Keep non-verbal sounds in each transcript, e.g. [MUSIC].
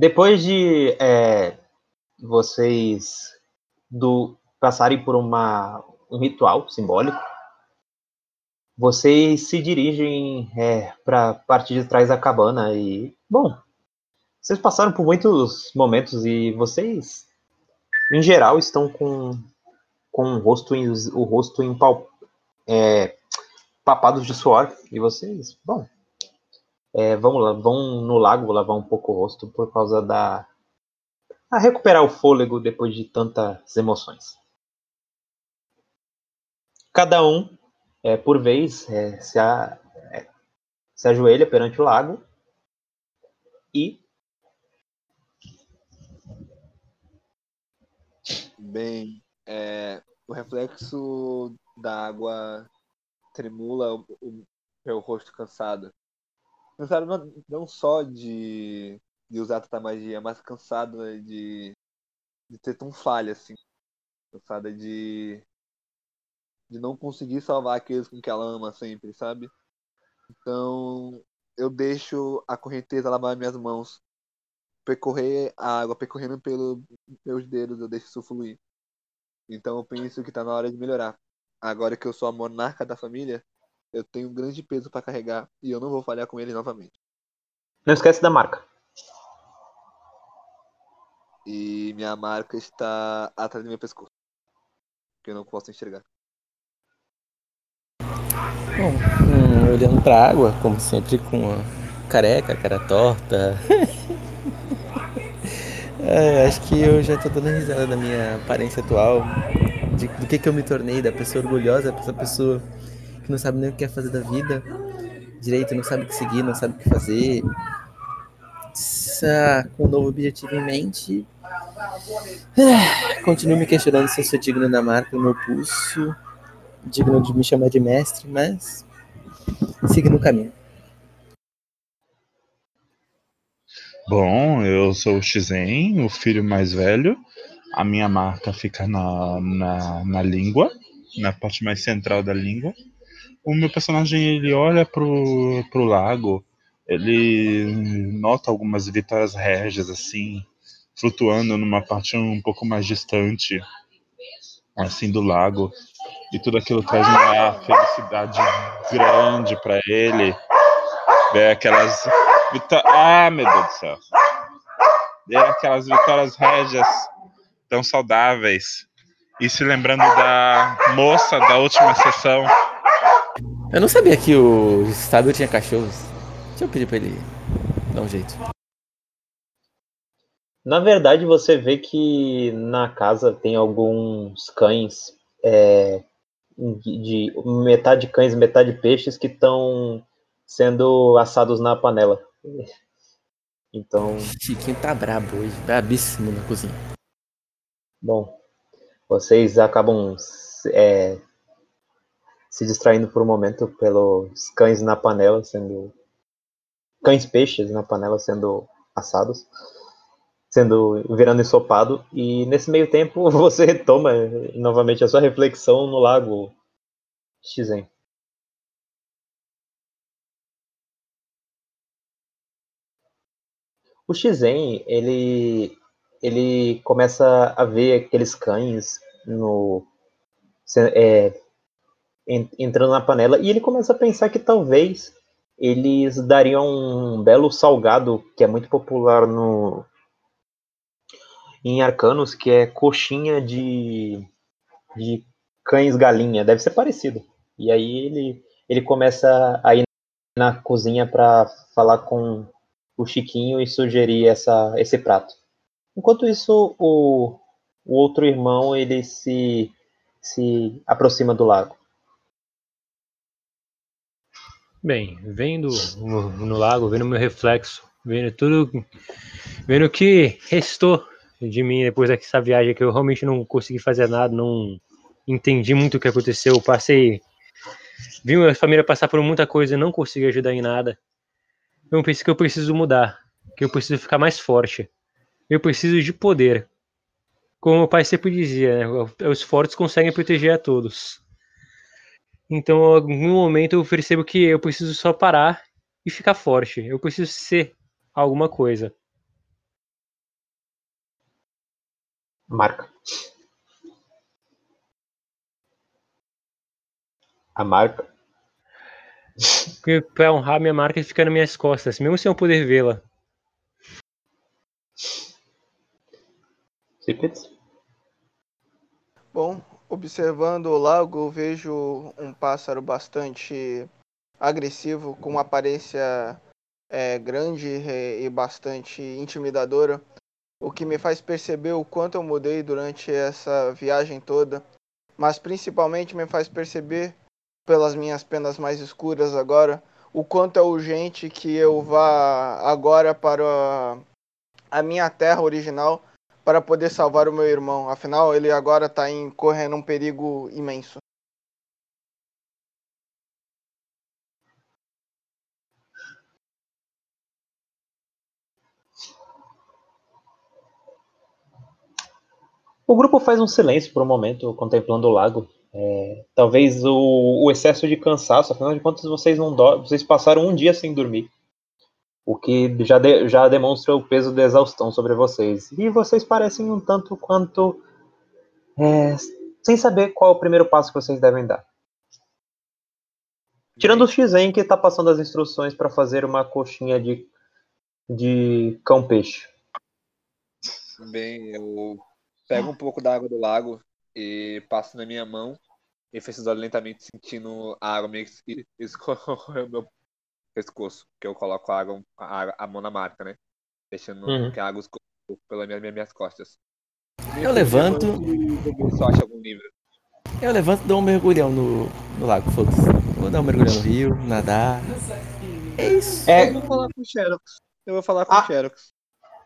depois de é, vocês do passarem por uma, um ritual simbólico, vocês se dirigem é, para a parte de trás da cabana e, bom, vocês passaram por muitos momentos e vocês, em geral, estão com, com o rosto, o rosto empal, é, papados de suor e vocês, bom, é, vamos lá, vão no lago lavar um pouco o rosto por causa da a recuperar o fôlego depois de tantas emoções. Cada um é, por vez, é, se, a, é, se ajoelha perante o lago e. Bem, é, o reflexo da água tremula o, o meu rosto cansado. Cansado não, não só de, de usar tanta magia, mas cansado de, de ter tão falha, assim. Cansada de de não conseguir salvar aqueles com que ela ama sempre, sabe? Então, eu deixo a correnteza lavar minhas mãos, percorrer a água, percorrendo pelos meus dedos, eu deixo isso fluir. Então, eu penso que tá na hora de melhorar. Agora que eu sou a monarca da família, eu tenho um grande peso para carregar e eu não vou falhar com ele novamente. Não esquece da marca. E minha marca está atrás do meu pescoço. Que eu não posso enxergar. Bom, hum, olhando pra água, como sempre, com a careca, cara torta. [LAUGHS] é, acho que eu já tô dando risada da minha aparência atual, de, do que, que eu me tornei, da pessoa orgulhosa, essa pessoa que não sabe nem o que quer fazer da vida direito, não sabe o que seguir, não sabe o que fazer. Com um novo objetivo em mente. É, continuo me questionando se eu sou digno da marca do meu pulso digno de me chamar de mestre, mas siga no caminho. Bom, eu sou o Xizen, o filho mais velho. A minha marca fica na, na, na língua, na parte mais central da língua. O meu personagem ele olha pro, pro lago, ele nota algumas vitórias régias assim, flutuando numa parte um pouco mais distante, assim do lago e tudo aquilo traz uma felicidade grande para ele. Ver aquelas vitórias. Ah, meu Deus do céu! Ver aquelas vitórias régias tão saudáveis. E se lembrando da moça da última sessão. Eu não sabia que o estádio tinha cachorros. Deixa eu pedir pra ele dar um jeito. Na verdade, você vê que na casa tem alguns cães é, de metade cães, metade peixes que estão sendo assados na panela. [LAUGHS] Então. Chiquinho tá brabo hoje, brabíssimo na cozinha. Bom, vocês acabam é, se distraindo por um momento pelos cães na panela sendo. cães peixes na panela sendo assados sendo virando ensopado e nesse meio tempo [LAUGHS] você retoma novamente a sua reflexão no lago Xizen. O Xizen, ele ele começa a ver aqueles cães no é, entrando na panela e ele começa a pensar que talvez eles dariam um belo salgado que é muito popular no em Arcanos, que é coxinha de, de cães-galinha. Deve ser parecido. E aí ele, ele começa a ir na cozinha para falar com o Chiquinho e sugerir essa, esse prato. Enquanto isso, o, o outro irmão ele se, se aproxima do lago. Bem, vendo no, no lago, vendo meu reflexo, vendo tudo, vendo o que restou de mim depois dessa viagem que eu realmente não consegui fazer nada, não entendi muito o que aconteceu, passei vi minha família passar por muita coisa e não consegui ajudar em nada. Eu pensei que eu preciso mudar, que eu preciso ficar mais forte. Eu preciso de poder. Como meu pai sempre dizia, né? os fortes conseguem proteger a todos. Então, em algum momento eu percebo que eu preciso só parar e ficar forte. Eu preciso ser alguma coisa. Marca. A marca. Pra honrar minha marca fica nas minhas costas, mesmo sem eu poder vê-la. Secrets? Bom, observando o lago, vejo um pássaro bastante agressivo, com uma aparência é, grande e, e bastante intimidadora, o que me faz perceber o quanto eu mudei durante essa viagem toda, mas principalmente me faz perceber, pelas minhas penas mais escuras agora, o quanto é urgente que eu vá agora para a minha terra original para poder salvar o meu irmão. Afinal, ele agora está correndo um perigo imenso. O grupo faz um silêncio por um momento, contemplando o lago. É, talvez o, o, excesso de cansaço, afinal de contas vocês não vocês passaram um dia sem dormir, o que já, de, já demonstra o peso da exaustão sobre vocês. E vocês parecem um tanto quanto é, sem saber qual é o primeiro passo que vocês devem dar. Tirando o Xen que está passando as instruções para fazer uma coxinha de, de cão-peixe. Bem, eu pego um pouco da água do lago e passo na minha mão e olhos lentamente, sentindo a água meio que [LAUGHS] escorrer o meu pescoço, que eu coloco a, água, a, a mão na marca, né? Deixando uhum. que a água escorra pelas minhas, minhas costas. Eu levanto. Só acho algum livro. Eu levanto e dou um mergulhão no, no lago, foda-se. Vou dar um mergulhão no rio, nadar. É isso. É... Eu vou falar com o Xerox. Eu vou falar com ah. o Xerox.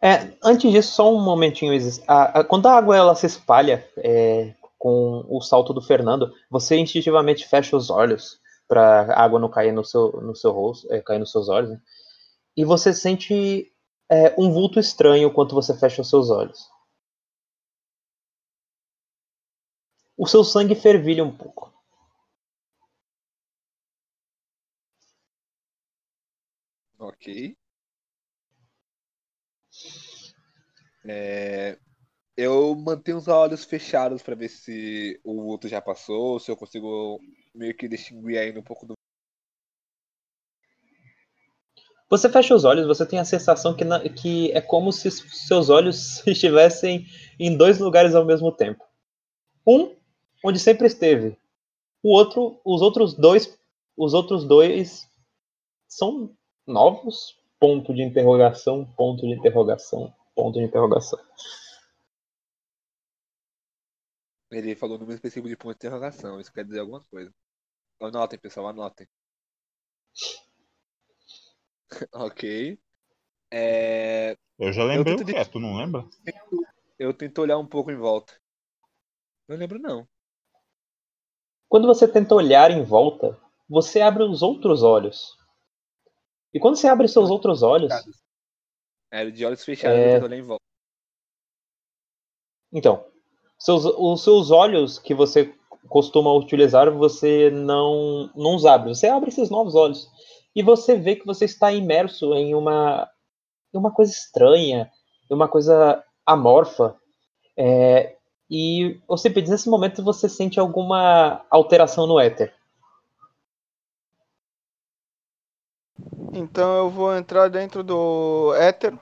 É, antes disso, só um momentinho, Isis. A, a, quando a água ela se espalha é, com o salto do Fernando, você instintivamente fecha os olhos para água não cair no seu, no seu rosto, é, cair nos seus olhos, né? e você sente é, um vulto estranho quando você fecha os seus olhos. O seu sangue fervilha um pouco. Ok. É, eu mantenho os olhos fechados para ver se o vulto já passou, se eu consigo meio que distinguir ainda um pouco do. Você fecha os olhos, você tem a sensação que, na, que é como se seus olhos [LAUGHS] estivessem em dois lugares ao mesmo tempo. Um, onde sempre esteve. O outro, os outros dois, os outros dois são novos? Ponto de interrogação, ponto de interrogação. Ponto de interrogação. Ele falou número específico de ponto de interrogação. Isso quer dizer alguma coisa. Anotem, pessoal, anotem. [LAUGHS] ok. É... Eu já lembrei eu o que é, tu não lembra? Eu tento olhar um pouco em volta. Não lembro, não. Quando você tenta olhar em volta, você abre os outros olhos. E quando você abre seus outros olhos, era de olhos fechados, é... eu em volta. Então, seus, os seus olhos que você costuma utilizar, você não, não os abre. Você abre esses novos olhos. E você vê que você está imerso em uma, uma coisa estranha, em uma coisa amorfa. É, e você pede nesse momento você sente alguma alteração no éter. Então eu vou entrar dentro do éter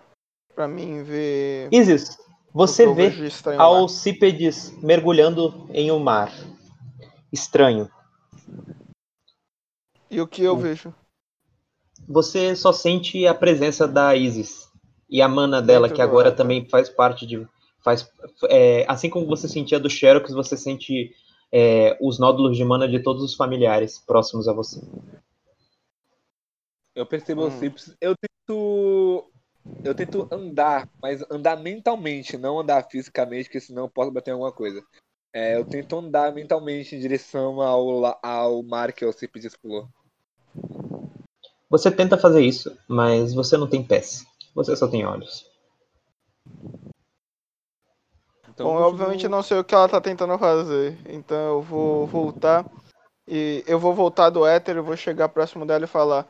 para mim ver. Isis, você vê Alcípedes mergulhando em um mar estranho. E o que eu vejo? Você só sente a presença da Isis e a mana dela, que agora também faz parte de. Faz, é, assim como você sentia do Xerox, você sente é, os nódulos de mana de todos os familiares próximos a você. Eu percebo hum. simples. Eu tento. Eu tento andar, mas andar mentalmente, não andar fisicamente, porque senão eu posso bater em alguma coisa. É, eu tento andar mentalmente em direção ao, ao mar que eu sempre pulou. Você tenta fazer isso, mas você não tem pés. Você só tem olhos. Então, Bom, eu obviamente não sei o que ela tá tentando fazer. Então eu vou voltar. E eu vou voltar do éter, eu vou chegar próximo dela e falar.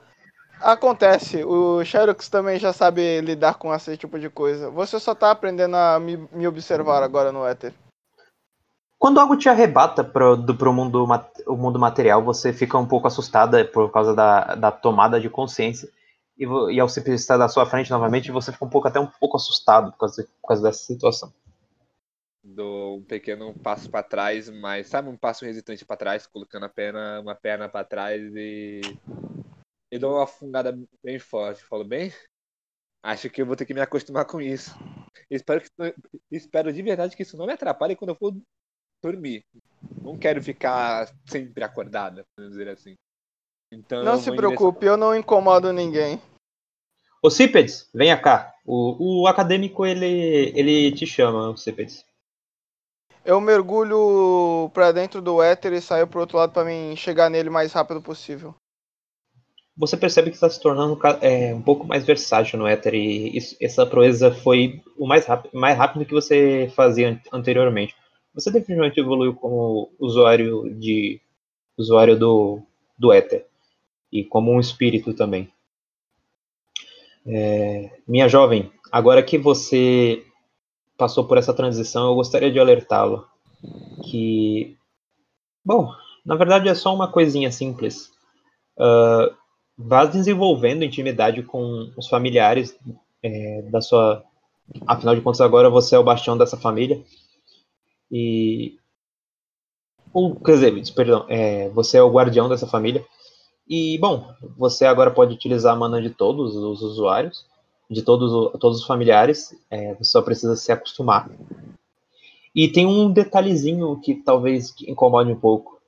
Acontece, o Xerox também já sabe lidar com esse tipo de coisa. Você só tá aprendendo a me, me observar agora no éter. Quando algo te arrebata pro, do, pro mundo, o mundo material, você fica um pouco assustada por causa da, da tomada de consciência. E, e ao se estar da sua frente novamente, você fica um pouco até um pouco assustado por causa, por causa dessa situação. Dou um pequeno passo pra trás, mas sabe um passo hesitante pra trás, colocando a perna, uma perna pra trás e. E dou uma afungada bem forte. Falo, bem, acho que eu vou ter que me acostumar com isso. Espero, que, espero de verdade que isso não me atrapalhe quando eu for dormir. Não quero ficar sempre acordada, vamos dizer assim. Então, Não se preocupe, eu não incomodo ninguém. Ô Cípedes, venha cá. O, o acadêmico, ele, ele te chama, Cípedes. Eu mergulho pra dentro do éter e saio pro outro lado pra mim chegar nele o mais rápido possível. Você percebe que está se tornando é, um pouco mais versátil no Ether e isso- essa proeza foi o mais rápido, mais rápido que você fazia an- anteriormente. Você definitivamente evoluiu como usuário de usuário do, do Ether e como um espírito também. É, minha jovem, agora que você passou por essa transição, eu gostaria de alertá-lo que, bom, na verdade é só uma coisinha simples. Ah, vá desenvolvendo intimidade com os familiares é, da sua. Afinal de contas, agora você é o bastião dessa família. E. Quer dizer, perdão, é, você é o guardião dessa família. E, bom, você agora pode utilizar a mana de todos os usuários, de todos, o- todos os familiares. é, você só precisa se acostumar. E tem um detalhezinho que talvez incomode um pouco.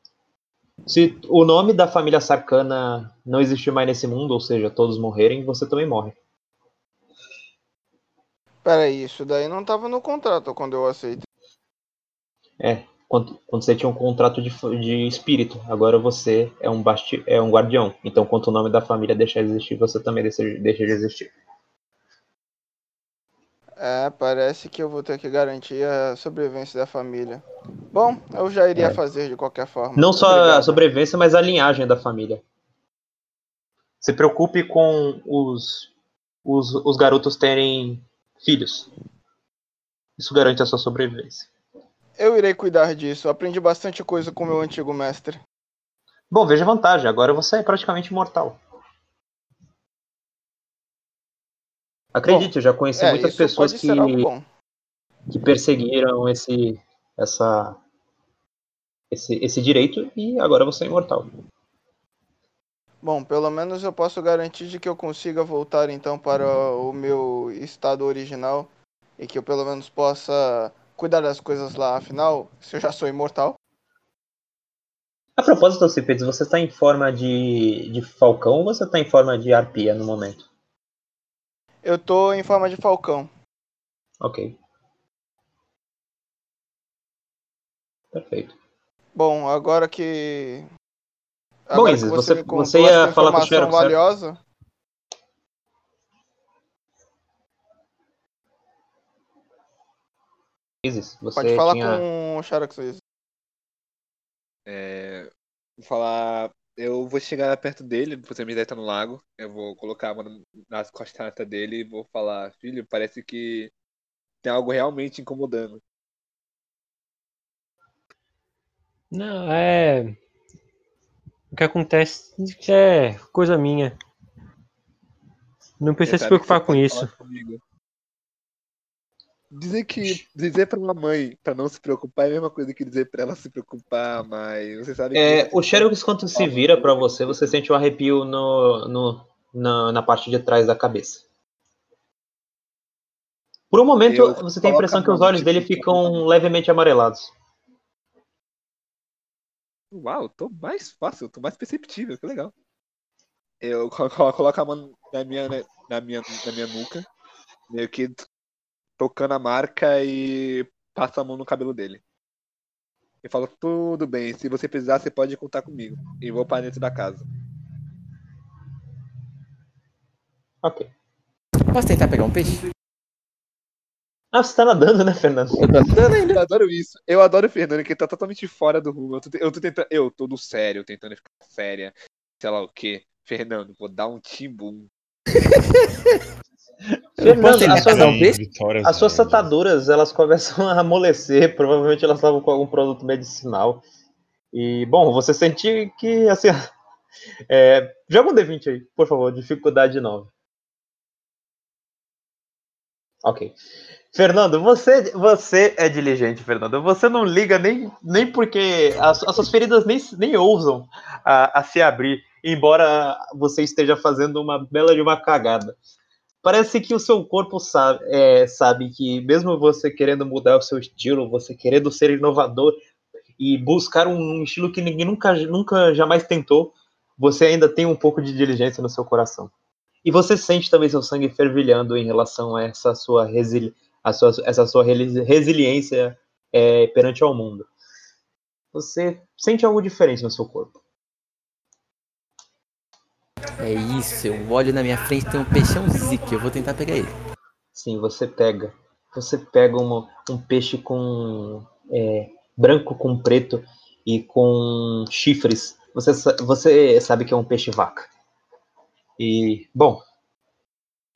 Se o nome da família Sarkana não existir mais nesse mundo, ou seja, todos morrerem, você também morre. Peraí, isso daí não tava no contrato quando eu aceitei. Quando, quando você tinha um contrato de, de espírito, agora você é um, basti é um guardião. Então, quando o nome da família deixar de existir, você também deixa, deixa de existir. É, parece que eu vou ter que garantir a sobrevivência da família. Bom, eu já iria É. fazer de qualquer forma. Não só a Obrigado. sobrevivência, mas a linhagem da família. Se preocupe com os, os, os garotos terem filhos. Isso garante a sua sobrevivência. Eu irei cuidar disso. Aprendi bastante coisa com meu antigo mestre. Bom, veja a vantagem, agora você é praticamente imortal. Acredite, eu já conheci É, muitas pessoas que, bom. que perseguiram esse, essa, esse, esse direito e agora você é imortal. Bom, pelo menos eu posso garantir de que eu consiga voltar então para o meu estado original e que eu pelo menos possa cuidar das coisas lá, afinal, se eu já sou imortal. A propósito, Cipedes, você está em forma de, de falcão ou você está em forma de arpia no momento? Eu tô em forma de falcão. Ok. Perfeito. Bom, agora que Bom, agora Isis, que você- contou você ia falar com o Xerox, certo? Você pode falar tinha... com o Xerox. Isis. É, vou falar. Eu vou chegar perto dele, você me tá no lago. Eu vou colocar a mão nas costas dele e vou falar: Filho, parece que tem algo realmente incomodando. Não, é. O que acontece é coisa minha. Não precisa se preocupar com isso. comigo. Dizer que dizer pra uma mãe pra não se preocupar é a mesma coisa que dizer pra ela se preocupar, mas você sabe É, o Xerox, quando se vira pra você, você sente um arrepio no, no, na, na parte de trás da cabeça. Por um momento, Eu você tem a impressão que os olhos dele ficam levemente amarelados. Uau, tô mais fácil, tô mais perceptível, que legal. Eu colo- [LAUGHS] colo- coloco a mão na minha, né, na minha, na minha nuca, meio que tocando a marca e passo a mão no cabelo dele. Eu falo, tudo bem, se você precisar, você pode contar comigo. E vou para dentro da casa. Ok. Posso tentar pegar um peixe? Ah, você tá nadando, né, Fernando? Eu tô andando ainda. Eu adoro isso. Eu adoro o Fernando, que tá totalmente fora do rumo. Eu tô, eu tô tentando. Eu tô do sério, tentando ficar séria, sei lá o quê. Fernando, vou dar um timbum. [LAUGHS] Fernando, as suas, as suas sataduras, elas começam a amolecer. Provavelmente elas estavam com algum produto medicinal. E, bom, você sente que, assim... [LAUGHS] É, joga um D20 aí, por favor. Dificuldade 9. Ok. Fernando, você, você é diligente, Fernando. Você não liga nem, nem porque as, as suas feridas nem, nem ousam a, a se abrir, embora você esteja fazendo uma bela de uma cagada. Parece que o seu corpo sabe, é, sabe que mesmo você querendo mudar o seu estilo, você querendo ser inovador e buscar um estilo que ninguém nunca, nunca jamais tentou, você ainda tem um pouco de diligência no seu coração. E você sente também seu sangue fervilhando em relação a essa sua, resili a sua, essa sua resi- resiliência é, perante ao mundo. Você sente algo diferente no seu corpo. É isso, eu olho na minha frente, tem um peixão zique, eu vou tentar pegar ele. Sim, você pega. Você pega uma, um peixe com é, branco com preto e com chifres. Você, você sabe que é um peixe vaca. E, bom,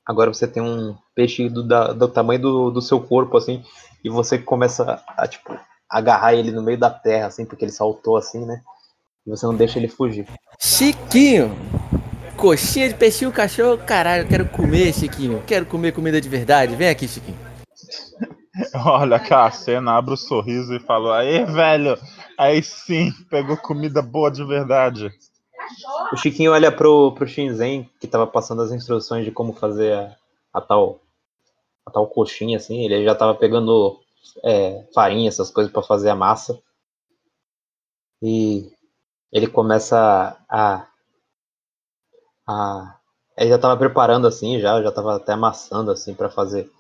agora você tem um peixe do, da- do tamanho do, do seu corpo, assim, e você começa a, tipo, agarrar ele no meio da terra, assim, porque ele saltou assim, né? E você não deixa ele fugir. Chiquinho! Coxinha de peixinho, cachorro, caralho, eu quero comer, Chiquinho. Quero comer comida de verdade. Vem aqui, Chiquinho. [LAUGHS] Olha aquela cena, abre o sorriso e fala: Aí, velho, aí sim, pegou comida boa de verdade. O Chiquinho olha pro, pro Shinzen, que tava passando as instruções de como fazer a, a tal a tal coxinha, assim. Ele já tava pegando é, farinha, essas coisas para fazer a massa. E ele começa a. a ele já tava preparando assim, já, já tava até amassando assim para fazer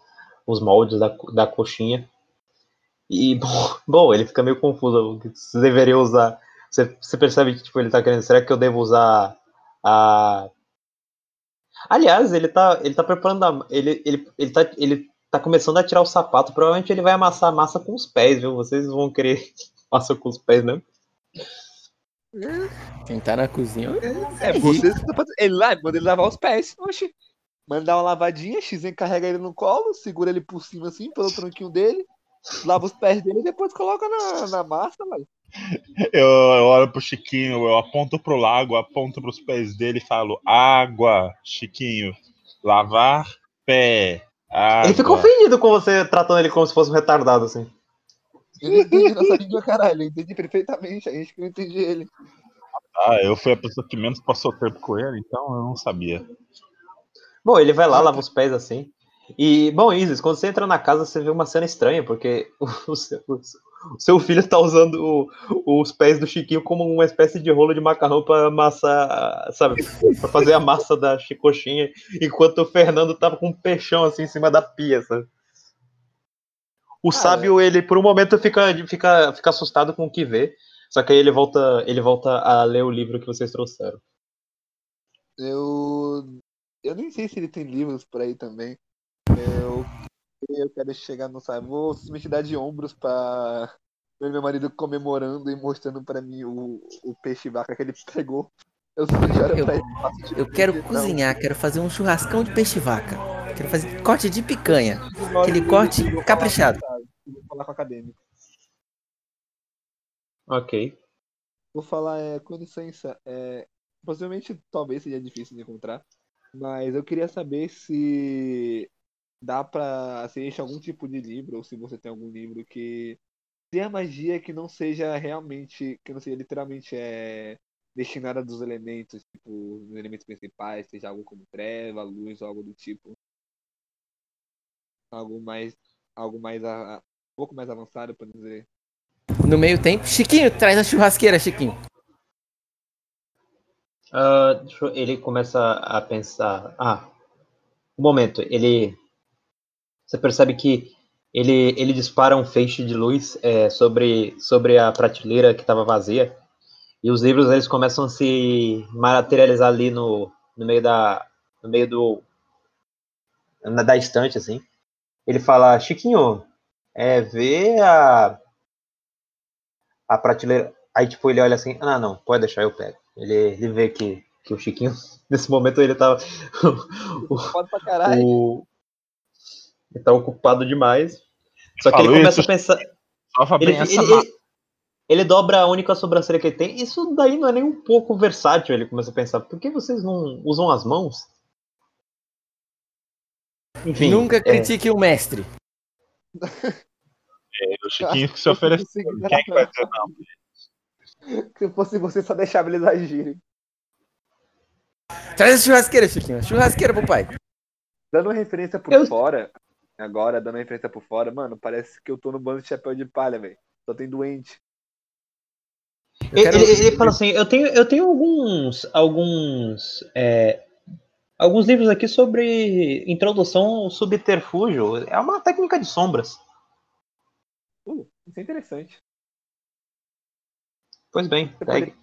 os moldes da, da coxinha. E, [LAUGHS] bom, bom, ele fica meio confuso. Você deveria usar. Você, você percebe que tipo, ele tá querendo. Será que eu devo usar a. Aliás, ele tá, ele tá preparando. A, ele, ele, ele, tá, ele tá começando a tirar o sapato. Provavelmente ele vai amassar a massa com os pés, viu? Vocês vão querer [LAUGHS] massa com os pés, né? Quem tá na cozinha. É, você ele lá, manda ele lavar os pés. Oxi. Manda uma lavadinha, X carrega ele no colo, segura ele por cima assim, pelo tronquinho dele, lava os pés dele e depois coloca na, na massa, mas. Eu, eu olho pro Chiquinho, eu aponto pro lago, aponto pros pés dele e falo: Água, Chiquinho, lavar pé. Água. Ele ficou ofendido com você tratando ele como se fosse um retardado, assim. Eu não entendi nossa língua, caralho. Eu entendi perfeitamente. A gente que não entendi ele. Ah, eu fui a pessoa que menos passou tempo com ele, então eu não sabia. Bom, ele vai lá, lava os pés assim. E, bom, Isis, quando você entra na casa, você vê uma cena estranha, porque [LAUGHS] o seu, o seu filho tá usando o- os pés do Chiquinho como uma espécie de rolo de macarrão para amassar, sabe, para fazer a massa da chicoxinha, enquanto o Fernando tava com um peixão assim em cima da pia, sabe? O Cara. sábio, ele por um momento fica, fica, fica assustado com o que vê, só que aí ele volta, ele volta a ler o livro que vocês trouxeram. Eu. Eu nem sei se ele tem livros por aí também. Eu, eu quero chegar no sabe. Vou simplesmente dar de ombros pra ver meu marido comemorando e mostrando pra mim o, o peixe vaca que ele pegou. Eu Eu- pra ele tipo, Eu quero não. cozinhar, quero fazer um churrascão de peixe vaca. Quero fazer corte de picanha. Aquele que corte caprichado. Vou falar com o acadêmico. Ok. Vou falar é, com licença. É, possivelmente talvez seja difícil de encontrar. Mas eu queria saber se dá pra. Se existe algum tipo de livro, ou se você tem algum livro que tenha magia que não seja realmente. Que não seja literalmente é, destinada dos elementos, tipo, os elementos principais, seja algo como treva, luz ou algo do tipo. Algo mais. Algo mais. a- a- pouco mais avançado, pra dizer. No meio tempo, Chiquinho, traz a churrasqueira, Chiquinho. Deixa eu- ele começa a pensar. Ah, um momento. Ele. Você percebe que ele, ele dispara um feixe de luz é, sobre, sobre a prateleira que estava vazia. E os livros eles começam a se materializar ali no, no meio da. No meio do. Na, da estante, assim. Ele fala, Chiquinho, é, vê a. A prateleira. Aí, tipo, ele olha assim, ah, não, pode deixar, eu pego. Ele, ele vê que, que o Chiquinho, [LAUGHS] nesse momento, ele tava. [LAUGHS] Foda pra caralho. o- ele tá ocupado demais. Só que ele Falou começa isso, a pensar. Ele, ele- ele- ele dobra a única sobrancelha que ele tem. Isso daí não é nem um pouco versátil. Ele começa a pensar: por que vocês não usam as mãos? Enfim, Nunca é, critique o mestre. O Chiquinho que se Eu ofereceu. Quem é que vai dizer não? Se fosse você, só deixava eles agirem. Traz a churrasqueira, Chiquinho. Churrasqueira pro pai. Dando referência por Eu- fora, agora, dando referência por fora, mano, parece que eu tô no bando de chapéu de palha, velho. Só tem doente. Eu Ele, quero- ele- ele fala assim: eu tenho, eu tenho alguns. alguns. é, alguns livros aqui sobre introdução ao subterfúgio. É uma técnica de sombras. Uh, isso é interessante. Pois bem, pegue.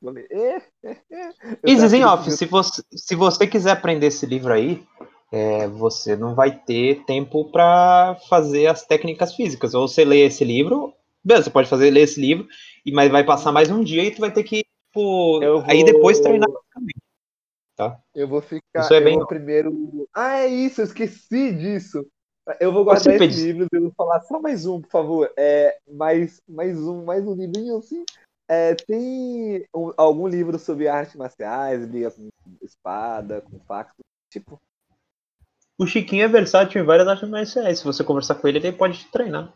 Vou. É, é, é. Eu Easy tava in off, pensando- se você, se você quiser aprender esse livro aí, é, você não vai ter tempo para fazer as técnicas físicas. Ou você lê esse livro, beleza, você pode fazer ler esse livro, e mas vai passar mais um dia e tu vai ter que, tipo, Eu aí vou- depois treinar. Eu vou ficar. Isso é eu bem- vou primeiro. Ah, é isso, eu esqueci disso. Eu vou guardar pede- livros e vou falar só mais um, por favor. É, mais, mais um, mais um livrinho assim. É, tem um- algum livro sobre artes marciais, liga com espada, com faca, tipo. O Chiquinho é versátil em várias artes marciais. Se você conversar com ele, ele pode te treinar.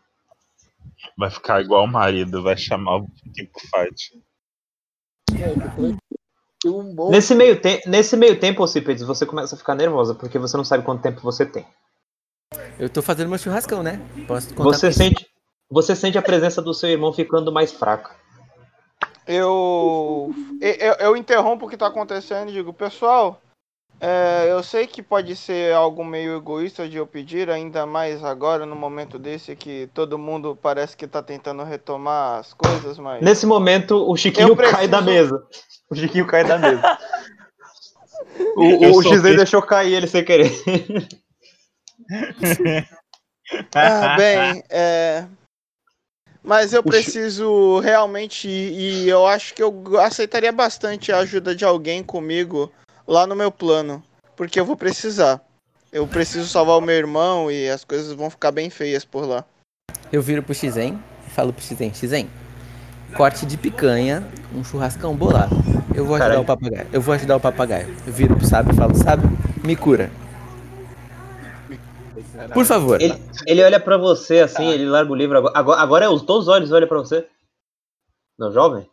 Vai ficar igual o marido, vai chamar o Chiquinho pro fight. Tem um monte. Nesse meio, te nesse meio tempo, Cipedes, você começa a ficar nervosa, porque você não sabe quanto tempo você tem. Eu tô fazendo meu churrascão, né? Posso contar Você sente, você sente a presença do seu irmão ficando mais fraca. Eu, eu, eu interrompo o que tá acontecendo e digo, pessoal, é, eu sei que pode ser algo meio egoísta de eu pedir, ainda mais agora, no momento desse que todo mundo parece que tá tentando retomar as coisas, mas. Nesse momento, o Chiquinho Eu cai da preciso- mesa. O Chiquinho cai da mesa. [LAUGHS] O, o, o Gisele que- deixou cair ele sem querer. Ah, bem, [LAUGHS] é. Mas eu preciso realmente, e eu acho que eu aceitaria bastante a ajuda de alguém comigo lá no meu plano, porque eu vou precisar. Eu preciso salvar o meu irmão e as coisas vão ficar bem feias por lá. Eu viro pro Xizen e falo pro Xizen, Xizen, corte de picanha, um churrascão bolado. Eu vou ajudar Caralho. o papagaio. Eu vou ajudar o papagaio. Eu viro pro sábio e falo, sábio, me cura. Por favor. Ele, ele olha pra você assim, ele larga o livro. Agora, agora, agora é os dois olhos olham pra você. Não, jovem.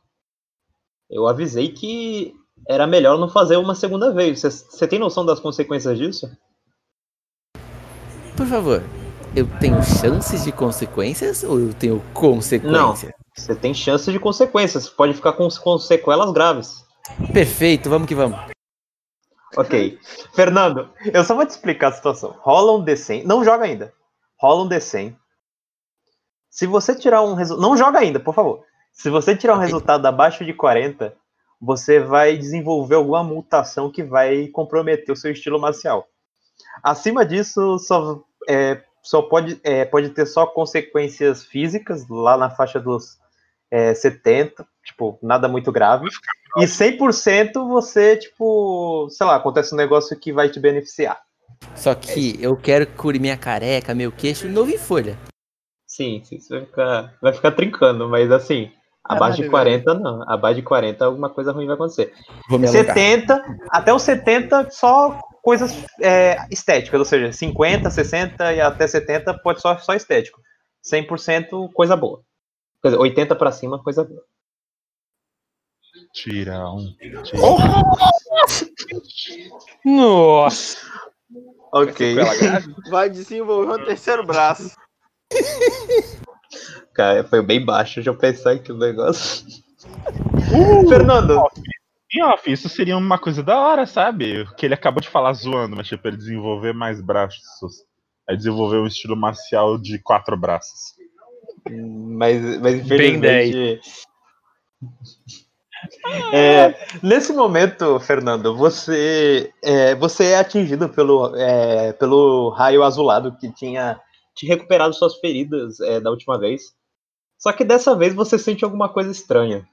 Eu avisei que era melhor não fazer uma segunda vez. Você- tem noção das consequências disso? Por favor. Eu tenho chances de consequências ou eu tenho consequências? Você tem chance de consequências. Você pode ficar com, com sequelas graves. Perfeito, vamos que vamos. Ok. Fernando, eu só vou te explicar a situação. Rola um D100. Não joga ainda. Rola um D100. Se você tirar um resultado. Não joga ainda, por favor. Se você tirar um Ok. resultado abaixo de 40, você vai desenvolver alguma mutação que vai comprometer o seu estilo marcial. Acima disso, só, é, só pode, é, pode ter só consequências físicas, lá na faixa dos é, 70, tipo, nada muito grave. E 100% você, tipo, sei lá, acontece um negócio que vai te beneficiar. Só que eu quero que cure minha careca, meu queixo novo em folha. Sim, sim, você vai ficar, vai ficar trincando, mas assim, abaixo de Caralho, 40 não. Abaixo de 40 alguma coisa ruim vai acontecer. Vou me alongar. 70, até os 70 só coisas é, estéticas, ou seja, 50, 60 e até 70 pode só, só estético. 100% coisa boa. Quer dizer, 80 pra cima, coisa boa. Tira um. Nossa! Ok. Sequela grave? Vai desenvolver um terceiro braço. [LAUGHS] Cara, foi bem baixo, eu pensar aqui o negócio. Fernando, Em off, isso seria uma coisa da hora, sabe? Que ele acabou de falar zoando, mas tipo, ele desenvolver mais braços. Aí desenvolver um estilo marcial de quatro braços. mas, mas Bem infelizmente. [LAUGHS] É, nesse momento, Fernando, você é, você é atingido pelo, é, pelo raio azulado que tinha te recuperado suas feridas é, da última vez. Só que dessa vez você sente alguma coisa estranha.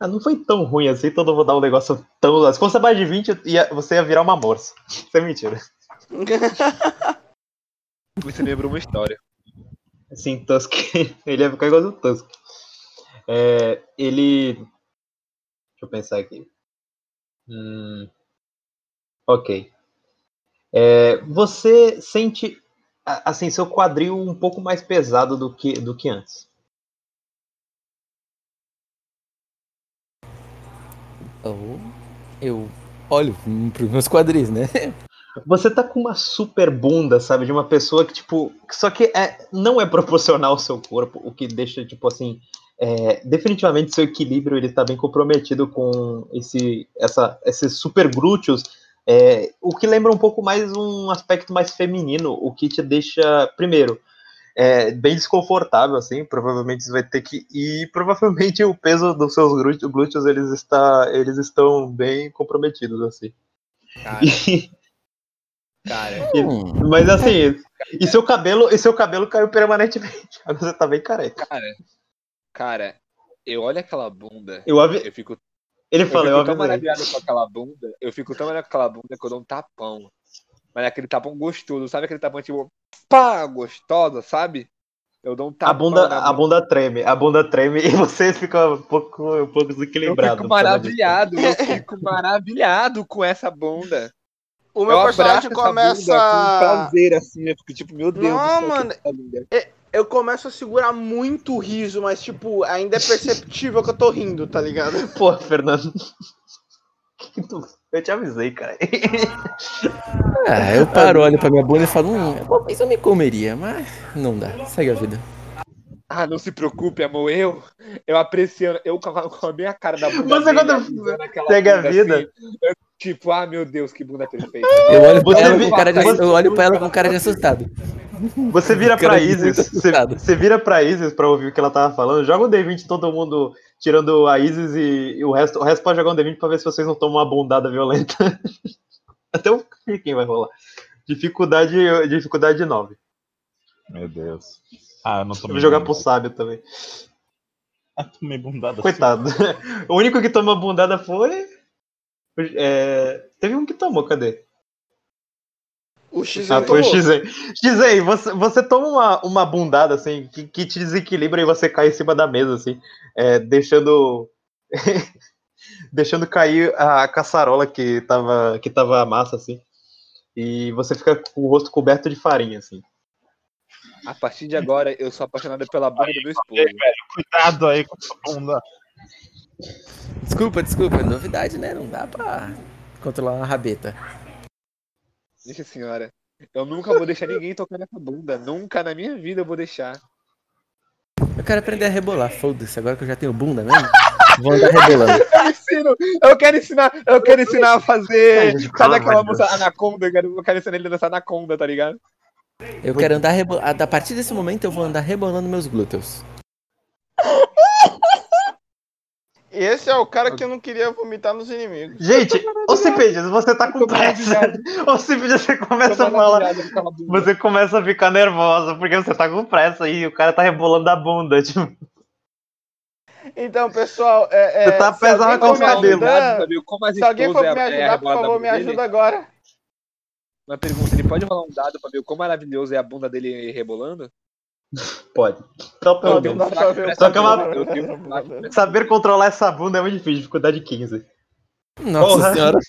Ah, não foi tão ruim assim, todo mundo dar um negócio tão. Se fosse mais de 20, ia- você ia virar uma morsa. Isso é mentira. [LAUGHS] Você lembrou uma história. Assim, Tusk, [LAUGHS] ele ia ficar igual do Tusk. É, ele. Deixa eu pensar aqui. Hum, ok. É, você sente assim seu quadril um pouco mais pesado do que, do que antes. Ou eu olho pros meus quadris, né? Você tá com uma super bunda, sabe? De uma pessoa que, tipo. Só que é, não é proporcional ao seu corpo, o que deixa, tipo assim. é, definitivamente seu equilíbrio ele tá bem comprometido com esse, essa, esses super glúteos. É, o que lembra um pouco mais um aspecto mais feminino, o que te deixa, primeiro, é, bem desconfortável, assim. Provavelmente você vai ter que. E [LAUGHS] provavelmente o peso dos seus glúteos, glúteos eles, está, eles estão bem comprometidos, assim. Cara, [LAUGHS] E- cara. Hum, Mas assim, e seu cabelo, e seu cabelo caiu permanentemente. [LAUGHS] Agora você tá bem careca. Cara, cara, eu olho aquela bunda, Eu avi... eu fico, Ele eu falou, fico eu tão maravilhado com aquela bunda, eu fico tão maravilhado com aquela bunda que eu dou um tapão. Mas é aquele tapão gostoso, sabe aquele tapão tipo, pá, gostosa, sabe? Eu dou um tapão A bunda, na a bunda treme, a bunda treme e [LAUGHS] você fica um pouco, um pouco Eu fico maravilhado, eu [LAUGHS] fico maravilhado com essa bunda. O meu eu personagem começa. bunda com prazer, assim, eu fico tipo, meu Deus Não, do céu, mano, linda. Eu começo a segurar muito o riso, mas, tipo, ainda é perceptível que eu tô rindo, tá ligado? [LAUGHS] Pô, Fernando. Eu te avisei, cara. Ah, eu paro, olho pra minha bunda e falo, hum, talvez eu me comeria, mas não dá. Segue a vida. Ah, não se preocupe, amor, eu, eu apreciando, eu com a, com a minha cara da bunda Você dele, quando segue a vida. assim, eu, tipo, ah, meu Deus, que bunda perfeita. Eu olho pra Você ela com cara de, eu olho pra ela com cara de assustado. Você vira pra Isis, você, você vira pra Isis pra ouvir o que ela tava falando, joga um D20 todo mundo tirando a Isis e, e o resto, o resto pode jogar um D20 pra ver se vocês não tomam uma bundada violenta. [LAUGHS] Até o quem vai rolar. Dificuldade, dificuldade 9. Meu Deus. Ah, eu não tomei. vou jogar pro sábio também. Ah, tomei bundada. Coitado. [LAUGHS] O único que tomou bundada foi. é, Teve um que tomou, cadê? O X Ah, foi o. Xen, você, você toma uma, uma bundada assim, que, que te desequilibra e você cai em cima da mesa, assim, é, deixando. [LAUGHS] deixando cair a caçarola que tava, que tava a massa, assim. E você fica com o rosto coberto de farinha, assim. A partir de agora, eu sou apaixonado pela bunda do meu esposo. Cuidado aí com a bunda. Desculpa, desculpa, é novidade, né? Não dá pra controlar uma rabeta. Deixa senhora. Eu nunca vou deixar ninguém tocar nessa bunda. Nunca na minha vida eu vou deixar. Eu quero aprender a rebolar, foda-se, agora que eu já tenho bunda mesmo, vou andar rebolando. [LAUGHS] Eu ensino, eu quero ensinar, eu quero ensinar a fazer. Sabe aquela música Anaconda? Eu quero, eu quero ensinar ele a dançar Anaconda, tá ligado? Eu quero andar rebolando. A partir desse momento eu vou andar rebolando meus glúteos. [LAUGHS] Esse é o cara que eu não queria vomitar nos inimigos. Gente, ô Cipides, você tá com pressa. maravilhado. [LAUGHS] Ô Cipides, você começa a falar. Você começa a ficar nervosa porque você tá com pressa e o cara tá rebolando a bunda. [LAUGHS] Tipo, Então, pessoal, é, é, Você tá pesado com os cabelos. Se alguém for me ajudar, por favor, bunda me dele? ajuda agora. Uma pergunta, ele pode rolar um dado pra ver o quão maravilhoso é a bunda dele rebolando? Pode. Então, pelo Não, Só que é uma- um Saber controlar essa bunda é muito difícil, dificuldade 15. Nossa Porra. senhora. [LAUGHS]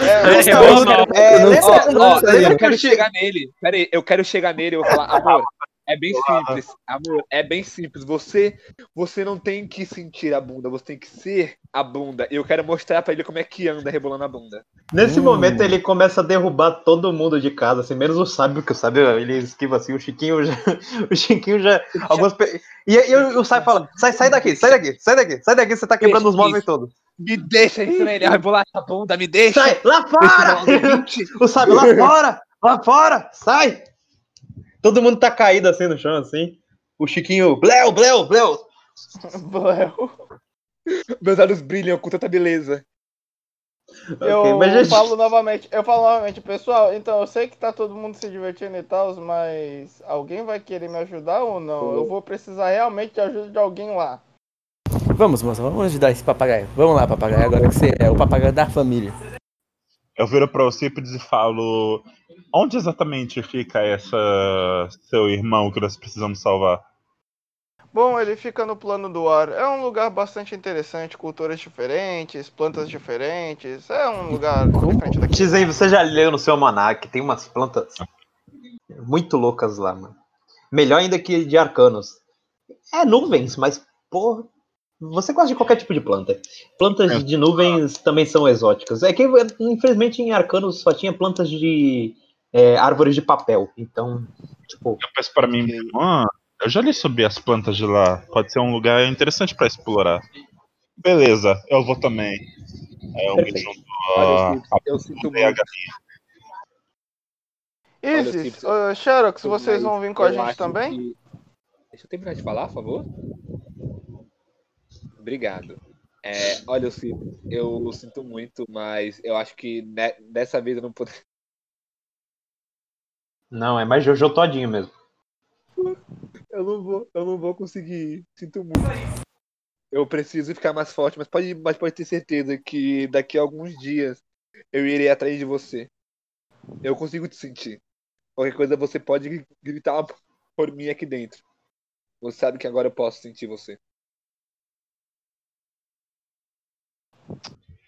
É, não. é, Eu não lembra- Ó, lembra que quero eu che- chegar nele. Pera aí, eu quero chegar nele e eu vou falar, amor, é bem simples. Amor, é bem simples. Você, você não tem que sentir a bunda, você tem que ser a bunda. E eu quero mostrar pra ele como é que anda rebolando a bunda. Nesse Hum. momento ele começa a derrubar todo mundo de casa, assim, menos o sábio, que o sábio ele esquiva assim, o Chiquinho já. [LAUGHS] O Chiquinho já. Algumas pe- E, e o, o sábio fala: sai, sai daqui, sai daqui, sai daqui, sai daqui, você tá quebrando os móveis todos. Me deixa ele rebolar essa bunda, me deixa. Sai, lá fora! D20. [LAUGHS] O sábio, lá fora! Lá fora! Sai! Todo mundo tá caído assim no chão, assim. O Chiquinho, bleu, bleu, bleu! [LAUGHS] Bleu. Meus olhos brilham com tanta beleza. Eu Ok, mas gente- falo novamente, eu falo novamente, pessoal, então eu sei que tá todo mundo se divertindo e tal, mas alguém vai querer me ajudar ou não? Eu vou precisar realmente de ajuda de alguém lá. Vamos, moça, vamos ajudar esse papagaio. Vamos lá, papagaio, agora que você é o papagaio da família. Eu viro pra Ocípedes e falo: Onde exatamente fica essa seu irmão que nós precisamos salvar? Bom, ele fica no plano do ar. É um lugar bastante interessante, culturas diferentes, plantas diferentes. É um lugar Como? diferente daqui. Dizem, você já leu no seu almanac, tem umas plantas muito loucas lá, mano. Melhor ainda que de arcanos. É nuvens, mas, porra, você gosta de qualquer tipo de planta. Plantas É. de nuvens também são exóticas. É que, infelizmente, em arcanos só tinha plantas de é, árvores de papel. Então, tipo, Eu peço pra mim ah, Eu já li sobre as plantas de lá. Pode ser um lugar interessante pra explorar. Beleza, eu vou também. É, eu me Perfeito. junto Olha, a, eu sinto- a eu sinto a. Olha, Isis, uh, Xerox, vocês vão vir com a eu gente também? que- Deixa eu terminar de falar, por favor. Obrigado. É, olha, eu sinto, eu sinto muito, mas eu acho que ne- dessa vez eu não poderia. Não, é mais Jojo todinho mesmo. Eu não vou, eu não vou conseguir. Sinto muito. Eu preciso ficar mais forte, mas pode, mas pode ter certeza que daqui a alguns dias eu irei atrás de você. Eu consigo te sentir. Qualquer coisa você pode gritar por mim aqui dentro. Você sabe que agora eu posso sentir você.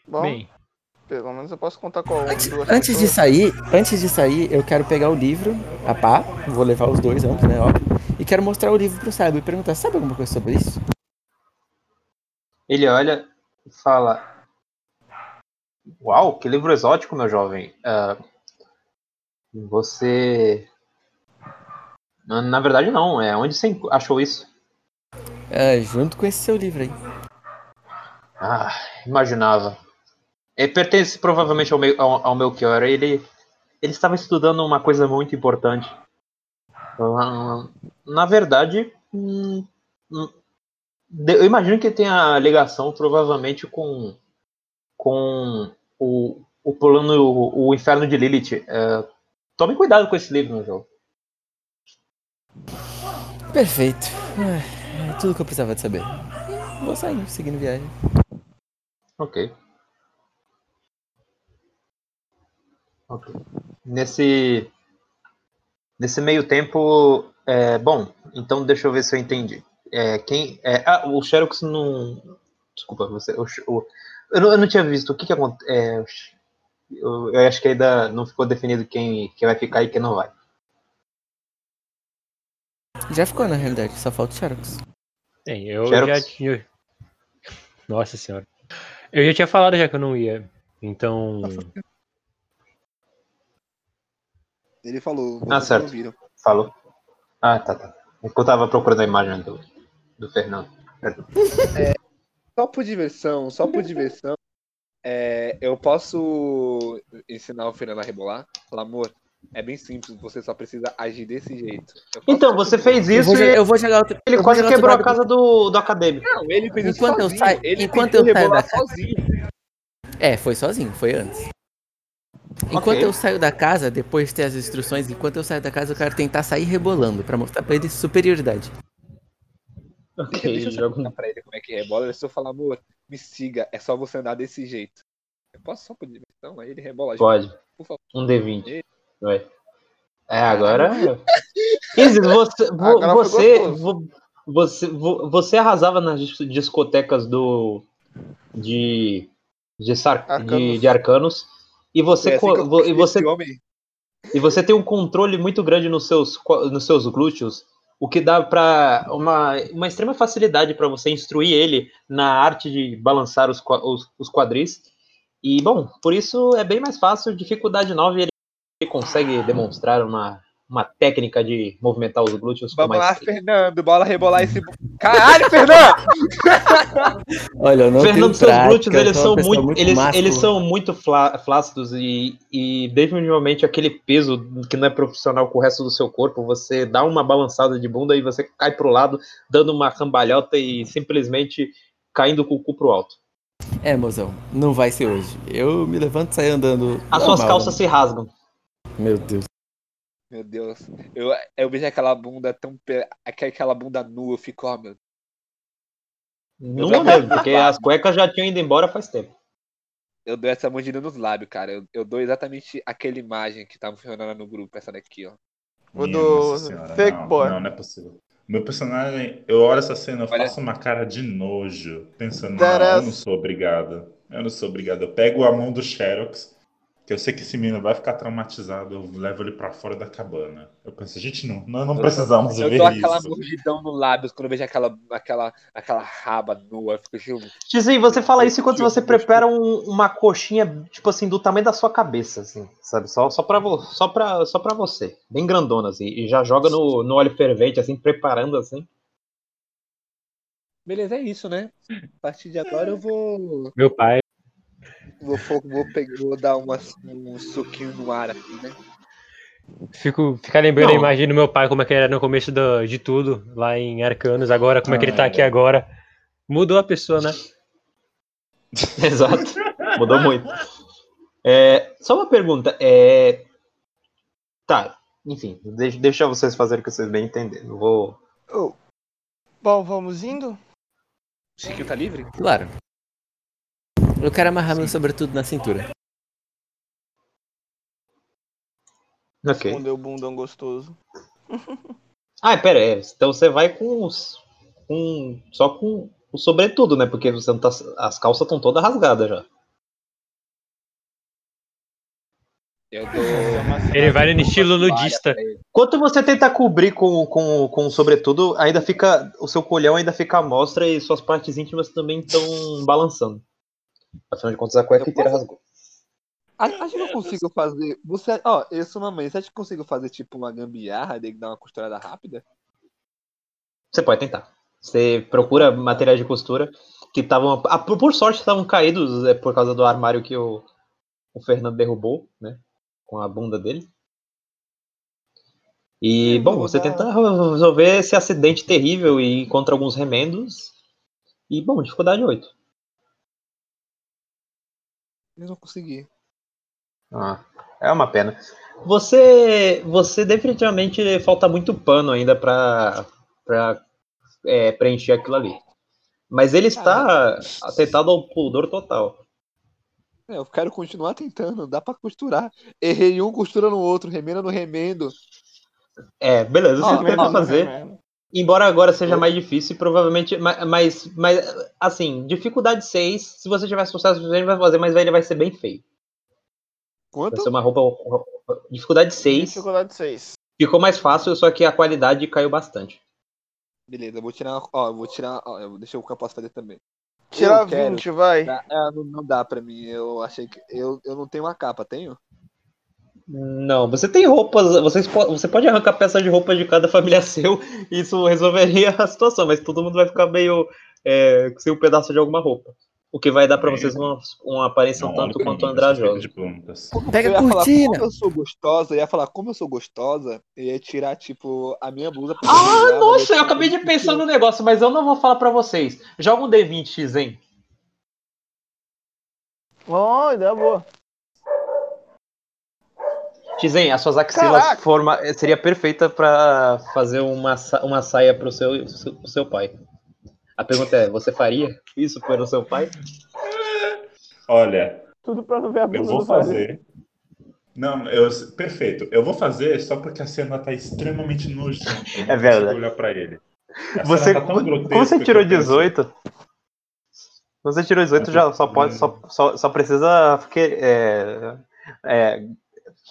Bom, Bem, pelo menos eu posso contar com Antes, duas antes de sair, antes de sair, eu quero pegar o livro, a pá, vou levar os dois ambos, né, óbvio, e quero mostrar o livro pro Sábio e perguntar, sabe alguma coisa sobre isso? Ele olha e fala: Uau, que livro exótico, meu jovem. Ah, você. Na, verdade, não. É onde você achou isso? É, junto com esse seu livro aí. Ah, imaginava. Ele pertence provavelmente ao, meu, ao, ao Melchior. Ele, ele estava estudando uma coisa muito importante. Ah, na verdade, hum, hum, eu imagino que tenha ligação provavelmente com, com o, o plano, o, o inferno de Lilith. É, tome cuidado com esse livro, meu jogo. Perfeito. É, é tudo que eu precisava de saber. Vou sair, seguindo viagem. Ok. Ok. Nesse, nesse meio tempo, é, bom, então deixa eu ver se eu entendi. É, quem, é, ah, o Xerox não. Desculpa, você. O, o- eu, não, eu não tinha visto. O que que acontece? eu, eu acho que ainda não ficou definido quem, quem vai ficar e quem não vai. Já ficou, na realidade, só falta o Xerox. bem, eu Xerox? já tinha. Nossa senhora. Eu já tinha falado já que eu não ia. Então. Ele falou, Ah, certo. ouviram. Falou? Ah, tá, tá. É eu tava procurando a imagem do, do Fernando. Só por diversão, só por diversão, é, eu posso ensinar o Fernando a rebolar? Falar, amor, é bem simples, você só precisa agir desse jeito. Eu Então, você fez Eu isso vou, jogar- e eu vou jogar outro. ele eu vou quase quebrou a casa do, do acadêmico. Não, ele fez isso Enquanto eu sozinho. saio- ele enquanto eu saio rebolar da casa- sozinho. É, foi sozinho, foi antes. Enquanto Ok. eu saio da casa, depois de ter as instruções, enquanto eu saio da casa, eu quero tentar sair rebolando pra mostrar pra ele superioridade. Ok, Deixa eu jogo. pra ele como é que rebola. Ele só fala, amor, me siga, é só você andar desse jeito. Eu posso só por diversão? Aí ele rebola. Pode. Por favor. Um D20. Vai. É, agora. [LAUGHS] Isis, você. vo- Agora você, você, vo- você arrasava nas dis- discotecas do. de. de, Sar, de, de Arcanos. E você, É assim e, você, e você tem um controle muito grande nos seus, nos seus glúteos, o que dá para uma, uma extrema facilidade para você instruir ele na arte de balançar os, os, os quadris. E, bom, por isso é bem mais fácil, dificuldade 9 ele, ele consegue demonstrar uma, uma técnica de movimentar os glúteos com Vamos lá, maestria. Fernando, bola rebolar esse. Caralho, Fernando! [LAUGHS] Olha, eu não Fernando, seus prática, glúteos, eles são muito, muito eles, eles são muito flá- flácidos e, e definitivamente aquele peso que não é profissional com o resto do seu corpo, você dá uma balançada de bunda e você cai pro lado, dando uma cambalhota e simplesmente caindo com o cu pro alto. É, mozão, não vai ser hoje. Eu me levanto e saio andando. As suas calças se rasgam. Meu Deus. Meu Deus. Eu, eu vejo aquela bunda tão. aquela bunda nua, eu fico, ó, meu. Numa mesmo, porque as cuecas já tinham ido embora faz tempo. Eu dou essa mordida nos lábios, cara. Eu, eu dou exatamente aquela imagem que tava funcionando no grupo, essa daqui, ó. O Minha do Fake não, Boy. Não, não é possível. Meu personagem, eu olho essa cena, eu Olha. faço uma cara de nojo, pensando, não, eu não sou obrigado. Eu não sou obrigado. Eu pego a mão do Xerox, que eu sei que esse menino vai ficar traumatizado, eu levo ele pra fora da cabana. Eu penso, gente, não, nós não Eu- precisamos Eu ver dou aquela isso. mordidão no lábio quando eu vejo aquela, aquela, aquela raba nua. Eu fico Tizinho, você fala isso enquanto você prepara um- uma coxinha, tipo assim, do tamanho da sua cabeça, assim, sabe? Só, só, pra, só, pra, só pra você. Bem grandona, assim. E já joga no, no óleo fervente, assim, preparando, assim. Beleza, é isso, né? A partir de agora eu vou. Meu pai. Vou, vou, pegar, vou dar uma, um suquinho no ar aqui, né? Fico, ficar lembrando Não. a imagem do meu pai, como é que ele era no começo do- de tudo, lá em Arcanos, agora como é que ele tá Ah, aqui é. agora. Mudou a pessoa, né? [LAUGHS] Exato. Mudou muito. É, só uma pergunta. É... Tá, enfim, deixa, deixa vocês fazerem o que vocês bem entenderem. Vou. Oh. Bom, vamos indo? Chiquinho tá livre? Claro. Eu quero amarrar meu sobretudo na cintura. Ok. Respondeu o bundão gostoso. [LAUGHS] Ah, pera aí. Então você vai com os. Com, só com o sobretudo, né? Porque você não tá, as calças estão todas rasgadas já. Eu dou. Ele vai no estilo nudista. Enquanto você tenta cobrir com, com, com o sobretudo, ainda fica. O seu colhão ainda fica à mostra e suas partes íntimas também estão balançando. Afinal de contas, a cueca Eu inteira posso- rasgou. Acho que eu consigo fazer. Você, ó, eu sou uma mãe. Você acha que eu consigo fazer tipo uma gambiarra de dar uma costurada rápida? Você pode tentar. Você procura materiais de costura que estavam. ah, por, sorte estavam caídos é, por causa do armário que o, o Fernando derrubou, né? Com a bunda dele. E, Eu bom, você tenta resolver esse acidente terrível e encontra alguns remendos. E, bom, dificuldade 8. Eu não consegui. Ah, é uma pena. Você, você definitivamente falta muito pano ainda para é, preencher aquilo ali. Mas ele está atentado ao pudor total. É, eu quero continuar tentando, dá pra costurar. Errei um, costura no outro, remenda no remendo. É, beleza, você Ó, tenta fazer. Embora agora seja mais difícil, provavelmente. ma- Mas, mas assim, dificuldade 6. Se você tiver sucesso, você vai fazer, mas ele vai ser bem feio. Vai Quanto? ser uma roupa. Dificuldade 6. Dificuldade 6. Ficou mais fácil, só que a qualidade caiu bastante. Beleza, eu vou tirar. Ó, eu vou tirar. Ó, eu- deixa eu também. Tirar Eu quero. 20, vai. Dá- é, não, não dá pra mim. Eu achei que. Eu, eu não tenho uma capa, tenho? Não, você tem roupas, vocês você pode arrancar peças de roupa de cada familiar [LAUGHS] seu, e isso resolveria a situação, mas todo mundo vai ficar meio é, sem um pedaço de alguma roupa. O que vai dar pra Bem, vocês uma, uma aparência um Não, olha tanto quanto andrajosa. plantas. Pega eu a ia falar, cortina. como eu sou gostosa, eu ia falar, como eu sou gostosa, eu ia tirar, tipo, a minha blusa pra Ah, mas nossa, eu acabei de pensar no negócio, mas eu não vou falar pra vocês. Joga um D20, hein? Ó, ideia boa. Tizen, as suas axilas Caraca! forma, seria perfeita pra fazer uma, uma saia pro seu, pro seu pai. A pergunta é, você faria isso pelo seu pai? Olha, Tudo pra não ver a eu bunda vou do Fabinho. fazer. Não, eu, perfeito. Eu vou fazer só porque a cena tá extremamente nojenta. [LAUGHS] Eu É verdade. olhar pra ele. A Você, tá como você tirou eu penso, 18? Você tirou 18, já só pode, só, só, só precisa porque, é, é,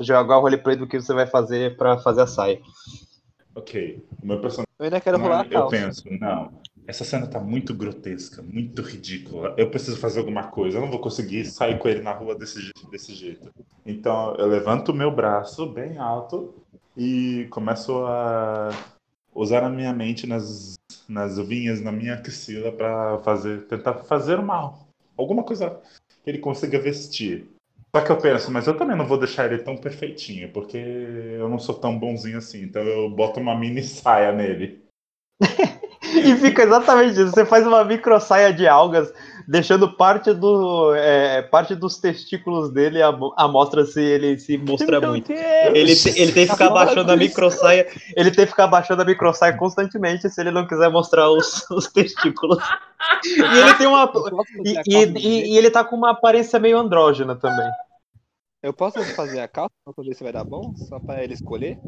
jogar o roleplay do que você vai fazer pra fazer a saia. Ok, o meu personagem. Eu ainda quero rolar a eu penso, não. Essa cena tá muito grotesca, muito ridícula. Eu preciso fazer alguma coisa. Eu não vou conseguir sair com ele na rua desse, desse jeito. Então eu levanto o meu braço bem alto e começo a usar a minha mente nas, nas vinhas, na minha axila para fazer, tentar fazer uma alguma coisa que ele consiga vestir. Só que eu penso, mas eu também não vou deixar ele tão perfeitinho, porque eu não sou tão bonzinho assim. Então eu boto uma mini saia nele. [LAUGHS] E fica exatamente isso. Você faz uma micro saia de algas deixando parte do é, parte dos testículos dele a, a mostra se ele se mostra Meu muito. Deus! Ele, ele tem que ficar Tá baixando a microsaia. Ele tem que ficar baixando a microsaia constantemente se ele não quiser mostrar os, os testículos. E ele tem uma. E, e- e- ele tá com uma aparência meio andrógena também. Eu posso fazer a calça pra ver se vai dar bom? Só pra ele escolher?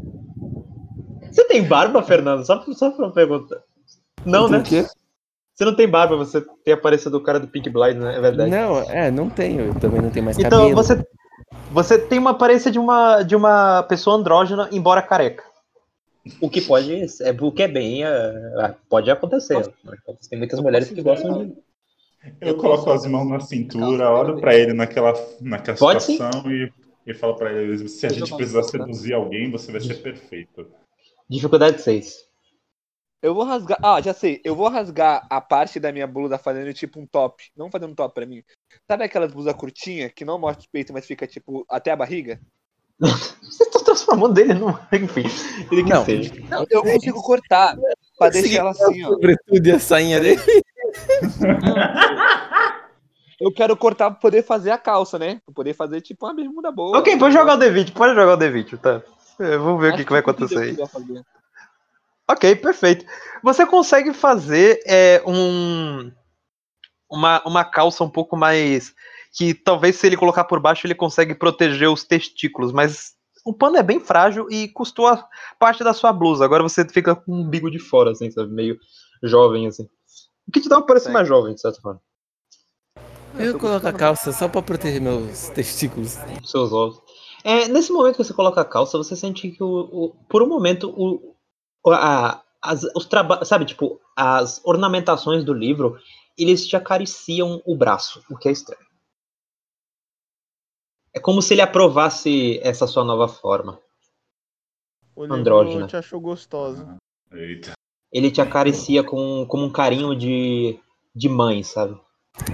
Você tem barba, Fernando? Só, só pra uma pergunta. Não, né? O quê? Você não tem barba, você tem a aparência do cara do Pink Blind, né? É verdade. Não, é, não tenho. Eu também não tenho mais Então, cabelo. você, você tem uma aparência de uma, de uma pessoa andrógena, embora careca. O que pode, é, o que é bem, é, pode acontecer. Tem muitas mulheres que gostam de. Eu coloco as mãos na cintura, olho pra ele naquela, naquela Pode sim. situação e, e falo pra ele: se a gente precisar seduzir alguém, você vai ser perfeito. Dificuldade 6. Eu vou rasgar. Ah, já sei. Eu vou rasgar a parte da minha blusa fazendo tipo um top. Não fazendo um top pra mim. Sabe aquelas blusas curtinhas que não mostra o peito, mas fica tipo até a barriga? Você tá transformando ele num. [LAUGHS] Enfim, ele que Não. seja. Não, eu consigo cortar pra deixar ela assim, ó. Sobretudo e a sainha dele. Eu quero cortar pra poder fazer a calça, né? Pra poder fazer tipo uma bermuda boa. Ok, pode jogar o D20, pode jogar o D20, tá? Vamos ver o Acho que, que vai acontecer o aí. que eu ia fazer. Ok, perfeito. Você consegue fazer é, um uma, uma calça um pouco mais que talvez se ele colocar por baixo ele consegue proteger os testículos, mas o pano é bem frágil e custou a parte da sua blusa. Agora você fica com um bigo de fora, assim, sabe? Meio jovem, assim. O que te dá uma parecer Certo. mais jovem, de certa forma. Eu coloco a calça só pra proteger meus testículos. seus ovos. É, nesse momento que você coloca a calça, você sente que o, o- por um momento o- a- as, os traba- sabe, tipo, as ornamentações do livro, eles te acariciam o braço, o que é estranho. É como se ele aprovasse essa sua nova forma. O Andrógena. te achou gostosa. Eita. Ele te acaricia com, como um carinho de, de mãe, sabe?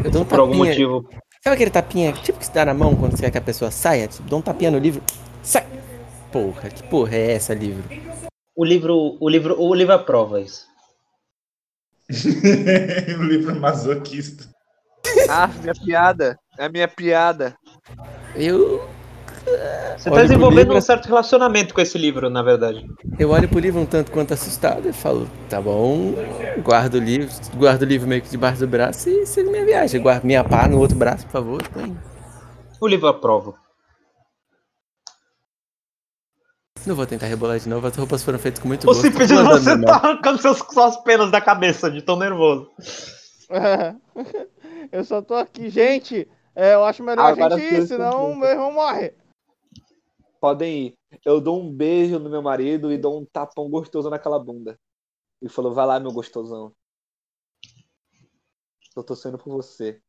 Eu dou um Por algum motivo. Sabe aquele tapinha, tipo que se dá na mão quando você quer que a pessoa saia? Tipo, dá um tapinha no livro. Sai! Porra, que porra é essa, livro? O livro, o livro, o livro aprova isso. [LAUGHS] o livro masoquista. Ah, minha piada. É a minha piada. Eu, Você está desenvolvendo livro- um certo relacionamento com esse livro, na verdade. eu olho pro livro um tanto quanto assustado e falo, tá bom, guardo o livro, guardo o livro meio que debaixo do braço e sigo minha viagem. Guardo minha pá no outro braço, por favor. indo. O livro aprova. Não vou tentar rebolar de novo, as roupas foram feitas com muito gosto. tô Cipid, mandando você tá arrancando seus, suas penas da cabeça de tão nervoso. [LAUGHS] eu só tô aqui. Gente, é, eu acho melhor Agora a gente ir, senão meu irmão morre. Podem ir. Eu dou um beijo no meu marido e dou um tapão gostoso naquela bunda. E falou, vai lá, meu gostosão. Tô torcendo por você.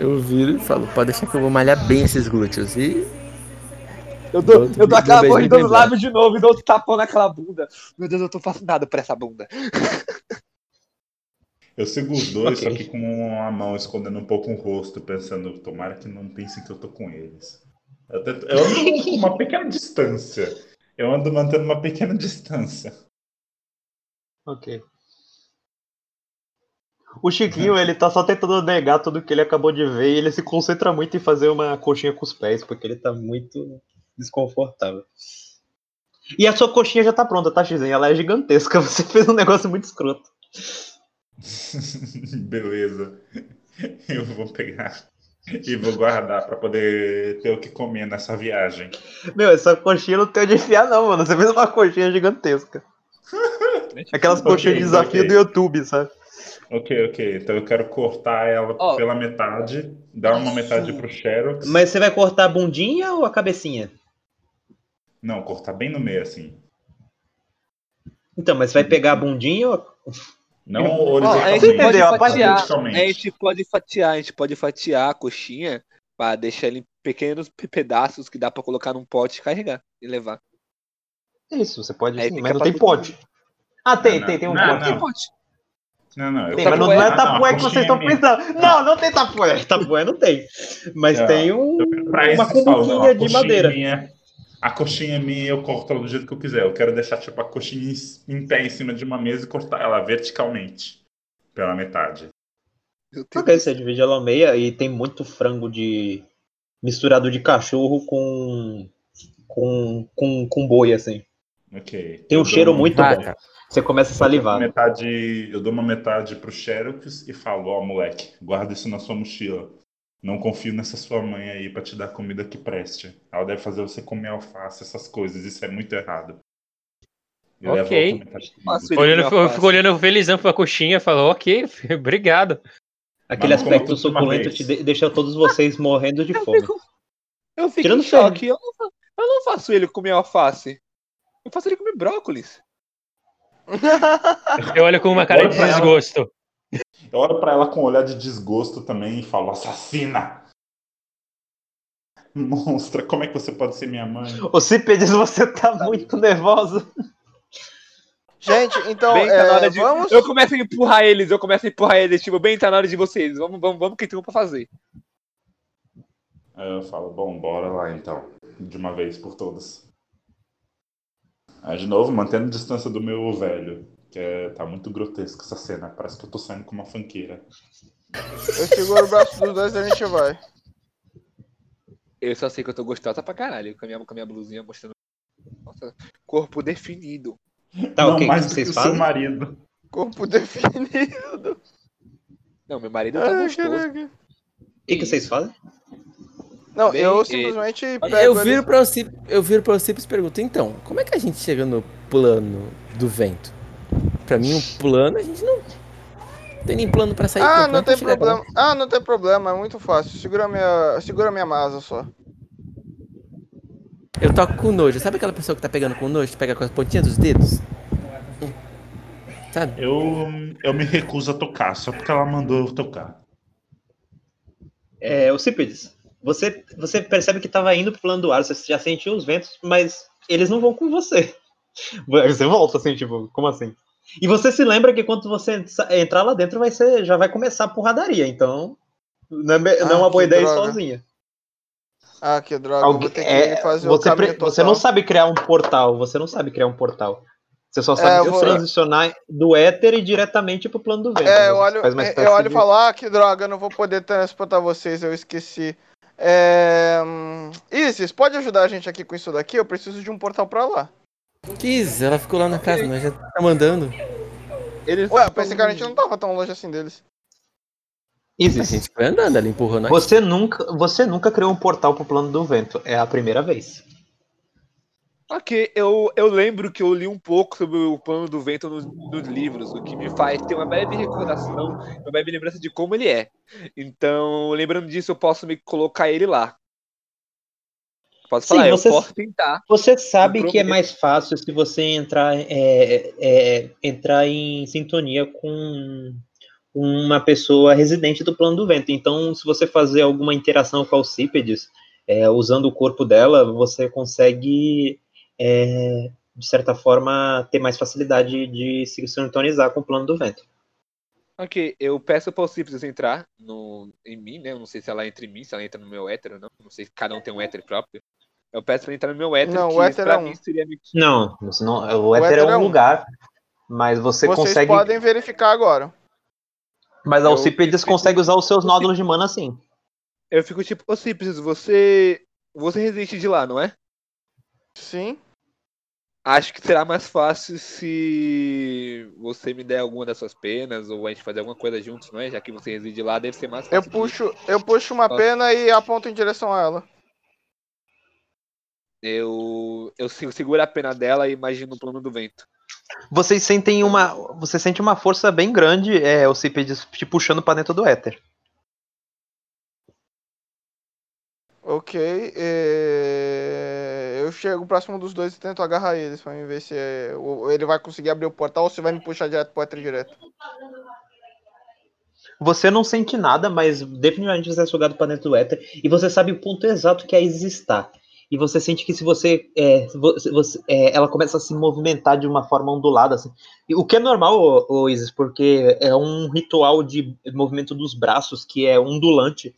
Eu viro e falo, pode deixar que eu vou malhar bem esses glúteos. E Eu dou, eu dou aquela dou mordida vou lábios de novo e dou outro tapão naquela bunda. Meu Deus, eu tô fascinado por essa bunda. Eu sigo os dois, Ok. só que com a mão escondendo um pouco o rosto, pensando, tomara que não pensem que eu tô com eles. Eu, tento- eu ando com uma pequena distância. Eu ando mantendo uma pequena distância. Ok. O Chiquinho, ele tá só tentando negar tudo que ele acabou de ver e ele se concentra muito em fazer uma coxinha com os pés, porque ele tá muito desconfortável. E a sua coxinha já tá pronta, tá, Xizen? Ela é gigantesca, [LAUGHS] você fez um negócio muito escroto. [LAUGHS] Beleza. Eu vou pegar e vou guardar pra poder ter o que comer nessa viagem. Meu, essa coxinha não tem onde enfiar não, mano. Você fez uma coxinha gigantesca. [LAUGHS] Aquelas coxinhas de desafio ok. do YouTube, sabe? Ok, ok. Então eu quero cortar ela Ó. pela metade, dar uma metade pro Xerox. Mas você vai cortar a bundinha ou a cabecinha? Não, cortar bem no meio, assim. Então, mas você vai pegar a bundinha ou... Não horizontalmente. gente pode entendeu? A parte. A gente pode fatiar, a gente pode fatiar a coxinha pra deixar ele em pequenos pe- pedaços que dá pra colocar num pote e carregar e levar. Isso, você pode Aí sim, mas não tem pote. Ah, tem, Não, tem, tem um não, pote. Tem não. pote. Não, não. Eu Tem, mas não, não é Ah, não, a tapué que vocês estão pensando. Não, não tem tapué. Tapué não tem. Mas Não, tem um, uma cumbuquinha de madeira. A coxinha minha eu corto ela do jeito que eu quiser. Eu quero deixar tipo a coxinha em- em pé em cima de uma mesa e cortar ela verticalmente pela metade. Meu Deus. Ok, você divide ela ao meia e tem muito frango de. misturado de cachorro com. com. com, com boi, assim. Ok. Tem um Eu cheiro muito Vaca. bom. Você começa a salivar. Metade, eu dou uma metade pro Xerox e falo, ó, moleque, guarda isso na sua mochila. Não confio nessa sua mãe aí pra te dar comida que preste. Ela deve fazer você comer alface, essas coisas. Isso é muito errado. E leva Ok. olhando, ele ficou olhando felizão pra coxinha, falou, ok, [LAUGHS] obrigado. Aquele aspecto suculento te de- deixa todos vocês morrendo de Eu fome. fico, eu fico Tirando em choque. Eu não, eu não faço ele comer alface. Eu faço ele comer brócolis. [LAUGHS] [LAUGHS] Eu olho com uma cara de desgosto. Eu olho pra ela com um olhar de desgosto também e falo, assassina! Monstra, como é que você pode ser minha mãe? Ô Cípedes, você tá muito nervosa. Gente, então, bem, tá é, na hora de... vamos. Eu começo a empurrar eles, eu começo a empurrar eles, tipo, bem, tá na hora de vocês. Vamos, vamos, vamos, que tem um pra fazer. Aí eu falo, bom, bora lá então. De uma vez por todas. Aí de novo, mantendo distância do meu velho. Que é, tá muito grotesco essa cena. Parece que eu tô saindo com uma fanqueira. Eu seguro o braço dos dois e a gente vai. Eu só sei que eu tô gostosa pra caralho, com a minha, com a minha blusinha mostrando. Nossa, corpo definido. Tá, Não ok, o mais do vocês que o seu fazem? marido. Corpo definido. Não, meu marido tá Ai, gostoso. caraca. O que, que vocês fazem? Não, Bem, eu eh, simplesmente Eu pego viro eles. pra Alcip, eu viro pra Alcipes e pergunto, então, como é que a gente chega no plano do vento? Pra mim, um plano, a gente não tem nem plano pra sair. Ah, não tem lá. problema. Ah, não tem problema, é muito fácil. Segura minha, segura minha masa só. Eu toco com nojo. Sabe aquela pessoa que tá pegando com nojo, que pega com as pontinhas dos dedos? Sabe? Eu, eu me recuso a tocar, só porque ela mandou eu tocar. É, o Cípedes, você, você percebe que tava indo pro plano do ar, você já sentiu os ventos, mas eles não vão com você. [LAUGHS] Você volta assim, tipo, como assim? E você se lembra que quando você entrar lá dentro vai ser, já vai começar a porradaria, então não é, não é Ah, uma boa que ideia ir droga. sozinha. Ah, que droga. Alguém- vou ter que é, você, pre- você não sabe criar um portal, você não sabe criar um portal. Você só É, sabe eu vou- transicionar do éter e diretamente pro plano do vento. É, eu Você olho, eu olho e de- falo, ah, que droga, eu não vou poder transportar vocês, eu esqueci. É... hum, Isis, pode ajudar a gente aqui com isso daqui? Eu preciso de um portal pra lá. Quis, ela ficou lá na casa, nós já tá mandando. Eles Ué, eu pensei que a gente não tava tão longe assim deles. A Isis, gente foi andando, ela empurrou nós. Você nunca, você nunca criou um portal pro plano do vento. É a primeira vez. Ok, eu, eu lembro que eu li um pouco sobre o plano do vento nos, nos livros, o que me faz ter uma breve recordação, uma breve lembrança de como ele é. Então, lembrando disso, eu posso me colocar ele lá. Posso Sim, falar, você- eu posso tentar. Você sabe que é mais fácil se você entrar, é, é, entrar em sintonia com uma pessoa residente do plano do vento. Então, se você fazer alguma interação com a Alcípedes, é, usando o corpo dela, você consegue, é, de certa forma, ter mais facilidade de se sintonizar com o plano do vento. Ok, eu peço para Cipres entrar no, em mim, né? Eu não sei se ela entra em mim, se ela entra no meu hétero não. Não sei se cada um tem um hétero próprio. Eu peço pra entrar no meu hétero, Não, que o hétero pra é um. mim seria que- Não, não o éter é éter é um um. lugar, mas você Vocês consegue. podem verificar agora. Mas a Eu- Alcípedes consegue usar os seus nódulos de mana sim. Eu fico tipo, ô Cipres, você. Você resiste de lá, não é? Sim. Acho que será mais fácil se você me der alguma das suas penas ou a gente fazer alguma coisa juntos, não é? Já que você reside lá, deve ser mais Eu fácil. de- puxo, eu puxo uma pena e aponto em direção a ela. Eu, eu seguro a pena dela e imagino o plano do vento. Vocês sentem uma. Você sente uma força bem grande, é, o Cípedes te puxando pra dentro do éter. Ok. é, Eu chego próximo dos dois e tento agarrar eles pra mim ver se é- ele vai conseguir abrir o portal ou se vai me puxar direto pro éter direto. Você não sente nada, mas definitivamente você é sugado pra dentro do éter. E você sabe o ponto exato que a Isis está. E você sente que se você. É, você, é, ela começa a se movimentar de uma forma ondulada. Assim. O que é normal, ô, Isis, porque é um ritual de movimento dos braços que é ondulante.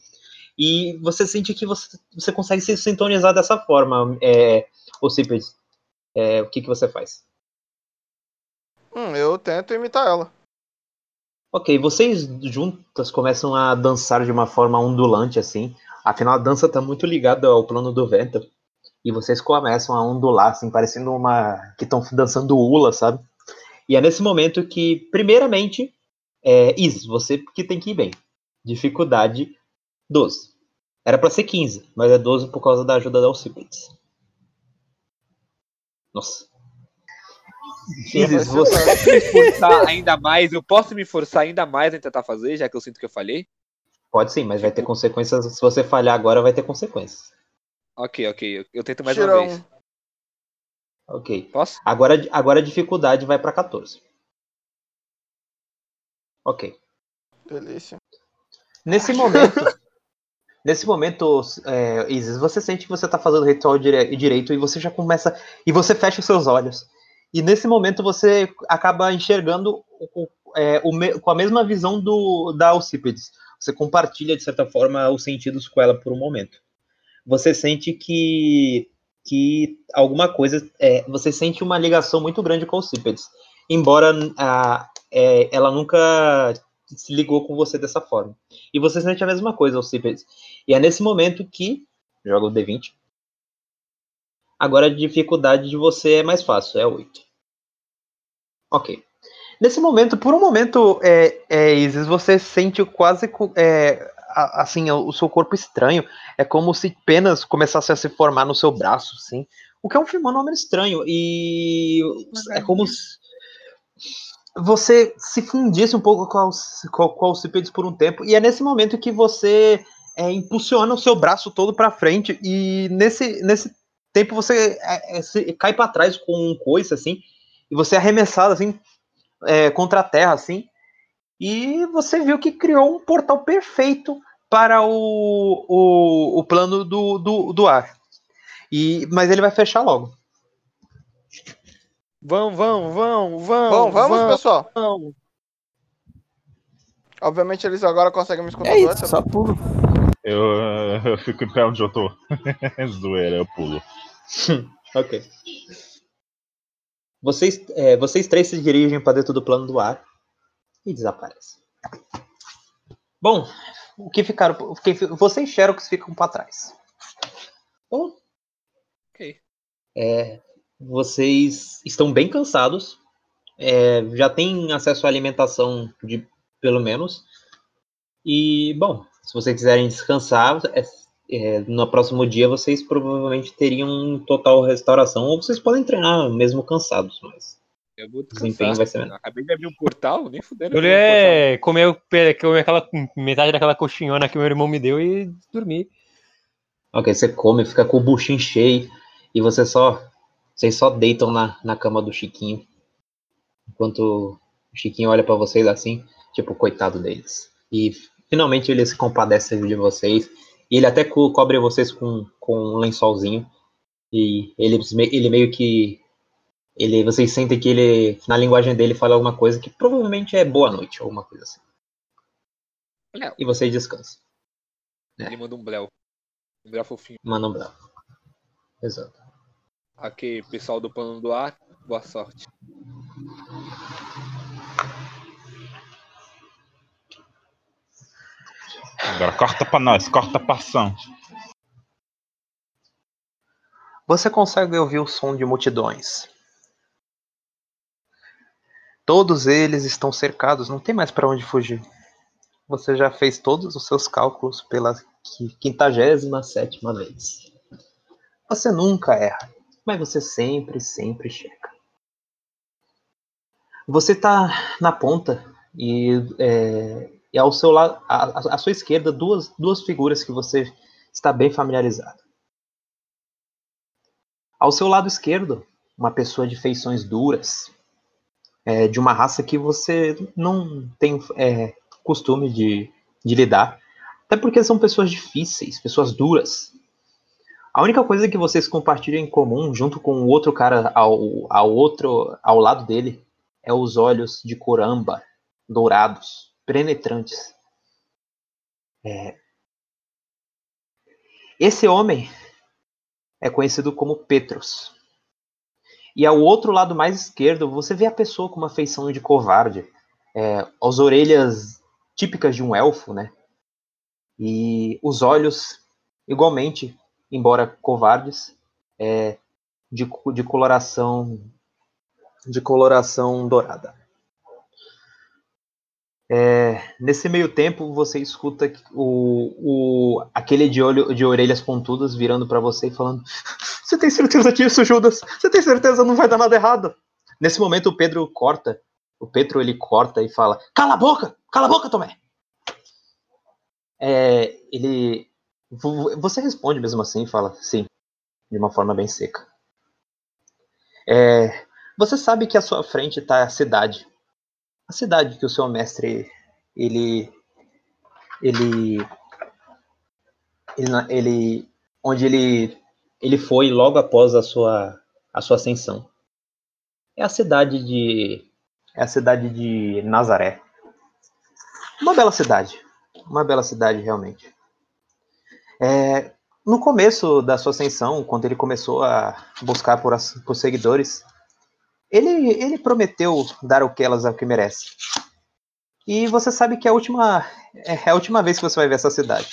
E você sente que você, você consegue se sintonizar dessa forma, é. É, o que, que você faz? Hum, eu tento imitar ela. Ok, vocês juntas começam a dançar de uma forma ondulante assim. Afinal, a dança está muito ligada ao plano do vento. E vocês começam a ondular, assim, parecendo uma. que estão dançando ula, sabe? E é nesse momento que, primeiramente, é, Is, você que tem que ir bem. Dificuldade 12. Era para ser 15, mas é 12 por causa da ajuda da Alcibiades. Nossa. Eu você. posso me esforçar ainda mais, eu posso me forçar ainda mais em tentar fazer, já que eu sinto que eu falhei? Pode sim, mas vai ter consequências. Se você falhar agora, vai ter consequências. Ok, ok, eu, tento mais Tirou uma vez. um. Ok. Posso? Agora, agora a dificuldade vai para 14. Ok. Delícia. Nesse momento, [LAUGHS] nesse momento, é, Isis, você sente que você está fazendo o ritual dire- direito e você já começa e você fecha os seus olhos. E nesse momento você acaba enxergando o- o- é, o com a mesma visão do da Alcípedes. Você compartilha de certa forma os sentidos com ela por um momento. Você sente que que alguma coisa, é, você sente uma ligação muito grande com a Alcípedes, embora a, é, ela nunca se ligou com você dessa forma. E você sente a mesma coisa, Alcibiades. E é nesse momento que joga o D20. Agora a dificuldade de você é mais fácil, é 8. Ok. Nesse momento, por um momento, é, é, Isis, você sente quase é, a- assim o seu corpo estranho. É como se penas começassem a se formar no seu braço, assim. O que é um fenômeno estranho. E é como se você se fundisse um pouco com, com, com por um tempo. E é nesse momento que você é, impulsiona o seu braço todo para frente. E nesse, nesse tempo você é, é, se- cai para trás com um coice, assim. E você é arremessado, assim, é, contra a terra, assim. E você viu que criou um portal perfeito para o, o, o plano do, do, do ar. E, mas ele vai fechar logo. Vão, vão, vão, vão. Bom, vamos, vão, pessoal. vão. Obviamente eles agora conseguem me escutar É isso, só pulo. Eu, eu fico em pé onde eu tô. [LAUGHS] Zoeira, eu pulo. [LAUGHS] Ok. Vocês, é, vocês três se dirigem para dentro do plano do ar e desaparecem. Bom, o que ficaram. o que vocês Xerox ficam para trás. Bom, Ok. é, vocês estão bem cansados. é, já têm acesso à alimentação de pelo menos. E, bom, se vocês quiserem descansar, é, é, no próximo dia vocês provavelmente teriam um total restauração, ou vocês podem treinar mesmo cansados, mas Eu vou descansar. vai ser menor. Acabei de abrir um portal, nem fudendo. Eu que eu é, comeu, pe- comeu aquela metade daquela coxinhona que meu irmão me deu e dormi. Ok, você come, fica com o buchinho cheio, e você só. Vocês só deitam na, na cama do Chiquinho. Enquanto o Chiquinho olha pra vocês assim, tipo, coitado deles. E finalmente ele se compadece de vocês. E ele até co- cobre vocês com, com um lençolzinho. E ele, ele meio que. Ele, vocês sentem que ele, na linguagem dele, fala alguma coisa que provavelmente é boa noite, alguma coisa assim. E vocês descansam. Ele manda um Bleu. Um Bleu fofinho. Mano bravo. Exato. Ok, pessoal do plano do ar, boa sorte. Agora corta pra nós, corta pra ação. Você consegue ouvir o som de multidões. Todos eles estão cercados, não tem mais para onde fugir. Você já fez todos os seus cálculos pela qui- quintagésima sétima vez. Você nunca erra, mas você sempre, sempre chega. Você está na ponta e, é, e ao seu lado, à- à sua esquerda, duas, duas figuras que você está bem familiarizado. Ao seu lado esquerdo, uma pessoa de feições duras, é, de uma raça que você não tem é, costume de, de lidar. Até porque são pessoas difíceis, pessoas duras. A única coisa que vocês compartilham em comum, junto com o outro cara ao, ao outro ao lado dele, é os olhos de cor âmbar, dourados, penetrantes. É. Esse homem é conhecido como Petros. E ao outro lado mais esquerdo, você vê a pessoa com uma feição de covarde. é, as orelhas típicas de um elfo, né? E os olhos, igualmente, embora covardes, é, de, de coloração de coloração dourada. É, nesse meio tempo, você escuta o, o, aquele de, olho, de orelhas pontudas virando para você e falando: Você tem certeza disso, Judas? Você tem certeza não vai dar nada errado? Nesse momento, o Pedro corta. O Pedro ele corta e fala: Cala a boca! Cala a boca, Tomé! É, ele. Você responde mesmo assim e fala: Sim, de uma forma bem seca. É, você sabe que à sua frente está a cidade a cidade que o seu mestre ele ele ele, ele onde ele ele foi logo após a sua a sua ascensão é a cidade de é a cidade de Nazaré uma bela cidade uma bela cidade realmente é, no começo da sua ascensão quando ele começou a buscar por, as, por seguidores ele, ele prometeu dar o que elas é o que merece. E você sabe que é a última, é a última vez que você vai ver essa cidade.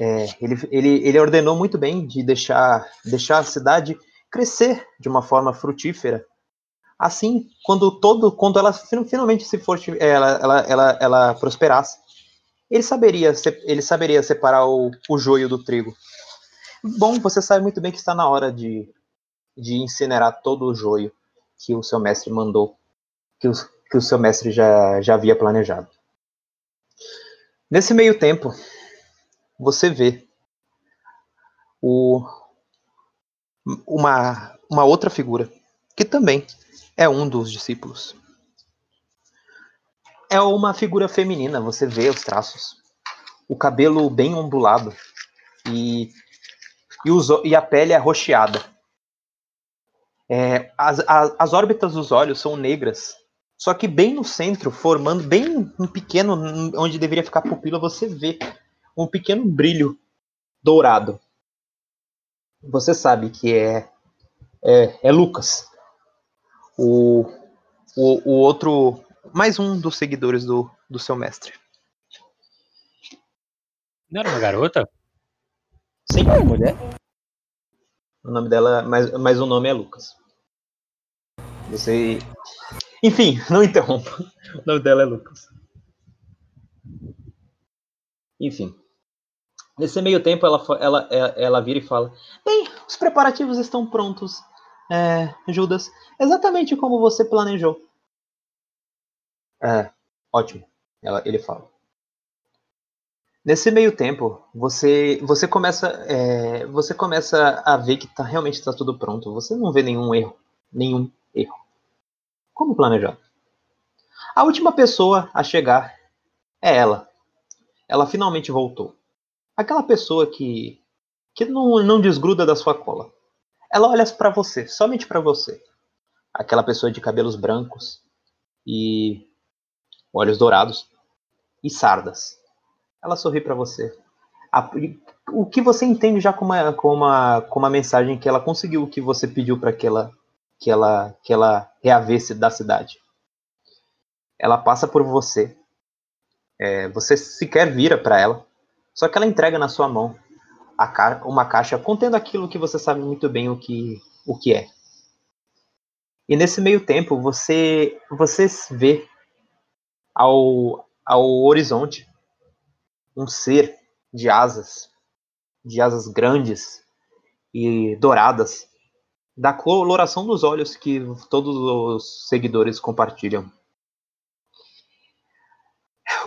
É, ele, ele, ele ordenou muito bem de deixar, deixar a cidade crescer de uma forma frutífera. Assim, quando todo, quando ela finalmente se for, ela, ela, ela, ela prosperasse, ele saberia, ele saberia separar o, o joio do trigo. Bom, você sabe muito bem que está na hora de, de incinerar todo o joio que o seu mestre mandou, que o, que o seu mestre já, já havia planejado. Nesse meio tempo, você vê o, uma, uma outra figura, que também é um dos discípulos. É uma figura feminina, você vê os traços. O cabelo bem ondulado e, e, os, e a pele arroxeada é, as, as, as órbitas dos olhos são negras, só que bem no centro, formando bem um pequeno, onde deveria ficar a pupila, você vê um pequeno brilho dourado. Você sabe que é, é, é Lucas, o, o, o, outro, mais um dos seguidores do, do seu mestre. Não era uma garota? Sim. É mulher? O nome dela, mas, mas o nome é Lucas. Você. Enfim, não interrompa. O nome dela é Lucas. Enfim. Nesse meio tempo, ela, ela, ela vira e fala: Bem, os preparativos estão prontos, é, Judas. Exatamente como você planejou. É, ótimo. Ela, ele fala. Nesse meio tempo, você você começa é, você começa a ver que tá, realmente está tudo pronto. Você não vê nenhum erro, nenhum erro. Como planejado. A última pessoa a chegar é ela. Ela finalmente voltou. Aquela pessoa que que não, não desgruda da sua cola. Ela olha para você, somente para você. Aquela pessoa de cabelos brancos e olhos dourados e sardas ela sorri para você. O que você entende já como uma, como, uma, como uma mensagem que ela conseguiu o que você pediu para que ela, que, ela, que ela reavesse da cidade. Ela passa por você. É, você sequer vira para ela. Só que ela entrega na sua mão ca uma caixa contendo aquilo que você sabe muito bem o que, o que é. E nesse meio tempo, você, você vê ao, ao horizonte um ser de asas, de asas grandes e douradas, da coloração dos olhos que todos os seguidores compartilham.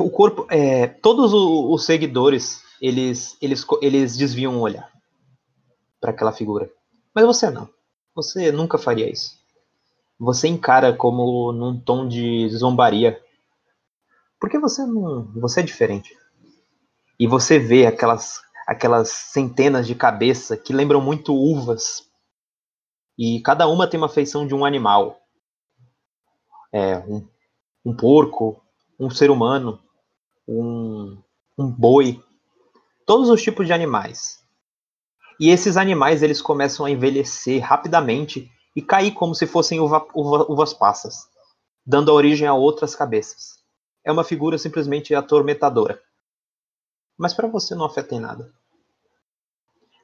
O corpo, é, todos os seguidores, eles, eles, eles desviam o olhar para aquela figura. Mas você não. Você nunca faria isso. Você encara como num tom de zombaria. Porque você não, você é diferente e você vê aquelas, aquelas centenas de cabeças que lembram muito uvas. E cada uma tem uma feição de um animal. É, um, um porco, um ser humano, um, um boi, todos os tipos de animais. E esses animais eles começam a envelhecer rapidamente e cair como se fossem uva, uva, uvas passas. dando origem a outras cabeças. É uma figura simplesmente atormentadora. Mas para você não afeta em nada.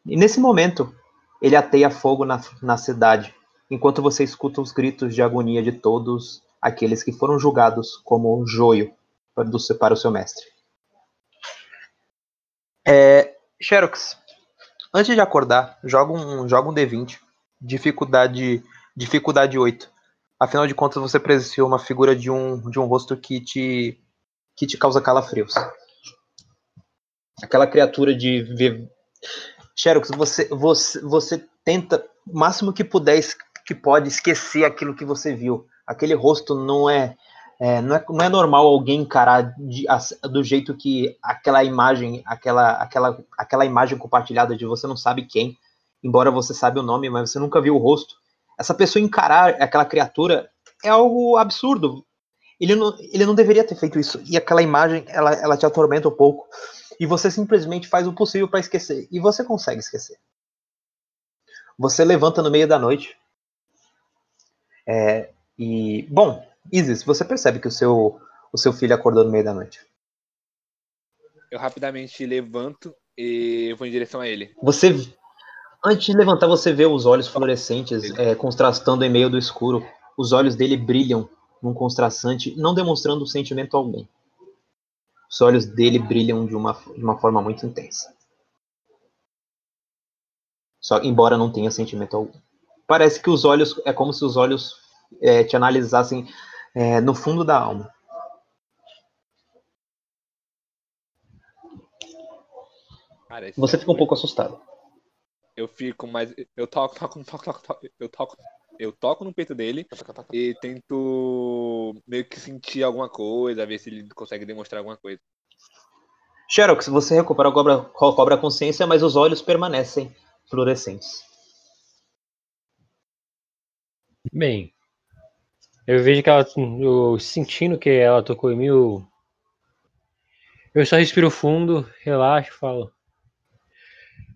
E nesse momento, ele ateia fogo na, na cidade, enquanto você escuta os gritos de agonia de todos aqueles que foram julgados como joio para, para o seu mestre. É, Xerox, antes de acordar, joga um, joga um D20, dificuldade, dificuldade 8. Afinal de contas, você presenciou uma figura de um, de um rosto que te, que te causa calafrios. Aquela criatura de. Xerox, você, você, você tenta o máximo que puder, que pode, esquecer aquilo que você viu. Aquele rosto não é. É, não, é, não é normal alguém encarar de, a, do jeito que aquela imagem, aquela, aquela, aquela imagem compartilhada de você não sabe quem, embora você sabe o nome, mas você nunca viu o rosto essa pessoa encarar aquela criatura é algo absurdo. Ele não, ele não deveria ter feito isso. E aquela imagem, ela, ela te atormenta um pouco. E você simplesmente faz o possível para esquecer. E você consegue esquecer. Você levanta no meio da noite. É, e, bom, Isis, você percebe que o seu, o seu filho acordou no meio da noite. Eu rapidamente levanto e vou em direção a ele. Você, Antes de levantar, você vê os olhos fluorescentes é, contrastando em meio do escuro. Os olhos dele brilham num contrastante, não demonstrando sentimento algum. Os olhos dele brilham de uma, de uma forma muito intensa. Só, embora não tenha sentimento algum. Parece que os olhos, é como se os olhos é, te analisassem é, no fundo da alma. Parece você fica um pouco assustado eu fico mais. Eu toco, toco, toco, toco, toco eu toco. Eu toco no peito dele e tento meio que sentir alguma coisa, ver se ele consegue demonstrar alguma coisa. Xerox, você recupera a cobra, cobra a consciência, mas os olhos permanecem fluorescentes. Bem, eu vejo que ela. Eu, sentindo que ela tocou em mim, eu, eu só respiro fundo, relaxo e falo.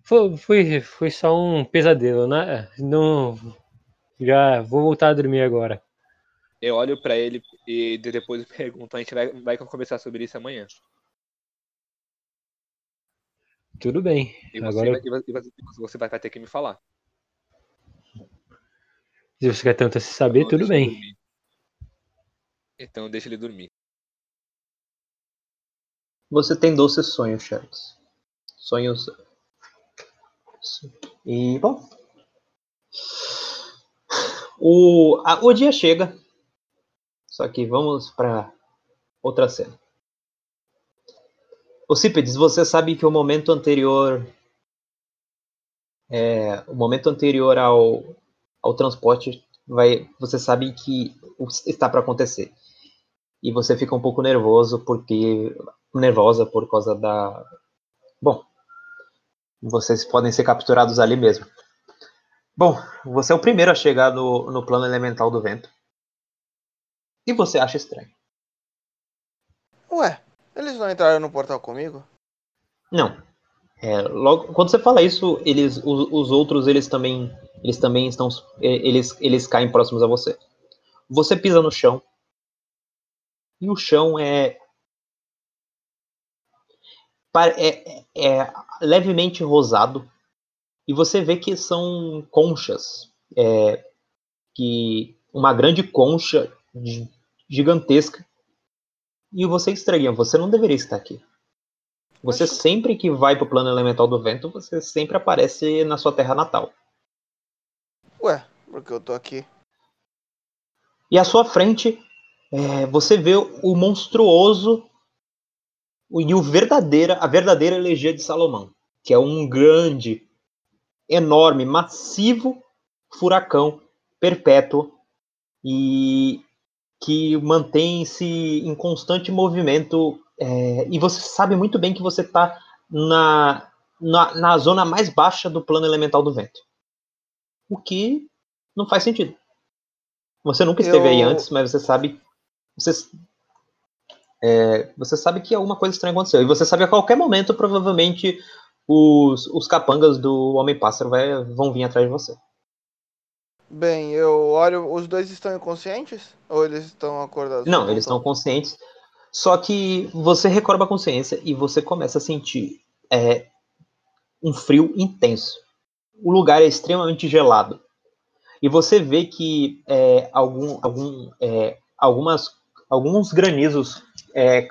Foi, foi, foi só um pesadelo, né? Não, já vou voltar a dormir agora. Eu olho para ele e depois pergunto, a gente vai, vai conversar sobre isso amanhã. Tudo bem. E você, agora... vai, você vai ter que me falar. Se você quer tanto se saber, então, tudo bem. Então deixa ele dormir. Você tem doces sonhos, Charles. Sonhos e, bom. O, a, o dia chega. Só que vamos para outra cena. Ocípedes, você sabe que o momento anterior. É, o momento anterior ao, ao transporte vai, você sabe que está para acontecer. E você fica um pouco nervoso porque nervosa por causa da Bom, vocês podem ser capturados ali mesmo. Bom, você é o primeiro a chegar no, no plano elemental do vento. E você acha estranho. Ué, eles não entraram no portal comigo? Não. É, logo, quando você fala isso, eles, os, os, outros, eles também, eles também estão, eles, eles caem próximos a você. Você pisa no chão. E o chão é é, é, levemente rosado e você vê que são conchas, é, que uma grande concha gigantesca e você estranha, você não deveria estar aqui. Você Acho... sempre que vai para o plano elemental do vento, você sempre aparece na sua terra natal. Ué, porque eu tô aqui. E à sua frente, é, você vê o monstruoso e o verdadeira, a verdadeira elegia de Salomão, que é um grande, enorme, massivo furacão perpétuo e que mantém-se em constante movimento. É, e você sabe muito bem que você está na, na, na zona mais baixa do plano elemental do vento. O que não faz sentido. Você nunca esteve Eu... aí antes, mas você sabe. Você é, você sabe que alguma coisa estranha aconteceu. E você sabe a qualquer momento, provavelmente, os, os capangas do Homem-Pássaro vão vir atrás de você. Bem, eu olho. Os dois estão inconscientes? Ou eles estão acordados? Não, eles estão conscientes. Só que você recorda a consciência e você começa a sentir é, um frio intenso. O lugar é extremamente gelado. E você vê que é, algum, algum, é, algumas, alguns granizos é,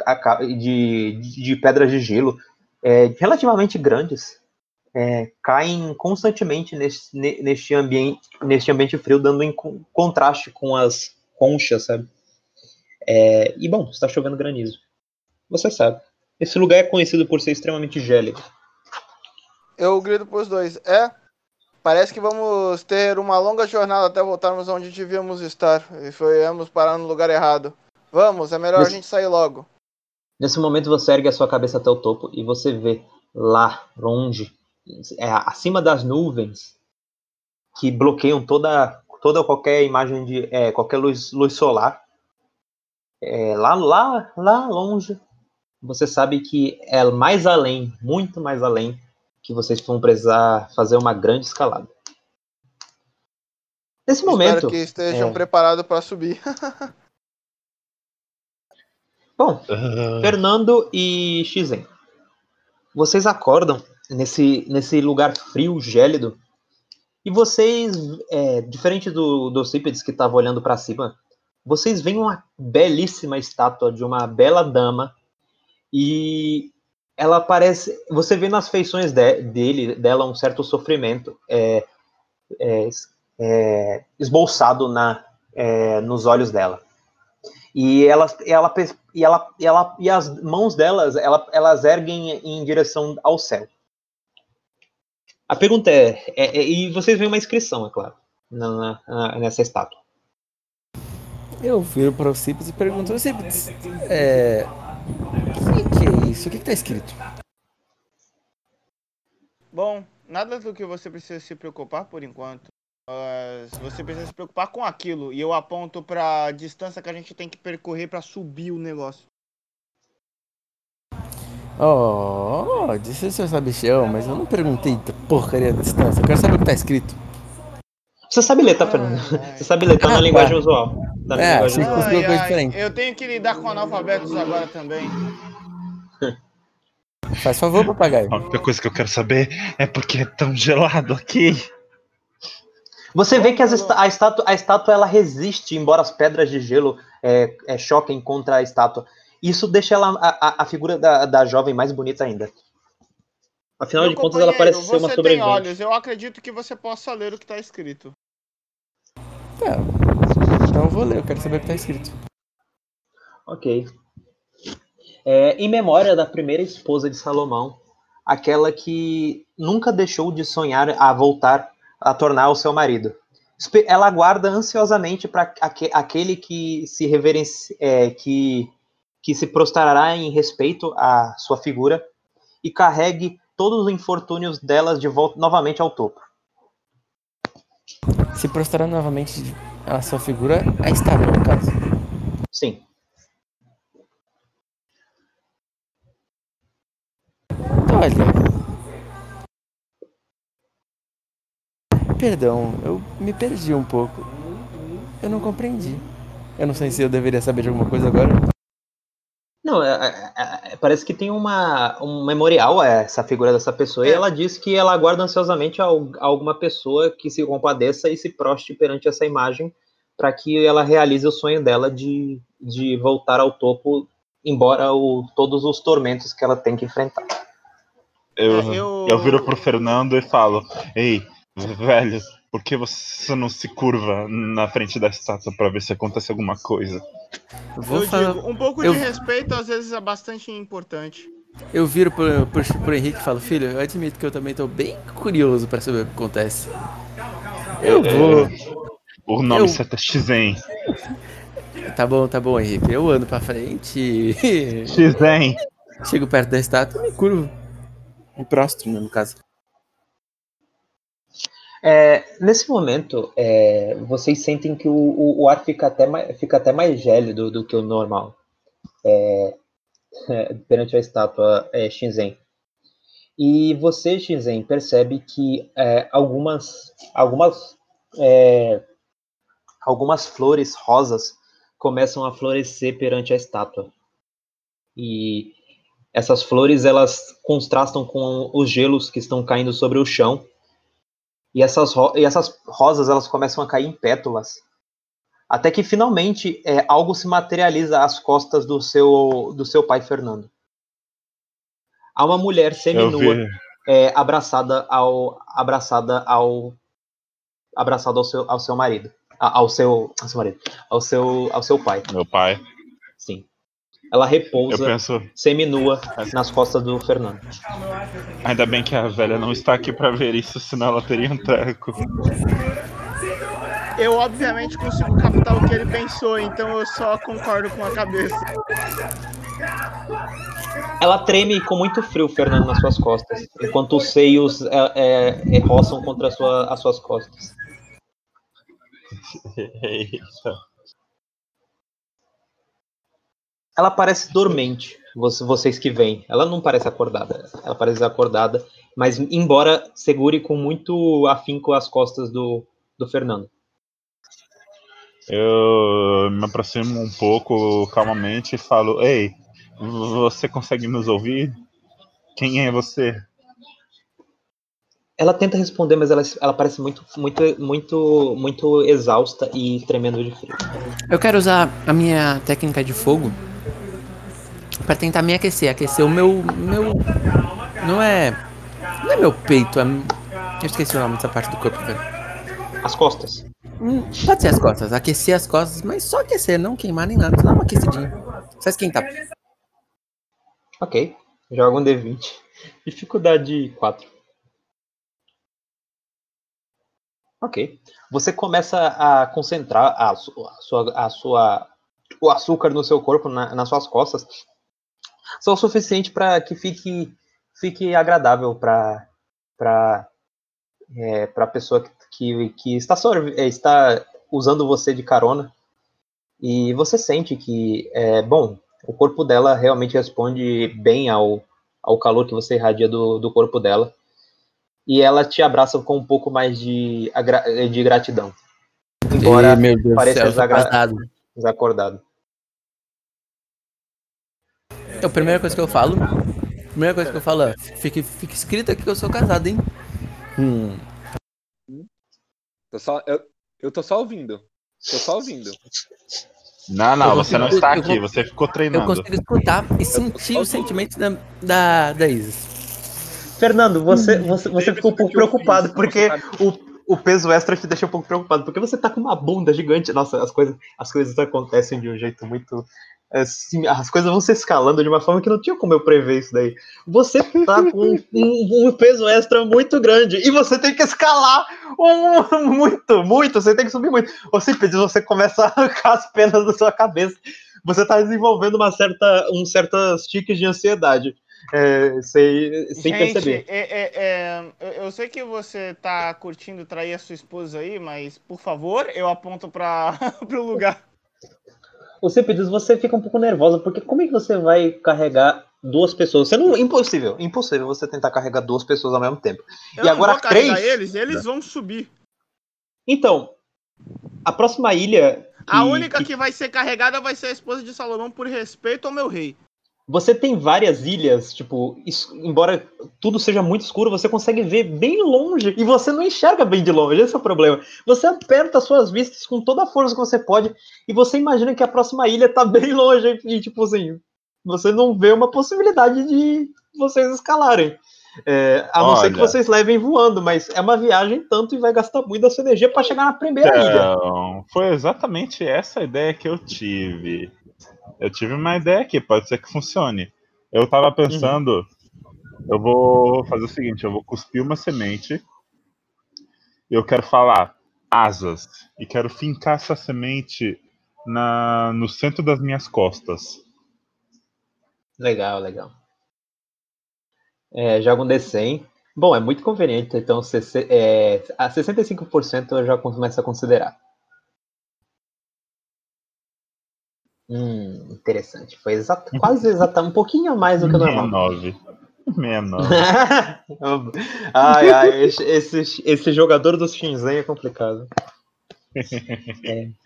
de, de pedras de gelo é, relativamente grandes é, caem constantemente neste, neste, ambiente, neste ambiente frio, dando em contraste com as conchas, sabe? É, e bom, está chovendo granizo. Você sabe. Esse lugar é conhecido por ser extremamente gélido. Eu grito para os dois. É, parece que vamos ter uma longa jornada até voltarmos onde devíamos estar. E fomos parar no lugar errado. Vamos, é melhor Nesse... a gente sair logo. Nesse momento você ergue a sua cabeça até o topo e você vê lá, longe, é, acima das nuvens que bloqueiam toda, toda qualquer imagem de é, qualquer luz, luz solar. É, lá, lá, lá longe, você sabe que é mais além, muito mais além, que vocês vão precisar fazer uma grande escalada. Nesse momento. Espero que estejam é... preparados para subir. [LAUGHS] Bom, uhum. Fernando e Xizen, vocês acordam nesse, nesse lugar frio, gélido. E vocês, é, diferente do, do Cípedes que estava olhando para cima, vocês veem uma belíssima estátua de uma bela dama e ela parece, você vê nas feições de, dele, dela um certo sofrimento é, é, é esboçado na, é, nos olhos dela. E ela, ela, e ela, ela e as mãos delas, ela, elas erguem em direção ao céu. A pergunta é, é, é, e vocês veem uma inscrição, é claro, na, na, nessa estátua. Eu viro para o Cipes e pergunto, Cipes, é, o que, que, é isso? O que está escrito? Bom, nada do que você precisa se preocupar por enquanto. Mas você precisa se preocupar com aquilo. E eu aponto para a distância que a gente tem que percorrer para subir o negócio. Oh, disse o seu sabichão, mas eu não perguntei porcaria da distância. Eu quero saber o que tá escrito. Você sabe ler, tá, Fernando? Você sabe ler, tá na linguagem usual. Tá na é, linguagem usual. Ai, ai, diferente. Eu tenho que lidar com analfabetos agora também. Faz favor, papagaio. A única coisa que eu quero saber é porque é tão gelado aqui. Você vê que as, a, estátua, a estátua ela resiste, embora as pedras de gelo é, é, choquem contra a estátua. Isso deixa ela, a, a figura da, da jovem mais bonita ainda. Afinal Meu de contas, ela parece ser uma sobrevivente. olhos, eu acredito que você possa ler o que está escrito. É, então eu vou ler, eu quero saber o que está escrito. Ok. É, em memória da primeira esposa de Salomão, aquela que nunca deixou de sonhar a voltar a tornar o seu marido. Ela aguarda ansiosamente para aquele que se reverencia, é, que que se prostrará em respeito à sua figura e carregue todos os infortúnios delas de volta novamente ao topo. Se prostrar novamente à sua figura, a estátua, no caso. Sim. Olha. Perdão, eu me perdi um pouco. Eu não compreendi. Eu não sei se eu deveria saber de alguma coisa agora. Não, é, é, é, parece que tem uma, um memorial a essa figura dessa pessoa, é. e ela diz que ela aguarda ansiosamente a, a alguma pessoa que se compadeça e se proste perante essa imagem para que ela realize o sonho dela de, de voltar ao topo, embora o, todos os tormentos que ela tem que enfrentar. Eu, é, eu... eu viro pro Fernando e falo: Ei, velho, por que você não se curva na frente da estátua para ver se acontece alguma coisa? Vou eu falar... digo, um pouco eu... de respeito às vezes é bastante importante. Eu viro pro, pro, pro Henrique e falo, filho, eu admito que eu também tô bem curioso para saber o que acontece. Eu é, vou. O nome eu... certo é Xen. Tá bom, tá bom, Henrique. Eu ando pra frente. Xen. [LAUGHS] Chego perto da estátua e me curvo. Me prostro, no caso. É, nesse momento, é, vocês sentem que o, o, o, ar fica até mais, fica até mais gélido do que o normal é, [LAUGHS] perante a estátua é, Shinzen. E você, Shinzen, percebe que é, algumas, algumas é, algumas flores rosas começam a florescer perante a estátua. E essas flores elas contrastam com os gelos que estão caindo sobre o chão. E essas, ro e essas rosas elas começam a cair em pétalas. Até que finalmente é, algo se materializa às costas do seu, do seu pai Fernando. Há uma mulher seminua é, abraçada ao abraçada ao abraçada ao seu, ao seu marido, ao seu, ao seu marido, ao seu ao seu pai. Meu pai. Ela repousa penso, seminua nas costas do Fernando. ainda bem que a velha não está aqui pra ver isso, senão ela teria um treco. Eu, obviamente, consigo captar o que ele pensou, então eu só concordo com a cabeça. Ela treme com muito frio, Fernando, nas suas costas, enquanto os seios é, é, é, roçam contra a sua- as suas costas. [LAUGHS] Eita. Ela parece dormente, você- vocês que veem. Ela não parece acordada. Ela parece desacordada, mas embora segure com muito afinco as costas do, do Fernando. Eu me aproximo um pouco calmamente e falo: Ei, você consegue nos ouvir? Quem é você? Ela tenta responder, mas ela, ela parece muito, muito, muito, muito exausta e tremendo de frio. Eu quero usar a minha técnica de fogo pra tentar me aquecer. Aquecer o meu. meu não é. Não é meu peito, é. Eu esqueci o nome dessa parte do corpo, velho. As costas. Hum, Pode ser as costas, aquecer as costas, mas só aquecer, não queimar nem nada, só dar uma aquecidinha. Só esquentar. Ok. Joga um D20. Dificuldade 4. Ok. Você começa a concentrar a sua, a sua, o açúcar no seu corpo, na- nas suas costas, só o suficiente para que fique, fique agradável para para é, a pessoa que, que, que está, é, está usando você de carona. E você sente que, é, bom, o corpo dela realmente responde bem ao, ao calor que você irradia do, do corpo dela. E ela te abraça com um pouco mais de, de gratidão. Embora Ih, meu Deus pareça desagra- casado. desacordado. É a primeira coisa que eu falo. Primeira coisa que eu falo é, fique, fique escrito aqui que eu sou casado, hein? Hum. Tô só, eu, eu tô só ouvindo. Tô só ouvindo. Não, não, Eu você não está eu aqui, você ficou Eu treinando. consigo escutar e sentir os sentimentos da, da, da Isis. Fernando, você, você, você ficou um pouco eu preocupado, porque o, o peso extra te deixa um pouco preocupado, porque você tá com uma bunda gigante. Nossa, as coisas, as coisas acontecem de um jeito muito. assim, as coisas vão se escalando de uma forma que não tinha como eu prever isso daí. Você tá com um, um- peso extra muito grande e você tem que escalar um- muito, muito. Você tem que subir muito. Você pediu, você começa [LAUGHS] a arrancar as penas da sua cabeça. Você tá desenvolvendo uma certa, um certas tiques de ansiedade. [LAUGHS] é, sem, sem Gente, perceber. é- é- é, eu- sei que você tá curtindo trair a sua esposa aí, mas por favor, eu aponto para [LAUGHS] pro lugar. Você pediu, você fica um pouco nervosa, porque como é que você vai carregar duas pessoas? Você não, impossível, impossível você tentar carregar duas pessoas ao mesmo tempo. Eu E não agora três? eles, eles vão subir. Então, a próxima ilha. A que- única que- que vai ser carregada vai ser a esposa de Salomão por respeito ao meu rei. Você tem várias ilhas, tipo, isso- embora tudo seja muito escuro, você consegue ver bem longe e você não enxerga bem de longe, esse é o problema. Você aperta as suas vistas com toda a força que você pode e você imagina que a próxima ilha tá [LAUGHS] bem longe e, tipo assim, você não vê uma possibilidade de vocês escalarem. É, a não ser que vocês levem voando, mas é uma viagem tanto e vai gastar muita sua energia para chegar na primeira ilha. Então, foi exatamente essa ideia que eu tive. Eu tive uma ideia aqui, pode ser que funcione. Eu tava pensando, eu vou fazer o seguinte, eu vou cuspir uma semente. Eu quero falar asas e quero fincar essa semente na no centro das minhas costas. Legal, legal. É, joga um D100. Bom, é muito conveniente, então é, a 65% eu já começo a considerar. Hum, interessante. Foi exato, quase exato, um pouquinho a mais do que o normal. 69. 69. [LAUGHS] ai, ai, esse, esse, jogador do Shinzen é complicado. É. [LAUGHS]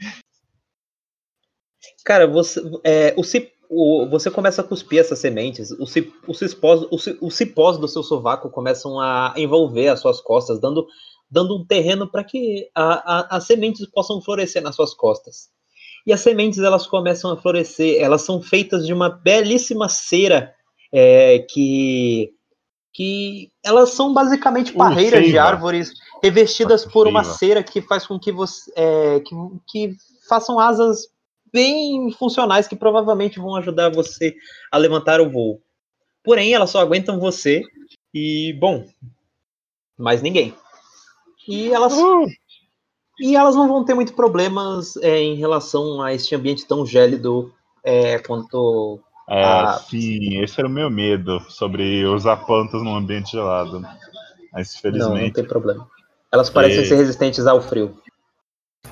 Cara, você, é, o, cip- o- você começa a cuspir essas sementes, os cip- os cipós, os os cipós do seu sovaco começam a envolver as suas costas, dando, dando um terreno para que a- a- as sementes possam florescer nas suas costas. E as sementes elas começam a florescer, elas são feitas de uma belíssima cera é, que que elas são basicamente Uh, parreiras de árvores revestidas por uma cera que faz com que você é, que, que façam asas bem funcionais que provavelmente vão ajudar você a levantar o voo. Porém, elas só aguentam você e bom, mais ninguém. E elas e elas não vão ter muito problemas é, em relação a este ambiente tão gélido é, quanto É, Ah. sim, esse era o meu medo sobre usar plantas num ambiente gelado. Mas não, não felizmente. tem problema. Elas parecem E- ser resistentes ao frio.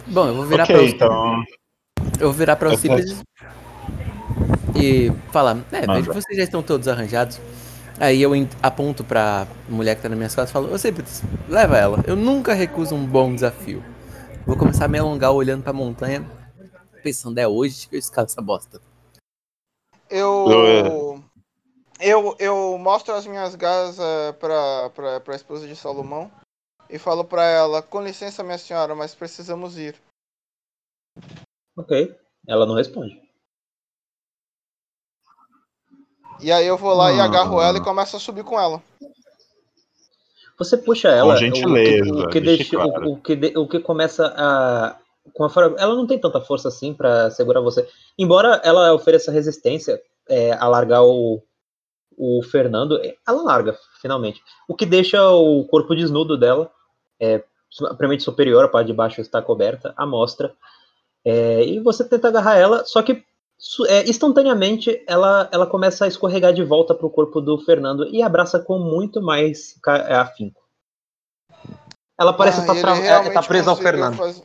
Bom, eu vou virar Ok, pra então. Eu vou virar para Eu o Cípedes e falar, é, Manda. vejo que vocês já estão todos arranjados. Aí eu aponto pra mulher que tá na minha costas e falo, ô leva ela. Eu nunca recuso um bom desafio. Vou começar a me alongar olhando pra montanha, pensando, é hoje que eu escalo essa bosta. Eu. Eu, eu mostro as minhas garras eh, pra, pra, pra esposa de Salomão e falo pra ela: Com licença, minha senhora, mas precisamos ir. Ok. Ela não responde. E aí eu vou lá e Ah. agarro ela e começo a subir com ela. Você puxa ela. Com gentileza, O que, o que, deixa, claro. o, o que, de- o que começa a. Com a ela não tem tanta força assim pra segurar você. Embora ela ofereça resistência é, a largar o, o Fernando, é, ela larga, finalmente. O que deixa o corpo desnudo dela, é, superior, a parte de baixo está coberta, à mostra. É, e você tenta agarrar ela, só que é, instantaneamente ela, ela começa a escorregar de volta para o corpo do Fernando e abraça com muito mais é, afinco. Ela parece Ah, estar tra- é, tá presa ao Fernando. faz-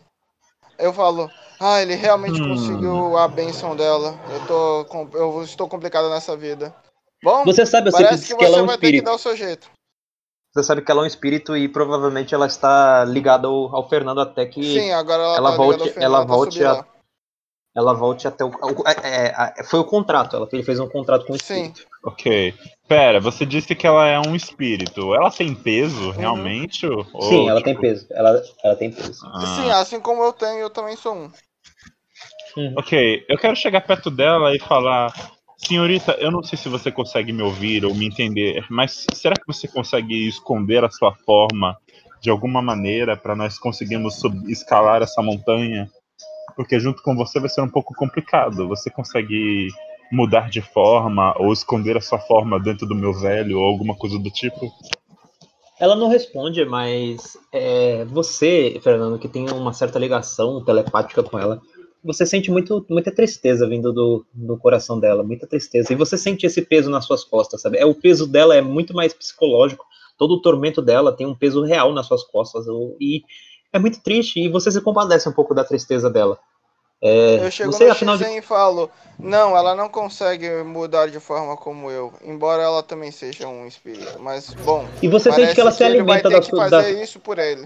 Eu falo, ah, ele realmente Hum. conseguiu a benção dela. Eu, tô, eu estou complicado nessa vida. Bom, Você sabe, parece Cíclides, que que ela você é um vai ter que espírito. dar o seu jeito. Você sabe que ela é um espírito e provavelmente ela está ligada ao, ao Fernando até que Sim, agora ela, ela tá volte- ela volte a- lá. Ela volte até o. é, é, foi o contrato, ela ele fez um contrato com o Sim. espírito. Ok. Pera, você disse que ela é um espírito. Ela tem peso, realmente? Ou, Sim, ela tipo, tem peso. Ela, ela tem peso. ah, Sim, assim como eu tenho, eu também sou um. Ok, eu quero chegar perto dela e falar. Senhorita, eu não sei se você consegue me ouvir ou me entender, mas será que você consegue esconder a sua forma de alguma maneira para nós conseguirmos escalar essa montanha? Porque junto com você vai ser um pouco complicado. Você consegue mudar de forma ou esconder a sua forma dentro do meu velho ou alguma coisa do tipo? Ela não responde, mas é, você, Fernando, que tem uma certa ligação telepática com ela, você sente muito, muita tristeza vindo do, do coração dela, muita tristeza. E você sente esse peso nas suas costas, sabe? É, o peso dela é muito mais psicológico. Todo o tormento dela tem um peso real nas suas costas. E é muito triste. E você se compadece um pouco da tristeza dela. É, Eu chego você, no afinal de e falo, não, ela não consegue mudar de forma como eu, embora ela também seja um espírito. Mas, bom, E você sente que ela se vai alimenta ter da que sua. fazer da- isso por ele.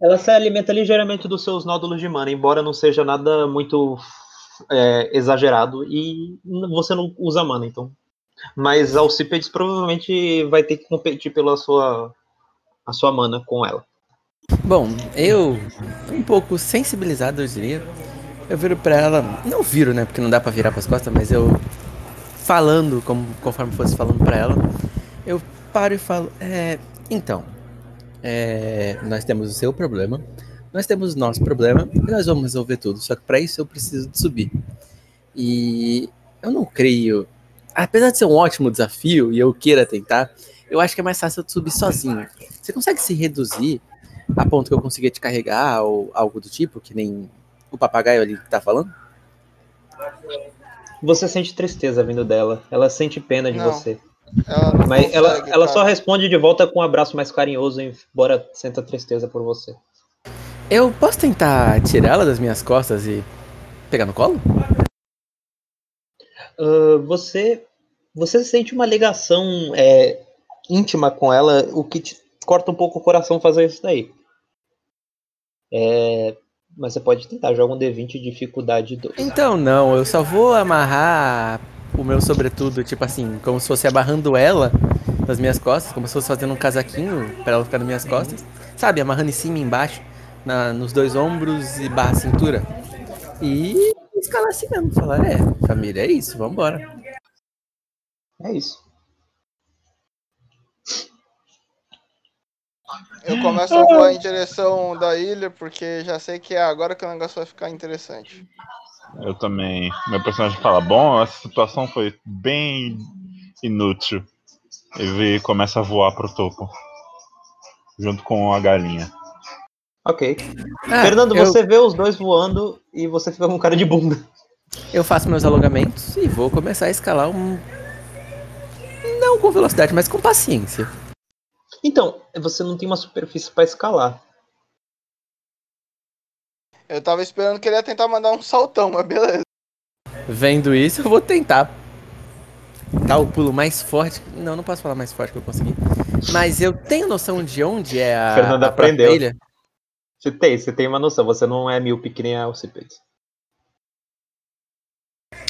Ela se alimenta ligeiramente dos seus nódulos de mana, embora não seja nada muito é, exagerado e você não usa mana, então. Mas Alcipedes provavelmente vai ter que competir pela sua a sua mana com ela. Bom, eu, um pouco sensibilizado, eu diria, eu viro pra ela, não viro, né, porque não dá pra virar pras costas, mas eu, falando, como, conforme fosse falando pra ela, eu paro e falo, é, então, é, nós temos o seu problema, nós temos o nosso problema, e nós vamos resolver tudo, só que pra isso eu preciso de subir. E eu não creio, apesar de ser um ótimo desafio, e eu queira tentar, eu acho que é mais fácil eu subir sozinho. Você consegue se reduzir a ponto que eu consiga te carregar ou algo do tipo, que nem o papagaio ali que tá falando? Você sente tristeza vindo dela, ela sente pena de Não, você. Ela Mas ela, consegue, ela só cara. responde de volta com um abraço mais carinhoso, embora sinta tristeza por você. Eu posso tentar tirá-la das minhas costas e pegar no colo? Ah, você você sente uma ligação é, íntima com ela, o que te corta um pouco o coração fazer isso daí. É, Mas você pode tentar, joga um D20 dificuldade 2. Então não, eu só vou amarrar o meu sobretudo, tipo assim, como se fosse amarrando ela nas minhas costas, como se fosse fazendo um casaquinho pra ela ficar nas minhas costas. Sabe, amarrando em cima e embaixo, na, nos dois ombros e barra cintura. E escalar assim mesmo, falar, é, família, é isso, vambora. É isso. Eu começo a voar em direção da ilha, porque já sei que é agora que o negócio vai ficar interessante. Eu também. Meu personagem fala: Bom, essa situação foi bem inútil. Ele começa a voar pro topo. Junto com a galinha. Ok. Ah, Fernando, eu, você vê os dois voando e você fica com cara de bunda. eu faço meus alongamentos e vou começar a escalar um. Não com velocidade, mas com paciência. Então, você não tem uma superfície pra escalar. Eu tava esperando que ele ia tentar mandar um saltão, mas beleza. Vendo isso, eu vou tentar. Tá o pulo mais forte. Não, não posso falar mais forte que eu consegui. Mas eu tenho noção de onde é a. Fernando a aprendeu. ilha. Você tem, você tem uma noção, você não é míope que nem a Alcipedes.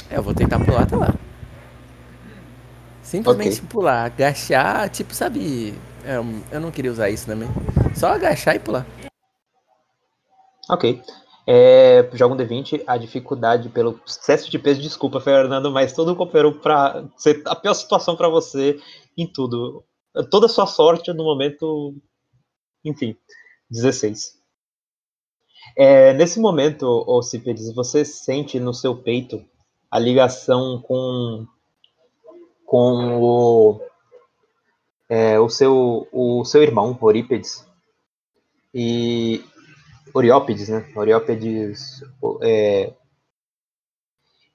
É, eu vou tentar pular até lá. Simplesmente pular, agachar, tipo, sabe. Eu não queria usar isso, né, man? Só agachar e pular. Ok. É, um D20, a dificuldade pelo excesso de peso, desculpa, Fernando, mas tudo cooperou pra ser a pior situação pra você em tudo. Toda a sua sorte no momento. Enfim, 16. É, nesse momento, Ocipedes, você sente no seu peito a ligação com, com o, é, o, seu, o seu irmão, Orípedes. E Oriópedes, né? Oriópedes. é,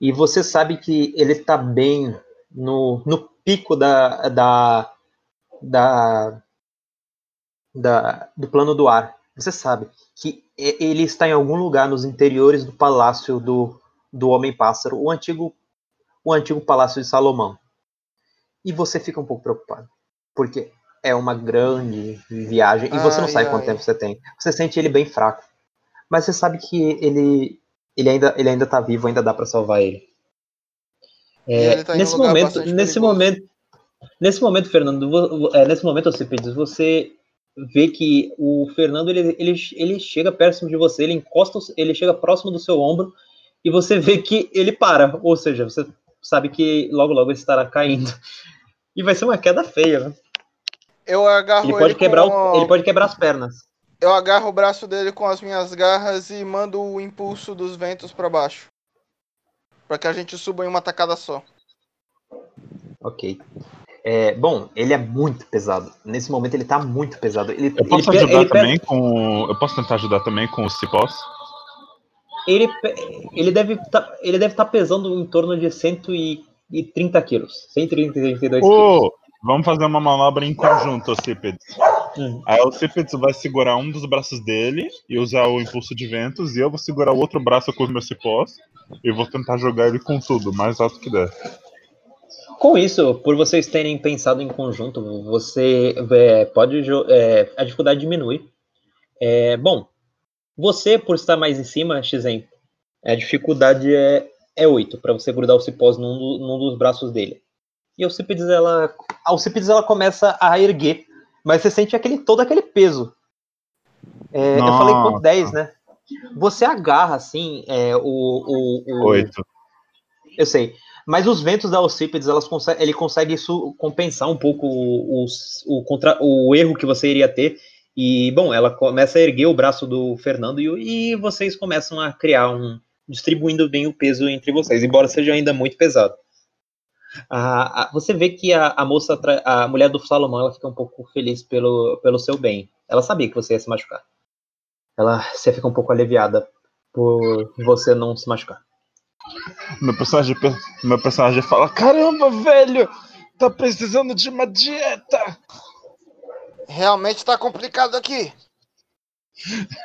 e você sabe que ele está bem no, no pico da, da, da, da- do plano do ar. Você sabe que ele está em algum lugar nos interiores do palácio do, do Homem-Pássaro, o antigo, o antigo palácio de Salomão. E você fica um pouco preocupado, porque é uma grande viagem e você não Ai, sabe quanto ai. tempo você tem. Você sente ele bem fraco, mas você sabe que ele ele ainda ele ainda tá vivo, ainda dá para salvar ele. É, ele tá um nesse momento, nesse perigoso. momento, nesse momento, Fernando, é, nesse momento, Alcibiades, você vê que o Fernando ele, ele, ele chega perto de você, ele encosta, ele chega próximo do seu ombro e você vê que ele para, ou seja, você sabe que logo logo ele estará caindo e vai ser uma queda feia. Né? Eu agarro Ele ele, pode quebrar, com... o- ele pode quebrar as pernas. Eu agarro o braço dele com as minhas garras e mando o impulso dos ventos pra baixo. Pra que a gente suba em uma tacada só. Ok. É, bom, ele é muito pesado. Nesse momento ele tá muito pesado. Ele, Eu posso ele, ajudar ele, pe- também com. Eu posso tentar ajudar também com os cipós? ele, ele deve tá, ele deve estar pesando em torno de 130 quilos. 132 quilos. Vamos fazer uma manobra em conjunto, Cípedes. Hum. Aí o Cípedes vai segurar um dos braços dele e usar o impulso de ventos, e eu vou segurar o outro braço com os meus cipós e vou tentar jogar ele com tudo, o mais alto que der. Com isso, por vocês terem pensado em conjunto, você é, pode é, a dificuldade diminui. É, bom, você por estar mais em cima, Xen, a dificuldade é, é 8 para você grudar o cipós num, num dos braços dele. E a Alcipides ela, a Alcipides ela começa a erguer, mas você sente aquele todo aquele peso. É, eu falei Nossa. 10, né? Você agarra assim é, o, o, o, Oito. eu sei. Mas os ventos da Alcípedes, elas consegue, ele consegue isso compensar um pouco o, o, o contra, o erro que você iria ter. E, bom, ela começa a erguer o braço do Fernando e, e vocês começam a criar um. distribuindo bem o peso entre vocês, embora seja ainda muito pesado. A- a- você vê que a, a moça, a mulher do Salomão, ela fica um pouco feliz pelo, pelo seu bem. Ela sabia que você ia se machucar. Ela você fica um pouco aliviada por você não se machucar. Meu personagem, pe- meu personagem fala: Caramba, velho! Tá precisando de uma dieta! Realmente tá complicado aqui.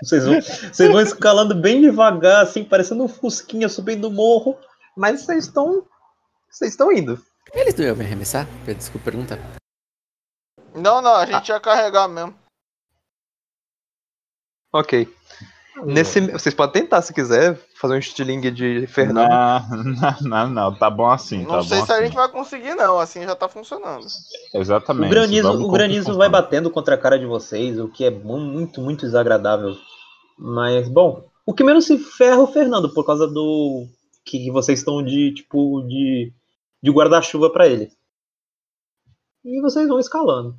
Vocês vão, vocês vão escalando bem devagar, assim, parecendo um fusquinha subindo o morro, mas vocês estão. Vocês estão indo. Eles não iam me arremessar? Desculpa perguntar. Não, não, a gente ia carregar mesmo. Ok. Nesse, vocês podem tentar se quiser fazer um estilingue de Fernando. Não, não, não, não, tá bom assim. Não tá sei bom se a assim. gente vai conseguir, não. Assim já tá funcionando. Exatamente. O granizo, o granizo vai batendo contra a cara de vocês, o que é mu- muito, muito desagradável. Mas, bom, o que menos se ferra é o Fernando, por causa do que vocês estão de, tipo, de, de guarda-chuva pra ele. E vocês vão escalando.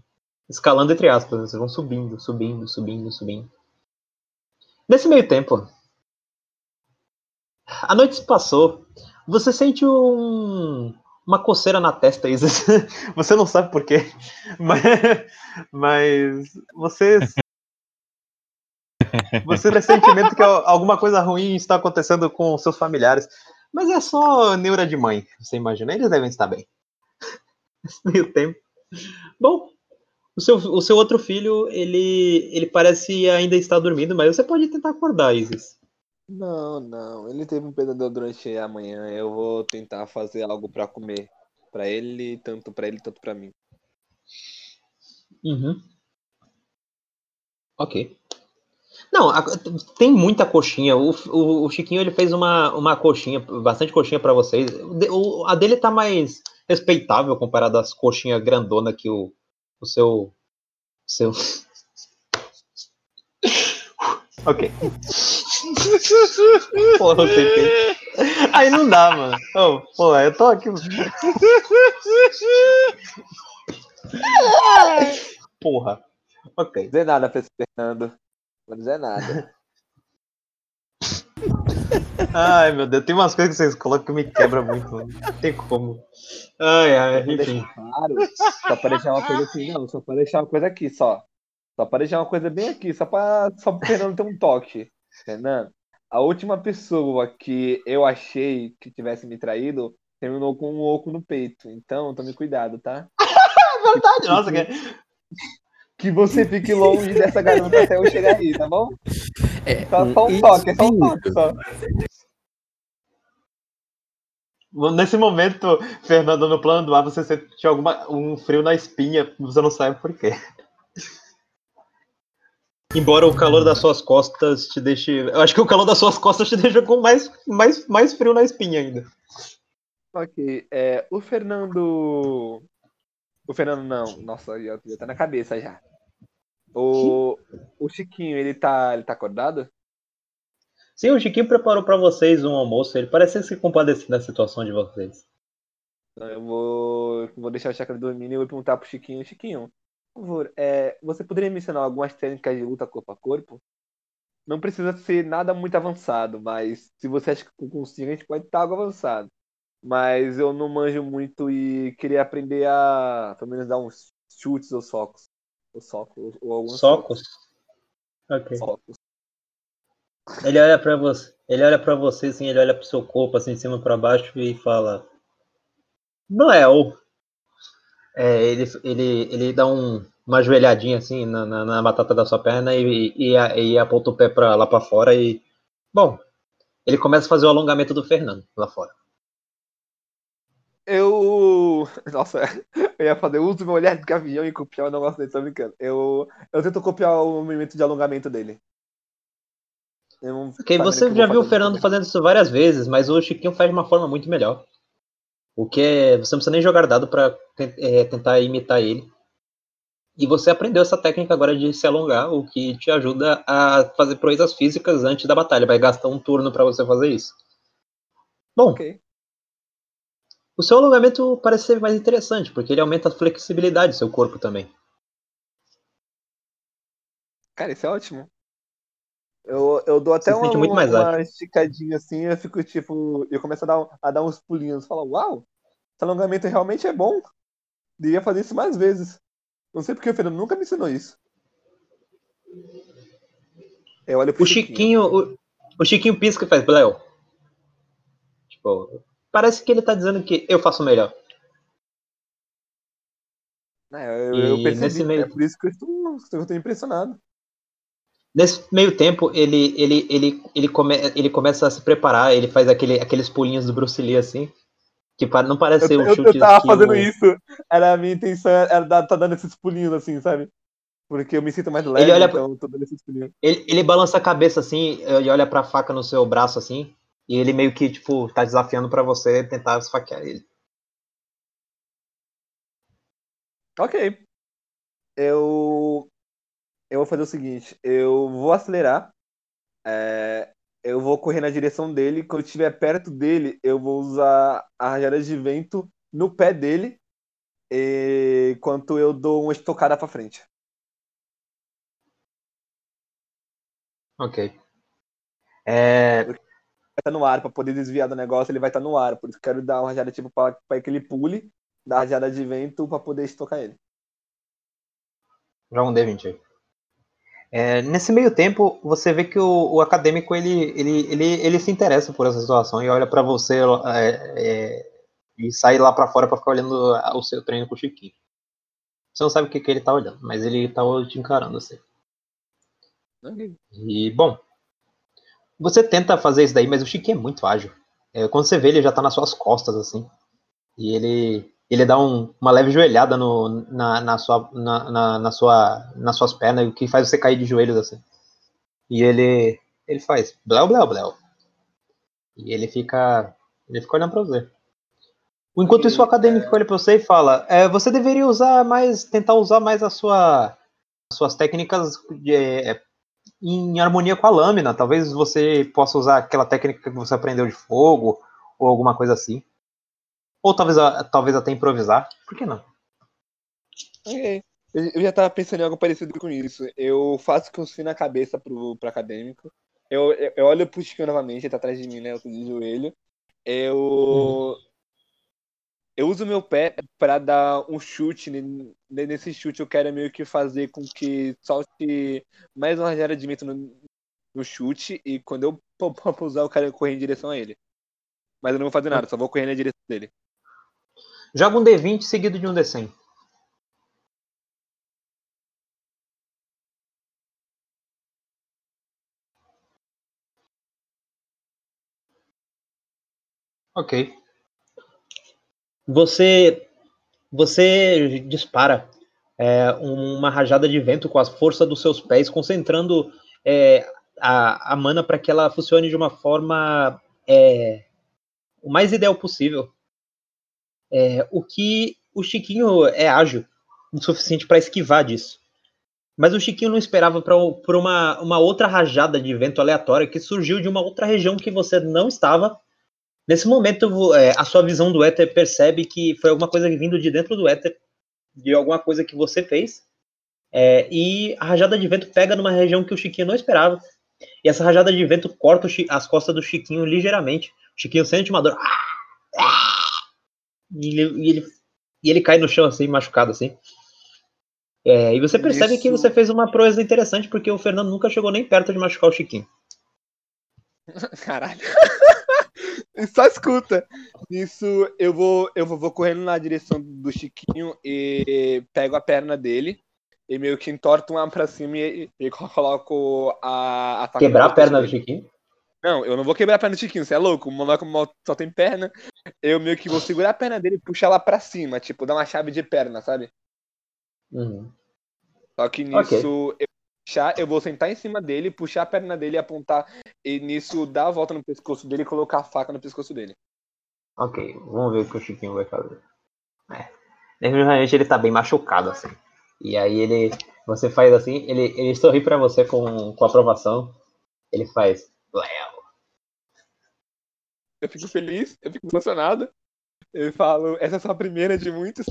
Escalando entre aspas, vocês vão subindo, subindo, subindo, subindo. Nesse meio tempo, a noite se passou. Você sente um, uma coceira na testa, Isa. [LAUGHS] Você não sabe por quê. Mas, mas você. [LAUGHS] Você tem sentimento que alguma coisa ruim está acontecendo com seus familiares. Mas é só neura de mãe, você imagina. Eles devem estar bem. Nesse [LAUGHS] meio tempo. Bom, o seu, o seu outro filho, ele, ele parece ainda estar dormindo, mas você pode tentar acordar, Isis. Não, não. Ele teve um pesadelo durante a manhã. Eu vou tentar fazer algo pra comer. Pra ele, tanto pra ele, tanto pra mim. Uhum. Ok. Não, a- tem muita coxinha. O, o, o Chiquinho ele fez uma, uma coxinha, bastante coxinha pra vocês. O de- a dele tá mais respeitável comparado às coxinhas grandona que o, o seu. seu. [LAUGHS] ok. [LAUGHS] Porra, eu tentei. Aí não dá, mano. Ô, pô, eu tô aqui. [LAUGHS] Porra. Ok. Não dizer nada Fernando. Não dizer nada. [LAUGHS] Ai, meu Deus, tem umas coisas que vocês colocam que me quebra muito. mano. Não tem como. Ai, ai, Vou enfim. claro. Só pra deixar uma coisa assim, não, só pra deixar uma coisa aqui, só. Só pra deixar uma coisa bem aqui, só pra, só pro Fernando ter um toque. Fernando, a última pessoa que eu achei que tivesse me traído terminou com um oco no peito. Então, tome cuidado, tá? [LAUGHS] É verdade, nossa, que... [LAUGHS] Que você fique longe dessa garota até eu chegar aí, tá bom? É, Só, só um toque, é só um toque só. Nesse momento, Fernando, no plano do ar, você sente alguma, um frio na espinha, você não sabe por quê. Embora o calor das suas costas te deixe. Eu acho que o calor das suas costas te deixa com mais, mais, mais frio na espinha ainda. Ok, é, o Fernando. O Fernando não, nossa, já tá na cabeça já. O, o Chiquinho, ele tá, ele tá acordado? Sim, o Chiquinho preparou pra vocês um almoço, ele parece se compadecer da situação de vocês. Eu vou, vou deixar o Chakra dormindo e vou perguntar pro Chiquinho, Chiquinho, por favor, é, você poderia me ensinar algumas técnicas de luta corpo a corpo? Não precisa ser nada muito avançado, mas se você acha que consigo, a gente pode estar algo avançado. Mas eu não manjo muito e queria aprender a, pelo menos, dar uns chutes ou socos. Ou socos, ou alguns Socos? Ok. socos. Ele olha pra você, ele olha para você assim, ele olha pro seu corpo assim, de cima para baixo e fala: Noel. É, ele, ele, ele dá um, uma joelhadinha assim na, na, na batata da sua perna e, e, e aponta o pé pra, lá para fora e. Bom, ele começa a fazer o alongamento do Fernando lá fora. Eu. [LAUGHS] Nossa, eu ia fazer uso meu olhar de gavião e copiar o negócio dele, tô brincando. Eu, eu tento copiar o movimento de alongamento dele. Ok, você já viu o Fernando isso. fazendo isso várias vezes, mas o Chiquinho faz de uma forma muito melhor. O que é, você não precisa nem jogar dado para tentar imitar ele. E você aprendeu essa técnica agora de se alongar, o que te ajuda a fazer proezas físicas antes da batalha. Vai gastar um turno para você fazer isso. Bom, Ok. O seu alongamento parece ser mais interessante, porque ele aumenta a flexibilidade do seu corpo também. Cara, isso é ótimo. Eu, eu dou até uma, muito mais uma esticadinha assim, eu fico tipo. Eu começo a dar, a dar uns pulinhos. Falo, uau, esse alongamento realmente é bom. Devia fazer isso mais vezes. Não sei porque o Fernando nunca me ensinou isso. Eu olho pro O Chiquinho, o, o Chiquinho pisca e faz Bleo. Tipo, parece que ele tá dizendo que eu faço melhor. É, eu, eu percebi, nesse meio- é por isso que eu estou, eu estou impressionado. Nesse meio tempo, ele, ele, ele, ele, come, ele começa a se preparar, ele faz aquele, aqueles pulinhos do Bruce Lee assim. Que não parece ser Eu, um eu, chute eu tava fazendo o- isso. Era a minha intenção, era dar, tá dando esses pulinhos assim, sabe? Porque eu me sinto mais leve, olha então eu tô dando esse espinho. Ele, ele balança a cabeça assim e olha pra faca no seu braço assim. E ele meio que, tipo, tá desafiando pra você tentar esfaquear ele. Ok. Eu. Eu vou fazer o seguinte: eu vou acelerar. é, eu vou correr na direção dele. Quando eu estiver perto dele, eu vou usar a rajada de vento no pé dele. Enquanto eu dou uma estocada pra frente. Ok. É, estar no ar, pra poder desviar do negócio, ele vai estar no ar. Por isso quero dar uma rajada tipo pra que ele pule, dar a rajada de vento pra poder estocar ele. Joga um D20 aí. É, nesse meio tempo, você vê que o, o acadêmico ele, ele, ele, ele se interessa por essa situação e olha pra você é, é, e sai lá pra fora pra ficar olhando o seu treino com o Chiquinho. Você não sabe o que, que ele tá olhando, mas ele tá te encarando assim. E, bom, você tenta fazer isso daí, mas o Chiquinho é muito ágil. É, quando você vê, ele já tá nas suas costas, assim. E ele, ele dá um- uma leve joelhada no, na, na sua, na, na, na sua, nas suas pernas, o que faz você cair de joelhos, assim. E ele, ele faz bléu, bléu, bléu. E ele fica, ele fica olhando pra você. Enquanto isso, o acadêmico olha pra você e fala: é, Você deveria usar mais, tentar usar mais a sua, as suas técnicas de, é, em harmonia com a lâmina. Talvez você possa usar aquela técnica que você aprendeu de fogo ou alguma coisa assim. Ou talvez, talvez até improvisar. Por que não? Ok. Eu já tava pensando em algo parecido com isso. Eu faço com o fio na cabeça pro, pro acadêmico. Eu, eu, eu olho pro Chiquinho novamente, ele tá atrás de mim, né? Eu tô de joelho. Eu. Eu uso meu pé pra dar um chute. ne- Nesse chute eu quero meio que fazer com que solte mais uma rajada de vento no, no chute. E quando eu [LAUGHS] pousar, eu quero correr em direção a ele. Mas eu não vou fazer nada, só vou correr na direção dele. Joga um D20 seguido de um D100. Ok. Você você dispara é, uma rajada de vento com a força dos seus pés, concentrando é, a, a mana para que ela funcione de uma forma é, o mais ideal possível. É, o que o Chiquinho é ágil o suficiente para esquivar disso. Mas o Chiquinho não esperava por uma, uma outra rajada de vento aleatória que surgiu de uma outra região que você não estava. Nesse momento, é, a sua visão do éter percebe que foi alguma coisa vindo de dentro do éter, de alguma coisa que você fez. É, e a rajada de vento pega numa região que o Chiquinho não esperava. E essa rajada de vento corta as costas do Chiquinho ligeiramente. O Chiquinho sente uma dor. E ele, e ele, e ele cai no chão assim, machucado assim. É, e você percebe que Isso- você fez uma proeza interessante, porque o Fernando nunca chegou nem perto de machucar o Chiquinho. [LAUGHS] Caralho. [LAUGHS] Só escuta. Isso, eu vou, eu vou, vou correndo na direção do Chiquinho e pego a perna dele e meio que entorto uma pra cima e, e coloco a, a faca Quebrar a perna do. Chiquinho? Não, eu não vou quebrar a perna do Chiquinho, você é louco. O mal- só tem perna. Eu meio que vou segurar a perna dele e puxar ela pra cima, tipo, dar uma chave de perna, sabe? Uhum. Só que nisso eu, puxar, eu vou sentar em cima dele, puxar a perna dele e apontar e nisso dar a volta no pescoço dele e colocar a faca no pescoço dele. Ok, vamos ver o que o Chiquinho vai fazer. É. Realmente ele tá bem machucado, assim. E aí ele. Você faz assim, ele, ele sorri pra você com, com aprovação. Ele faz. Léo. Eu fico feliz, eu fico emocionado. Eu falo, essa é só a primeira de muitas.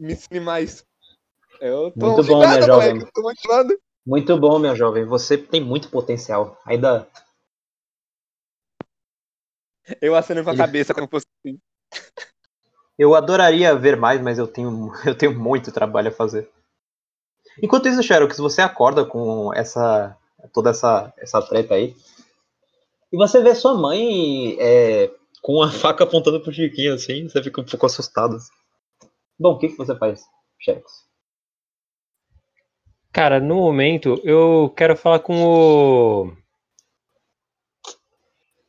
Me ensine mais. Eu tô Muito bom, moleque, jovem. tô motivado. Muito bom, meu jovem. Você tem muito potencial. Ainda. Eu aceno com a Ele- cabeça como fosse assim. Eu adoraria ver mais, mas eu tenho, [LAUGHS] eu tenho muito trabalho a fazer. Enquanto isso, Xerox, você acorda com essa toda essa, essa treta aí. E você vê sua mãe é, com a faca apontando pro Chiquinho, assim. Você fica um pouco assustado. assim. Bom, o que, que você faz, Xerox? Cara, no momento eu quero falar com o.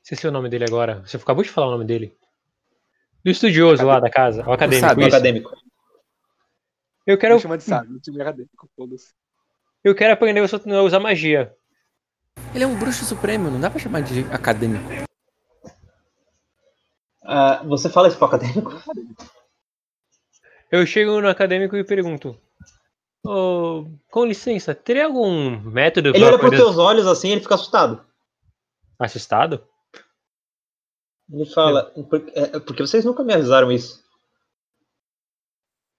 Esqueci o nome dele agora. Você acabou de falar o nome dele. Do estudioso lá da casa, o acadêmico. sábio, acadêmico. Eu quero. Me chama de sábio, time acadêmico, foda-se. Eu quero aprender a usar- magia. Ele é um bruxo supremo, não dá pra chamar de acadêmico. Ah, você fala isso pro acadêmico? Eu chego no acadêmico e pergunto: "Ô, com licença, teria algum método Ele olha pros teus olhos assim ele fica assustado. assustado? Ele fala, "Por- é, porque vocês nunca me avisaram isso.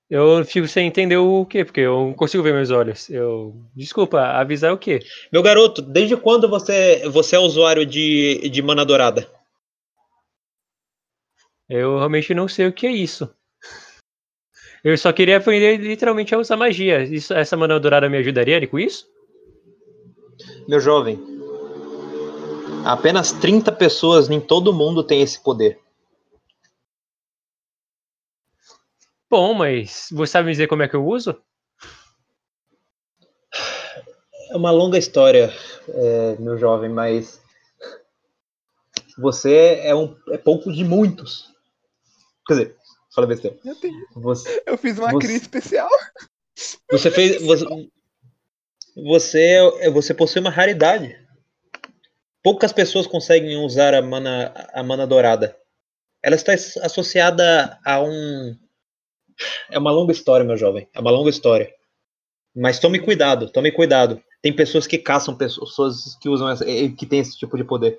Eu fico sem entender o quê, porque eu não consigo ver meus olhos. Eu. Desculpa, avisar o quê? Meu garoto, desde quando você, você é usuário de, de mana dourada? Eu realmente não sei o que é isso. Eu só queria aprender literalmente a usar magia. Isso, essa mana dourada me ajudaria com isso? Meu jovem, apenas 30 pessoas em todo mundo têm esse poder. Bom, mas você sabe me dizer como é que eu uso? É uma longa história, é, meu jovem, mas você é, um, é pouco de muitos. Quer dizer, fala besteira. Eu, tenho- Você, eu fiz uma Você- crise especial. você fez. Você, você, é- você possui uma raridade. Poucas pessoas conseguem usar a mana, a mana dourada. Ela está as- associada a um. É uma longa história, meu jovem. É uma longa história. Mas tome cuidado, tome cuidado. Tem pessoas que caçam pessoas que usam essa, que tem esse tipo de poder.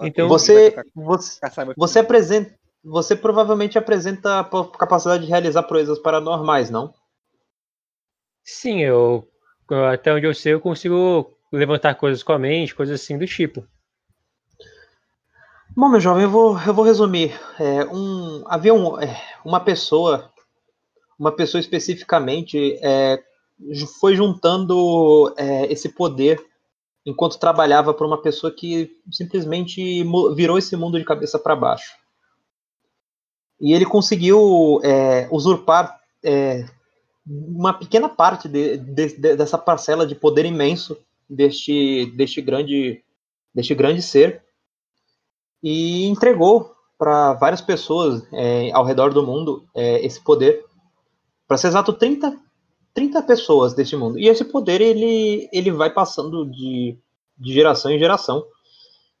Então- Você, você, você apresenta, você provavelmente apresenta capacidade de realizar proezas paranormais, não? Sim, eu. Até onde eu sei, eu consigo levantar coisas com a mente, coisas assim do tipo. Bom, meu jovem, eu vou, eu vou resumir. É, um, havia um, é, uma pessoa, uma pessoa especificamente, é, foi juntando é, esse poder enquanto trabalhava para uma pessoa que simplesmente virou esse mundo de cabeça para baixo. E ele conseguiu é, usurpar é, uma pequena parte de- de- de- dessa parcela de poder imenso deste, deste grande, deste grande ser e entregou para várias pessoas é, ao redor do mundo é, esse poder. Para ser exato, 30, 30 pessoas deste mundo. E esse poder ele, ele vai passando de, de geração em geração.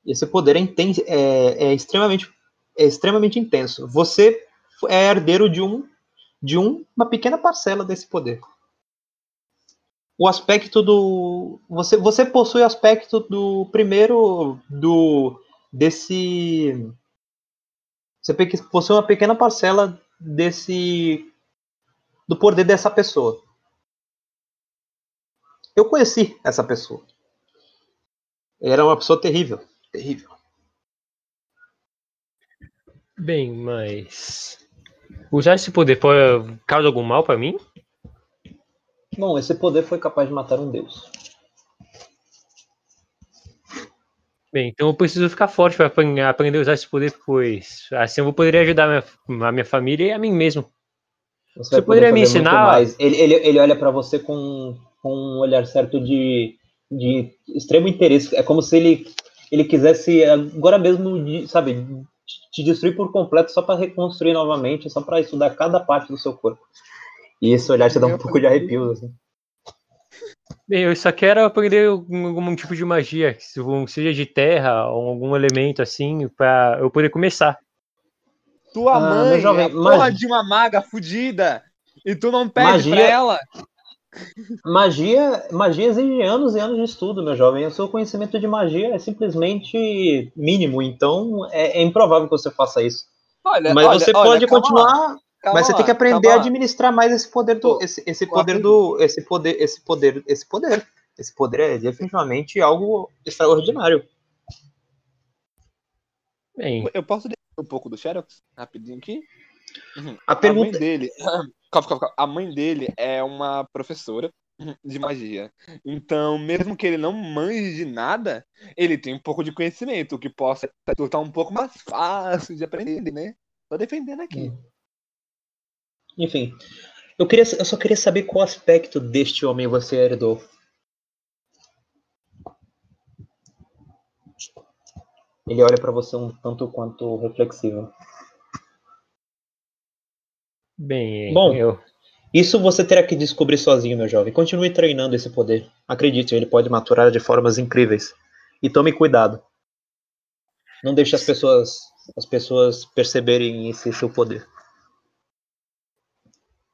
Esse poder é, é, é extremamente, é extremamente intenso. Você é herdeiro de, um, de um, uma pequena parcela desse poder. O aspecto do. Você, você possui o aspecto do primeiro. do desse. Você possui uma pequena parcela desse. do poder dessa pessoa. Eu conheci essa pessoa. Era uma pessoa terrível. Terrível. Bem, mas. Usar esse poder pode causar algum mal pra mim? Bom, esse poder foi capaz de matar um deus. Bem, então eu preciso ficar forte para aprender a usar esse poder, pois assim eu vou poder ajudar a minha, a minha família e a mim mesmo. Você vai poderia poder me ensinar? Ele, ele, ele olha para você com, com um olhar certo de, de extremo interesse. É como se ele, ele quisesse agora mesmo, sabe, te destruir por completo só para reconstruir novamente, só para estudar cada parte do seu corpo. E esse olhar te dá um pouco de arrepios. Assim. Bem, eu só quero aprender algum, algum tipo de magia, se seja de terra ou algum elemento assim, para eu poder começar. Tua Ah, mãe meu jovem, é porra de uma maga fudida. E tu não pede Magia- pra ela. Magia, magia exige anos e anos de estudo, meu jovem. O seu conhecimento de magia é simplesmente mínimo, então é, é improvável que você faça isso. Olha, Mas olha, você olha, pode lá, continuar calma Mas você lá, tem que aprender a administrar mais esse poder do, Pô, esse, esse poder do, esse poder, esse poder, esse poder. Esse poder é definitivamente algo extraordinário. Bem, Eu posso um pouco do Xerox? Rapidinho aqui? Uhum. A A mãe pergunta, dele. [CLEARS THROAT] Calma, calma, calma. A mãe dele é uma professora de magia. Então, mesmo que ele não manje de nada, ele tem um pouco de conhecimento, o que possa tornar um pouco mais fácil de aprender, né? Tô defendendo aqui. enfim, eu queria, eu só queria saber qual aspecto deste homem você herdou. Ele olha pra você um tanto quanto reflexivo. Bem, Bom. eu Isso você terá que descobrir sozinho, meu jovem. Continue treinando esse poder. Acredite, ele pode maturar de formas incríveis. E tome cuidado. Não deixe as pessoas, as pessoas perceberem esse seu poder.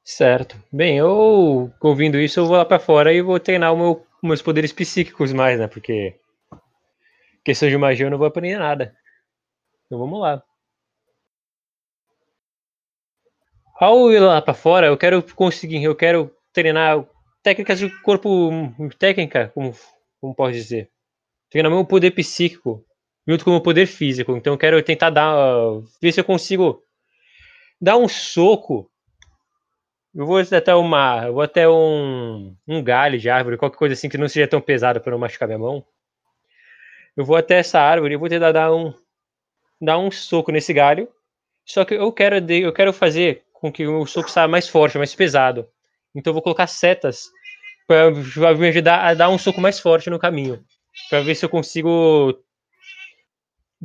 Certo. Bem, eu ouvindo isso, eu vou lá pra fora e vou treinar meu, meus poderes psíquicos mais, né? Porque questão de magia eu não vou aprender nada. Então vamos lá. Ao ir lá pra fora, eu quero conseguir, eu quero treinar técnicas de corpo, técnica, como, como posso dizer. Treinar meu poder psíquico junto com o meu poder físico. Então eu quero tentar dar, ver se eu consigo dar um soco. Eu vou até uma, eu vou até um, um galho de árvore, qualquer coisa assim que não seja tão pesado para não machucar minha mão. Eu vou até essa árvore e vou tentar dar um, dar um soco nesse galho. Só que eu quero, eu quero fazer com que o soco saia mais forte, mais pesado. Então eu vou colocar setas para me ajudar a dar um soco mais forte no caminho, para ver se eu consigo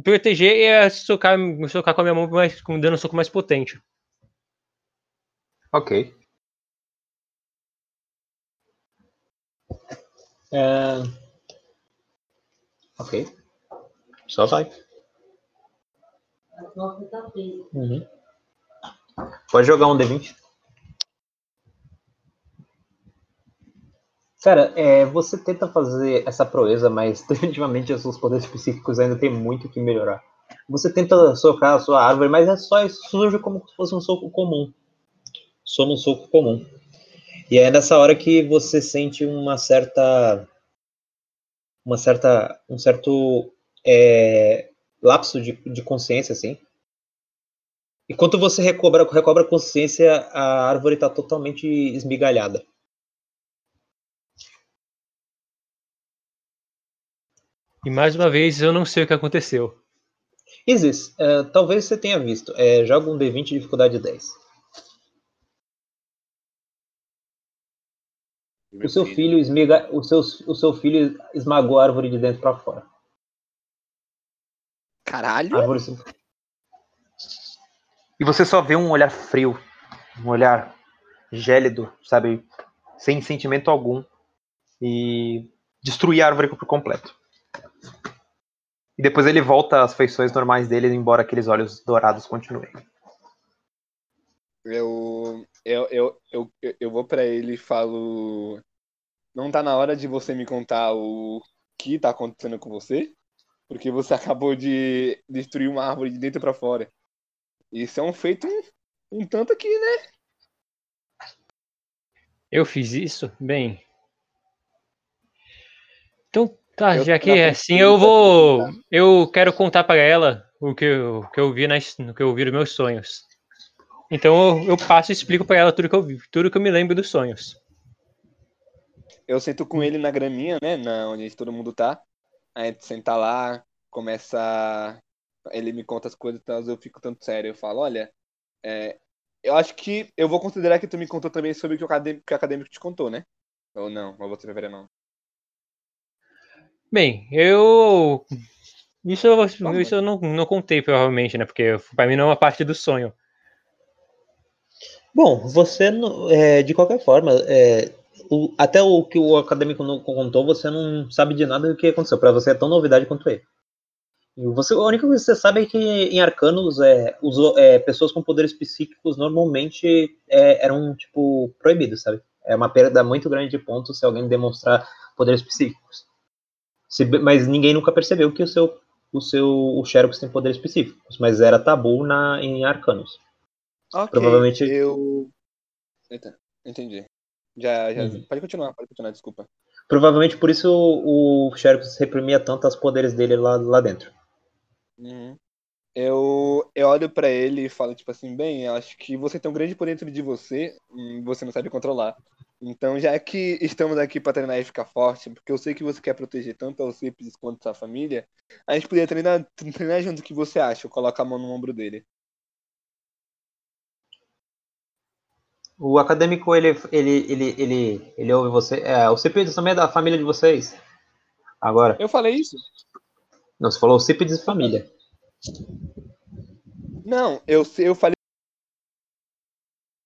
proteger e socar, socar com a minha mão mais, dando um soco mais potente. Ok. É... Ok. Só vai. Uhum. Pode jogar um D20. Cara, é, você tenta fazer essa proeza, mas [LAUGHS] definitivamente os seus poderes específicos ainda tem muito que melhorar. Você tenta socar a sua árvore, mas é só surge como se fosse um soco comum. Só um soco comum. E é nessa hora que você sente uma certa. Uma certa. Um certo. É, lapso de, de consciência, assim. Enquanto você recobra, recobra a consciência, a árvore está totalmente esmigalhada. E mais uma vez, eu não sei o que aconteceu. Isis, uh, talvez você tenha visto. É, joga um D20 de dificuldade 10. o seu filho esmiga, o seu, o seu filho esmagou a árvore de dentro para fora. Caralho! Árvore... E você só vê um olhar frio, um olhar gélido, sabe, sem sentimento algum, e destruir a árvore por completo. E depois ele volta às feições normais dele, embora aqueles olhos dourados continuem. Eu, eu, eu, eu, eu vou para ele e falo: Não tá na hora de você me contar o que tá acontecendo com você? Porque você [LAUGHS] acabou de destruir uma árvore de dentro para fora. Isso é um feito um, um tanto aqui, né? Eu fiz isso? Bem. Então, tá, eu já que é assim, eu vou. Eu quero contar para ela o que eu, que eu vi nas, o que eu vi dos meus sonhos. Então eu, eu passo e explico para ela tudo que eu vi, tudo que eu me lembro dos sonhos. Eu sento com ele na graminha, né? Na, onde todo mundo tá. Aí a gente senta lá, começa ele me conta as coisas, então eu fico tanto sério. Eu falo, olha, é, eu acho que eu vou considerar que tu me contou também sobre o que o acadêmico, que o acadêmico te contou, né? Ou não, ou você prefere não? Bem, eu. Isso, eu, isso eu não, não contei, provavelmente, né? Porque pra mim não é uma parte do sonho. Bom, você, é, de qualquer forma, é, o, até o que o acadêmico não contou, você não sabe de nada do que aconteceu. Para você é tão novidade quanto ele. Você, a única coisa que você sabe é que em Arcanos, é, os, é, pessoas com poderes psíquicos normalmente é, eram, tipo, proibidos, sabe? É uma perda muito grande de pontos se alguém demonstrar poderes psíquicos. Se, mas ninguém nunca percebeu que o seu, o seu o Xerox tem poderes específicos, mas era tabu na, em Arcanos. Ok, Provavelmente... eu... Eita, entendi. Já, já... Uhum. Pode continuar, pode continuar, desculpa. Provavelmente por isso o, o Xerox reprimia tanto os poderes dele lá, lá dentro. Uhum. Eu, eu olho para ele e falo, tipo assim, bem, acho que você tem um grande poder dentro de você e você não sabe controlar. Então, já que estamos aqui para treinar e ficar forte, porque eu sei que você quer proteger tanto a você quanto a sua família, a gente poderia treinar, treinar junto o que você acha. Eu coloco a mão no ombro dele. O acadêmico, ele, ele, ele, ele, ele ouve você. É, o Cipídios também é da família de vocês? Agora. Eu falei isso? Não, você falou Cípedes e família. Não, eu, eu falei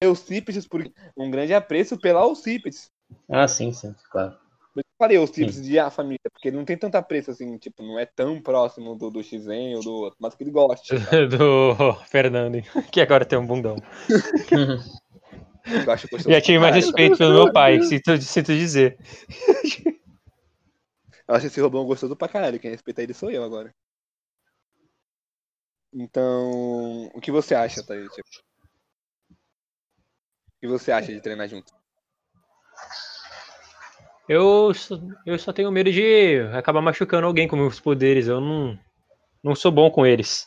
Eucípides por um grande apreço pela Eucípides. Ah, sim, sim, claro. Eu falei Eucípides de a família, porque ele não tem tanto apreço assim, tipo, não é tão próximo do, do Xen ou do outro, mas que ele gosta. [LAUGHS] Do Fernando, [LAUGHS] que agora tem um bundão. Eu acho [LAUGHS] gostoso Já tive mais respeito pelo meu pai, sinto, sinto dizer. Eu acho esse robô gostoso pra caralho. Quem respeita ele sou eu agora. Então, o que você acha, Thaís? O que você acha de treinar junto? Eu, eu só tenho medo de acabar machucando alguém com meus poderes. Eu não, não sou bom com eles.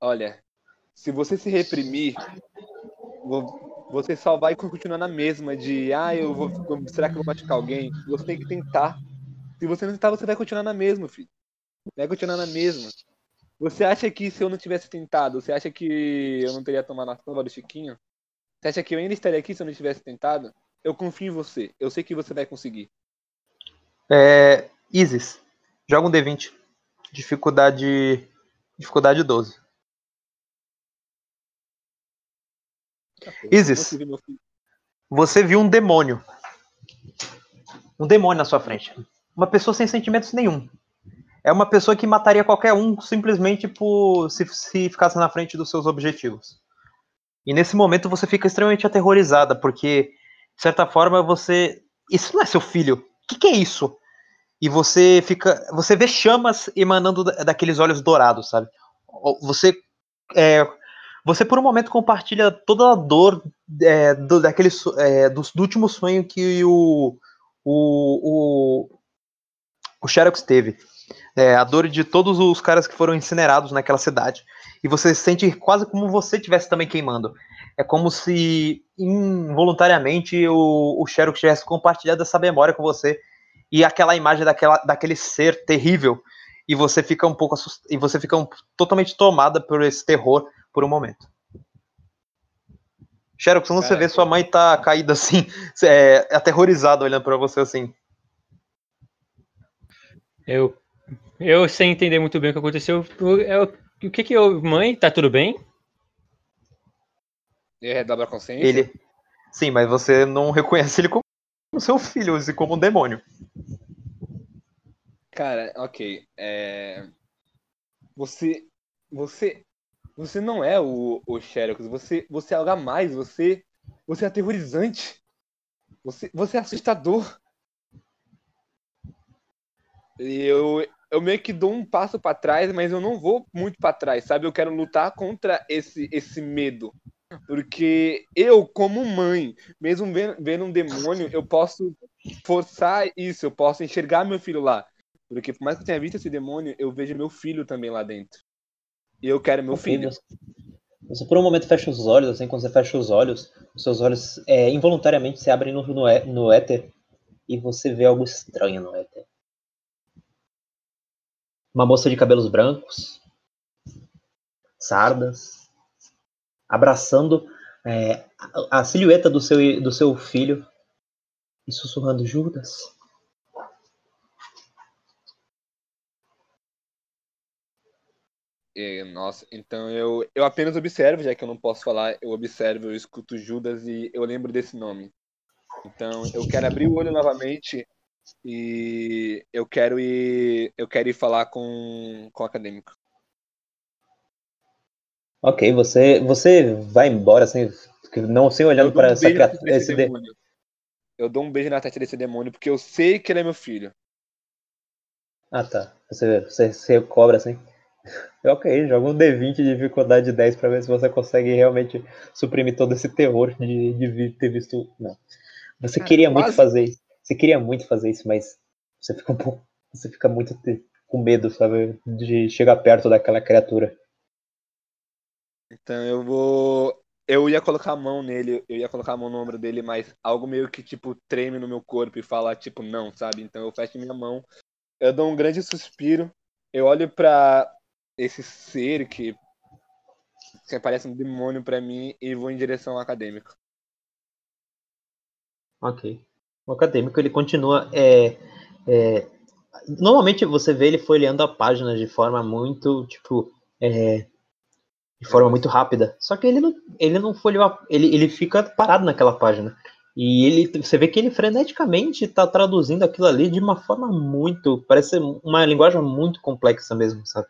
Olha, se você se reprimir, vo- você só vai continuar na mesma de, ah, eu vou, será que eu vou machucar alguém? Você tem que tentar. Se você não tentar, você vai continuar na mesma, filho. Vai continuar na mesma. Você acha que se eu não tivesse tentado, você acha que eu não teria tomado a sova do Chiquinho? Você acha que eu ainda estaria aqui se eu não tivesse tentado? Eu confio em você. Eu sei que você vai conseguir. É, Isis, joga um D20. Dificuldade. Dificuldade 12. Isis. Você viu meu filho? Você viu um demônio. Um demônio na sua frente. Uma pessoa sem sentimentos nenhum. É uma pessoa que mataria qualquer um simplesmente por se, se ficasse na frente dos seus objetivos. E nesse momento você fica extremamente aterrorizada, porque, de certa forma, você. Isso não é seu filho. O que, que é isso? E você fica. Você vê chamas emanando da- daqueles olhos dourados, sabe? Você. é, você por um momento compartilha toda a dor é, do, daquele, é, do, do último sonho que o. O. O, o Xerox teve. É, a dor de todos os caras que foram incinerados naquela cidade. E você se sente quase como você estivesse também queimando. É como se involuntariamente o, o Xerox tivesse compartilhado essa memória com você e aquela imagem daquela, daquele ser terrível. E você fica um pouco assust... e você fica um- totalmente tomada por esse terror por um momento. Xerox, quando você vê sua mãe tá caída assim, [LAUGHS] é, aterrorizada olhando pra você assim. Eu, eu sem entender muito bem o que aconteceu. eu- eu- o que que eu. Mãe, tá tudo bem? Ele redobra a consciência? Ele. Sim, mas você não reconhece ele como seu filho, e como um demônio. Cara, ok. É... Você. Você. Você não é o, o Xerox. Você, você é algo a mais. Você. Você é aterrorizante. Você, você é assustador. Eu, eu meio que dou um passo pra trás, mas eu não vou muito pra trás, sabe? Eu quero lutar contra esse, esse medo. Porque eu, como mãe, mesmo vendo, vendo um demônio, eu posso forçar isso, eu posso enxergar meu filho lá. Porque por mais que eu tenha visto esse demônio, eu vejo meu filho também lá dentro. E eu quero meu filho. Você, você por um momento fecha os olhos, assim, quando você fecha os olhos, os seus olhos é, involuntariamente se abrem no, no, é- no éter e você vê algo estranho no éter. Uma moça de cabelos brancos, sardas, abraçando é, a, silhueta do seu, do seu filho e sussurrando Judas. E, nossa, então eu, eu apenas observo, já que eu não posso falar, eu observo, eu escuto Judas e eu lembro desse nome. Então eu quero abrir o olho novamente e eu quero ir, eu quero ir falar com, com o acadêmico. Ok, você, você vai embora sem, não sem olhando para um essa criatura. esse de- demônio. Eu dou um beijo na testa desse demônio porque eu sei que ele é meu filho. Ah, tá. Você, você, você cobra assim. [LAUGHS] Ok, joga um D20 de dificuldade 10 pra ver se você consegue realmente suprimir todo esse terror de, de ter visto. Não. Você Cara, queria muito quase. fazer isso. Você queria muito fazer isso, mas você fica um pouco. Você fica muito te- com medo, sabe? De chegar perto daquela criatura. Então eu vou. Eu ia colocar a mão nele, eu ia colocar a mão no ombro dele, mas algo meio que, tipo, treme no meu corpo e fala, tipo, não, sabe? Então eu fecho minha mão, eu dou um grande suspiro, eu olho pra esse ser que, que parece um demônio pra mim e vou em direção ao acadêmico. Ok. O acadêmico ele continua. É, é, normalmente você vê ele folheando a página de forma muito tipo. é, de forma muito rápida. Só que ele não, ele não folheou, ele, ele fica parado naquela página. E ele, você vê que ele freneticamente está traduzindo aquilo ali de uma forma muito, parece uma linguagem muito complexa mesmo, sabe?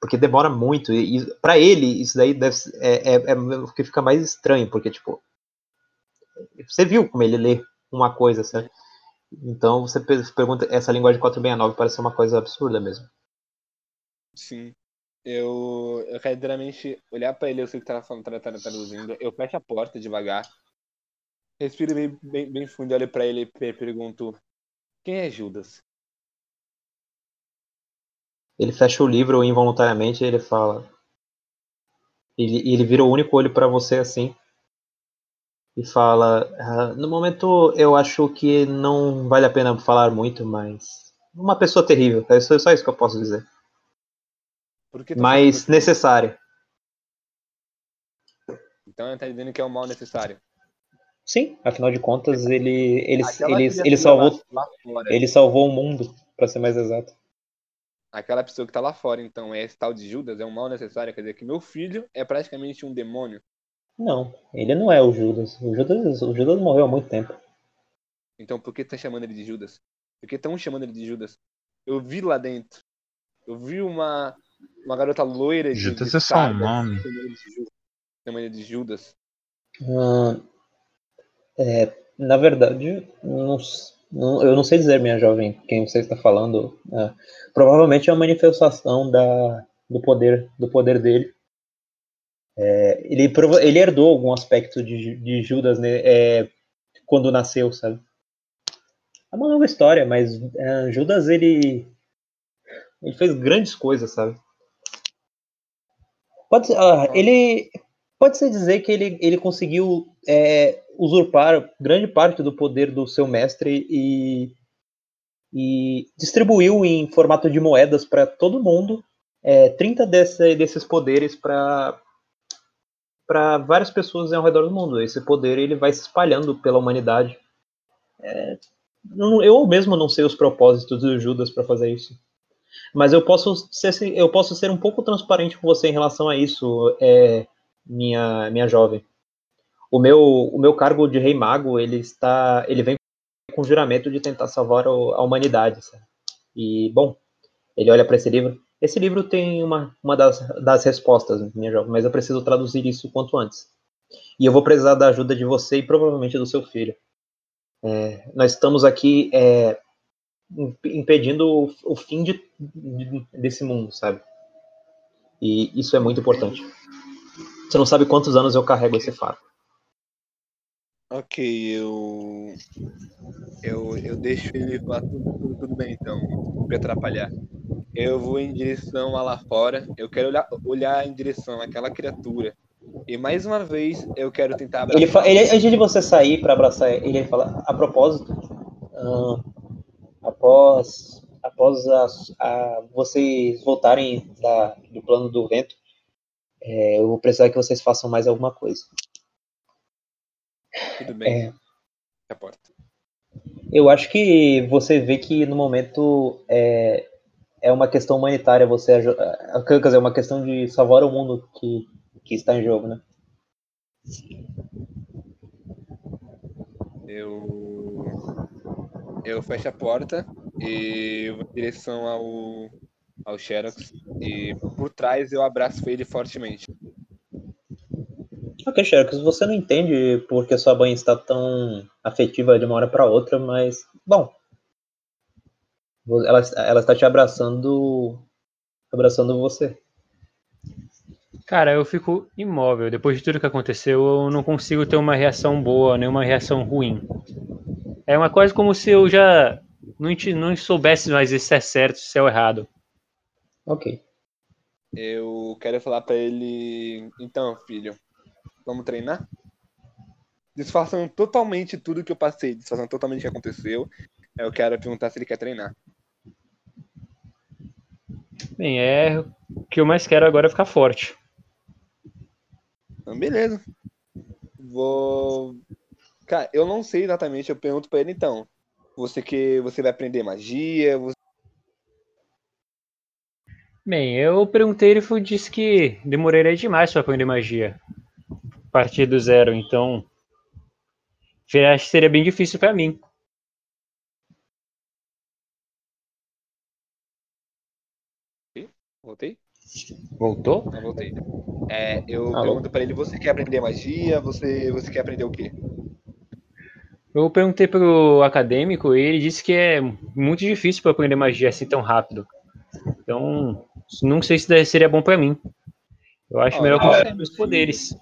Porque demora muito e, e para ele isso daí deve é, é, é o que fica mais estranho, porque tipo, você viu como ele lê uma coisa, sabe? Então você pergunta, essa linguagem 469 parece uma coisa absurda mesmo. Sim. Eu, eu quero literalmente olhar pra ele, eu sei que tá falando, tá, tá, tá traduzindo. Eu fecho a porta devagar. Respiro bem, bem, bem fundo, olho pra ele e pergunto: Quem é Judas? Ele fecha o livro involuntariamente e ele fala. Ele, ele vira o único olho para você assim. E fala: ah, No momento eu acho que não vale a pena falar muito, mas. Uma pessoa terrível, é só isso que eu posso dizer Tá mas necessário. Então ele tá dizendo que é um mal necessário. Sim, afinal de contas, ele, ele, ele, ele, salvou, lá, lá ele salvou o mundo, para ser mais exato. Aquela pessoa que tá lá fora, então, é esse tal de Judas, é um mal necessário, quer dizer que meu filho é praticamente um demônio. Não, ele não é o Judas. O Judas, o Judas morreu há muito tempo. Então por que tá chamando ele de Judas? Por que estão chamando ele de Judas? Eu vi lá dentro. Eu vi uma, uma garota loira de. Judas é só um nome. Chama ele de Judas. Hum, é, na verdade, não, não, eu não sei dizer, minha jovem, quem você está falando. É, provavelmente é uma manifestação da, do poder do poder dele. É, ele, ele herdou algum aspecto de, de Judas né, é, quando nasceu, sabe? É uma nova história, mas é, Judas ele, ele fez grandes coisas, sabe? Pode, uh, ele pode se dizer que ele, ele conseguiu é, usurpar grande parte do poder do seu mestre e, e distribuiu em formato de moedas para todo mundo é, 30 desse, desses poderes para para várias pessoas ao redor do mundo. Esse poder ele vai se espalhando pela humanidade. É, eu mesmo não sei os propósitos do Judas para fazer isso. Mas eu posso ser, eu posso ser um pouco transparente com você em relação a isso, é, minha, minha jovem. O meu, o meu cargo de rei mago, ele está, ele vem com o juramento de tentar salvar a humanidade. Sabe? E, bom, ele olha para esse livro. Esse livro tem uma, uma das, das respostas, minha jovem, mas eu preciso traduzir isso quanto antes. E eu vou precisar da ajuda de você e provavelmente do seu filho. É, nós estamos aqui é, impedindo o, o fim de, de, desse mundo, sabe? E isso é muito importante. Você não sabe quantos anos eu carrego esse fardo. Ok, eu. Eu, eu deixo ele falar tudo, tudo, tudo bem, então. Não me atrapalhar. Eu vou em direção a lá fora. Eu quero olhar, olhar em direção àquela criatura. E mais uma vez eu quero tentar abraçar. Ele, ele antes de você sair para abraçar ele, ele fala: a propósito, após, após a, a, vocês voltarem da, do plano do vento, é, eu vou precisar que vocês façam mais alguma coisa. Tudo bem. É, a porta. Eu acho que você vê que no momento é, é uma questão humanitária, você é, quer dizer, uma questão de salvar o mundo que, que está em jogo, né? Eu eu fecho a porta e vou em direção ao, ao Xerox. E por trás eu abraço ele fortemente. Ok, Xerox, você não entende porque sua mãe está tão afetiva de uma hora para outra, mas, bom, ela, ela está te abraçando, abraçando você. Cara, eu fico imóvel. Depois de tudo que aconteceu, eu não consigo ter uma reação boa, nem uma reação ruim. É uma coisa como se eu já não, não soubesse mais se é certo, se é errado. Ok. Eu quero falar para ele. Então, filho, vamos treinar? Disfarçando totalmente tudo que eu passei, disfarçando totalmente o que aconteceu. Eu quero perguntar se ele quer treinar. Bem, é. O que eu mais quero agora é ficar forte. Então, beleza. Vou Cara, eu não sei exatamente, eu pergunto pra ele então. Você que você vai aprender magia? Você... Bem, eu perguntei, ele foi- disse que demoraria demais para aprender magia. A partir do zero, então. Acho que seria bem difícil para mim. Voltei? Voltou? Não, voltei. É, eu Alô? pergunto pra ele, você quer aprender magia? Você, você quer aprender o quê? Eu perguntei pro acadêmico e ele disse que é muito difícil para aprender magia assim tão rápido. Então, não sei se seria bom para mim. Eu acho Olha, melhor você confiar é nos meus meu poderes.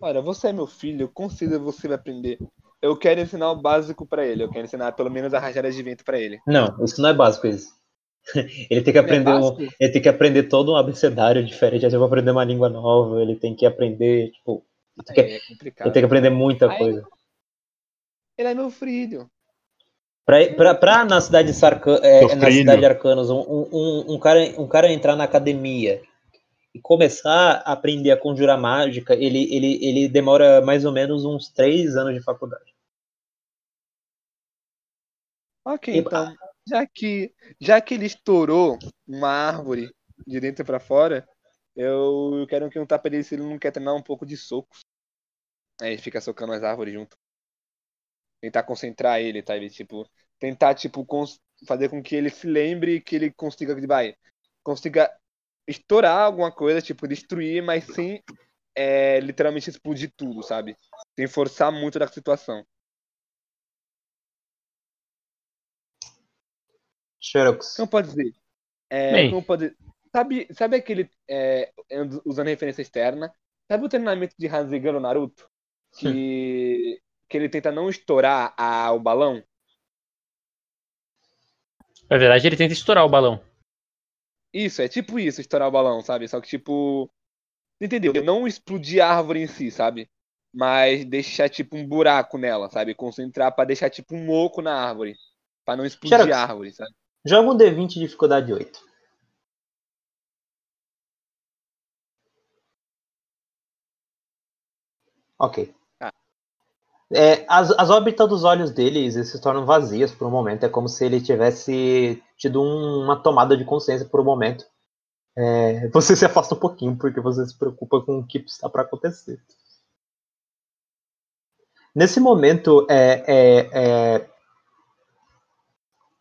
Olha, você é meu filho, com certeza você vai aprender. Eu quero ensinar o básico pra ele. Eu quero ensinar pelo menos a rajada de vento pra ele. Não, isso não é básico isso. [LAUGHS] Ele tem que é aprender, um- ele tem que aprender todo um abecedário diferente, aí vai aprender uma língua nova, ele tem que aprender, tipo, ele tem que, É complicado. ele tem que aprender muita Aí- coisa. Ele é meu filho. Pra, pra, pra na cidade de Sarca, é, na cidade de Arcanos, um, um, um, cara, um cara entrar na academia e começar a aprender a conjurar mágica, ele, ele, ele demora mais ou menos uns três anos de faculdade. Ok, E- então, já que, já que ele estourou uma árvore de dentro pra fora, eu quero que um tapa dele se ele não quer treinar um pouco de socos. Aí ele fica socando as árvores junto. Tentar concentrar ele, tá? Ele, tipo, tentar, tipo, fazer com que ele se lembre que ele consiga, vai, consiga estourar alguma coisa, tipo, destruir, mas sem é, literalmente explodir tudo, sabe? Sem forçar muito da situação. Xerox. Como pode dizer? É, como pode Sabe, sabe aquele. é, usando referência externa, sabe o treinamento de Hanzigan no Naruto? Que, que ele tenta não estourar a, o balão? Na verdade, ele tenta estourar o balão. Isso, é tipo isso, estourar o balão, sabe? Só que tipo. Entendeu? Não explodir a árvore em si, sabe? Mas deixar tipo um buraco nela, sabe? Concentrar pra deixar tipo um oco na árvore. Pra não explodir Xerox. a árvore, sabe? Joga um D20 de dificuldade 8. Ok. Ah. É, as, as órbitas dos olhos deles se tornam vazias por um momento. É como se ele tivesse tido um- uma tomada de consciência por um momento. É, você se afasta um pouquinho porque você se preocupa com o que está para acontecer. Nesse momento, é, é,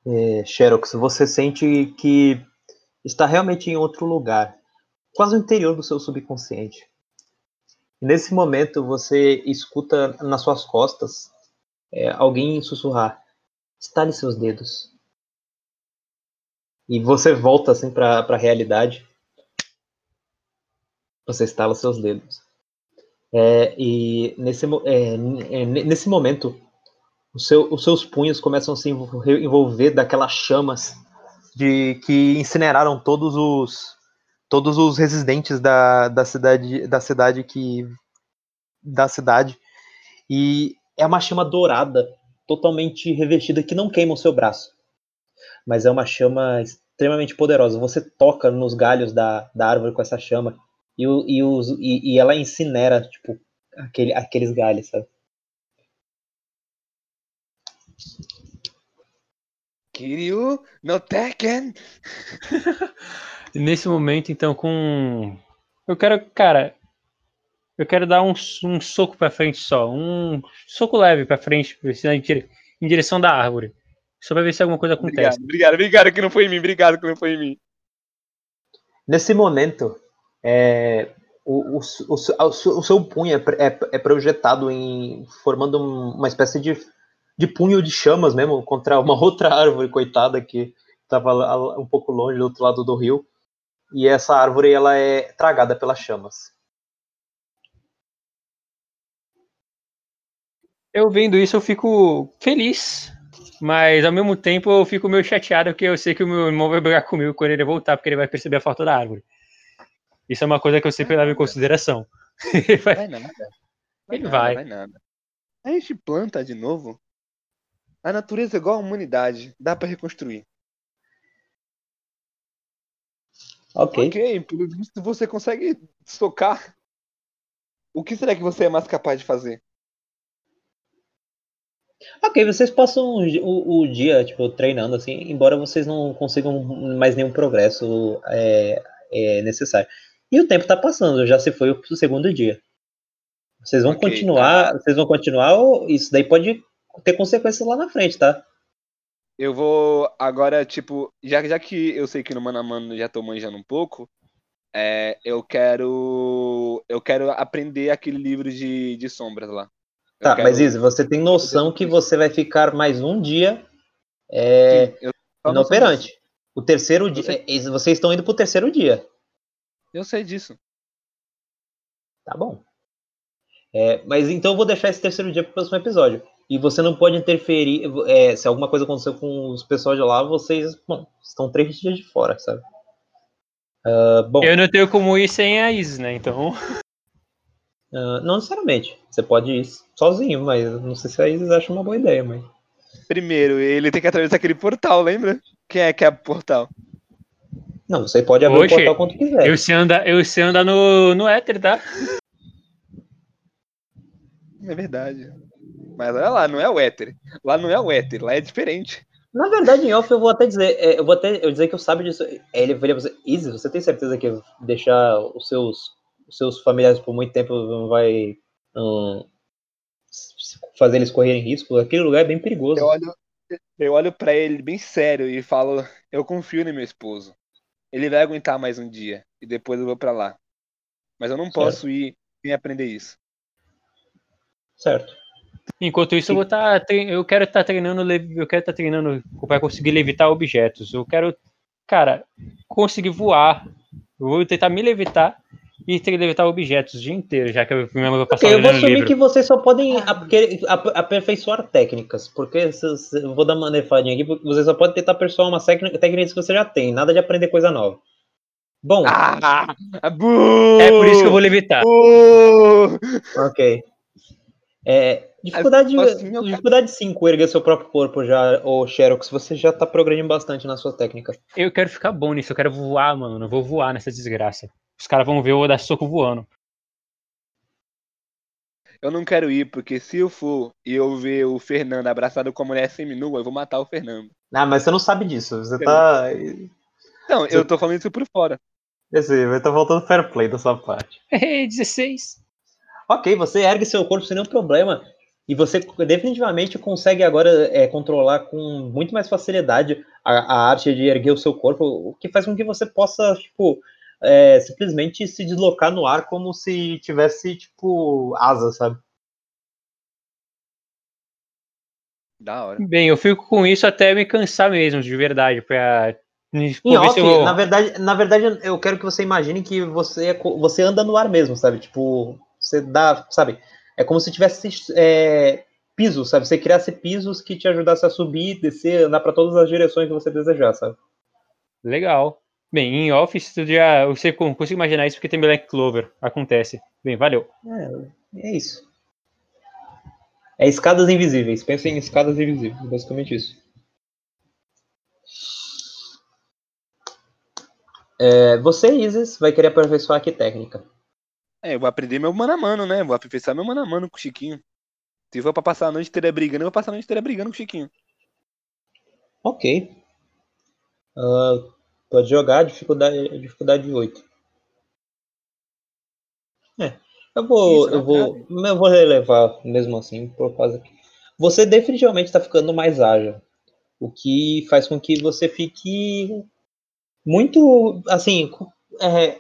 é, Xerox, você sente que está realmente em outro lugar, quase no interior do seu subconsciente. Nesse momento, você escuta nas suas costas é, alguém sussurrar: estale seus dedos. E você volta assim para a realidade. Você estala seus dedos. É, e nesse, é, é, nesse momento, o seu- os seus punhos começam a se envol- envolver daquelas chamas de que incineraram todos os todos os residentes da, da cidade da cidade que da cidade. E é uma chama dourada totalmente revestida que não queima o seu braço. Mas é uma chama extremamente poderosa. Você toca nos galhos da, da árvore com essa chama e, e, os, e, e ela incinera tipo aquele, aqueles galhos sabe? Kiryu no Tekken! Nesse momento, então, com. Eu quero, cara. Eu quero dar um, um soco pra frente só. Um soco leve pra frente, em dire- em direção da árvore. Só pra ver se alguma coisa acontece. Obrigado, obrigado, obrigado que não foi em mim, obrigado que não foi em mim. Nesse momento, é, o, o, o, o seu- o seu punho é, é, é projetado em formando um- uma espécie de, de punho de chamas mesmo contra uma [LAUGHS] outra árvore coitada que estava um pouco longe do outro lado do rio. E essa árvore ela é tragada pelas chamas. Eu vendo isso, eu fico feliz. Mas ao mesmo tempo eu fico meio chateado porque eu sei que o meu irmão vai brigar comigo quando ele voltar, porque ele vai perceber a falta da árvore. Isso é uma coisa que eu sempre levo em consideração. [LAUGHS] Ele vai- Vai nada. Ele nada, vai. Vai nada. A gente planta de novo. A natureza é igual a humanidade. Dá pra reconstruir. Ok. Ok, pelo visto você consegue socar. O que será que você é mais capaz de fazer? Ok, vocês passam o, o- dia, tipo, treinando, assim, embora vocês não consigam mais nenhum progresso é, é, necessário. E o tempo tá passando, já se foi o segundo dia. Vocês vão Ok, continuar, vocês vão continuar, ou isso daí pode ter consequências lá na frente, tá? Eu vou agora, tipo, já, já que eu sei que no Mano a Mano já tô manjando um pouco, é, eu quero. Eu quero aprender aquele livro de, de sombras lá. Eu Tá, quero- mas Isa, você tem noção que você vai ficar mais um dia é, Sim, inoperante. O terceiro dia. é, Vocês estão indo pro terceiro dia. Eu sei disso. Tá bom. É, mas então eu vou deixar esse terceiro dia pro próximo episódio. E você não pode interferir. é, se alguma coisa acontecer com os pessoal de lá, vocês bom, estão três dias de fora, sabe? Ah, bom, Eu não tenho como ir sem a Isis, né? Então. ah, não necessariamente. Você pode ir sozinho, mas não sei se a Isis acha uma boa ideia, mas. Primeiro, ele tem que atravessar aquele portal, lembra? Quem é que é o portal? Não, você pode abrir Oxe, o portal quanto quiser. Eu sei andar, eu sei andar no, no éter, tá? É verdade. Mas olha lá, não é o éter. Lá não é o éter, lá é diferente. Na verdade, em off, eu vou até dizer, é, eu vou até eu dizer que eu sabe disso. É, Ele faria pra você, Izzy, você tem certeza que deixar os seus, os seus familiares por muito tempo não vai fazer eles correrem risco? Aquele lugar é bem perigoso. Eu olho, eu olho para ele bem sério e falo: Eu confio no meu esposo. Ele vai aguentar mais um dia e depois eu vou pra lá. Mas eu não posso ir sem aprender isso. Certo. Enquanto isso, eu vou estar. eu quero estar treinando. le- Eu quero estar treinando para conseguir levitar objetos. Eu quero, cara, conseguir voar. Eu vou tentar me levitar e ter que levitar objetos o dia inteiro, já que eu primeiro vou passar Ok, eu vou assumir livro. que vocês só podem ape- ap- aperfeiçoar técnicas, porque se- eu vou dar uma nefadinha aqui, porque vocês só podem tentar aperfeiçoar uma técnica técnicas que você já tem, nada de aprender coisa nova. Bom, Ah! É por isso que eu vou levitar. Ok. É, dificuldade, Assim, eu- dificuldade 5, erguer seu próprio corpo já, ô Xerox, você já tá progredindo bastante na sua técnica. Eu quero ficar bom nisso, eu quero voar, mano. Eu vou voar nessa desgraça. Os caras vão ver eu dar soco voando. Eu não quero ir, porque se eu for e eu ver o Fernando abraçado com a mulher seminua, eu vou matar o Fernando. Ah, mas você não sabe disso, você tá... Não, eu tô falando isso por fora. Esse, vai tá faltando fair play da sua parte. [LAUGHS] 16. Ok, você ergue seu corpo sem nenhum problema. E você definitivamente consegue agora é, controlar com muito mais facilidade a, a arte de erguer o seu corpo, o que faz com que você possa, tipo, é, simplesmente se deslocar no ar como se tivesse, tipo, asa, sabe? Da hora. Bem, eu fico com isso até me cansar mesmo, de verdade, pra. Ver off, eu na, verdade, na verdade, eu quero que você imagine que você, é você anda no ar mesmo, sabe? Tipo, você dá, sabe? É como se tivesse é, pisos, sabe? Você criasse pisos que te ajudasse a subir, descer, andar para todas as direções que você desejar, sabe? Legal. Bem, em Office, tu já, você con- consigo imaginar isso porque tem Black Clover. Acontece. Bem, valeu. É, é isso. É escadas invisíveis. Pensa em escadas invisíveis, basicamente isso. É, você, Isis, vai querer aperfeiçoar que técnica? É, eu vou aprender meu mano a mano, né? Vou aperfeiçoar meu mano a mano com o Chiquinho. Se for pra passar a noite inteira brigando, eu vou passar a noite inteira brigando com o Chiquinho. Ok. Ah, pode jogar, dificuldade, dificuldade 8. É, eu vou, Isso, eu vou, eu vou relevar mesmo assim, por causa que você definitivamente está ficando mais ágil, o que faz com que você fique muito, assim, é,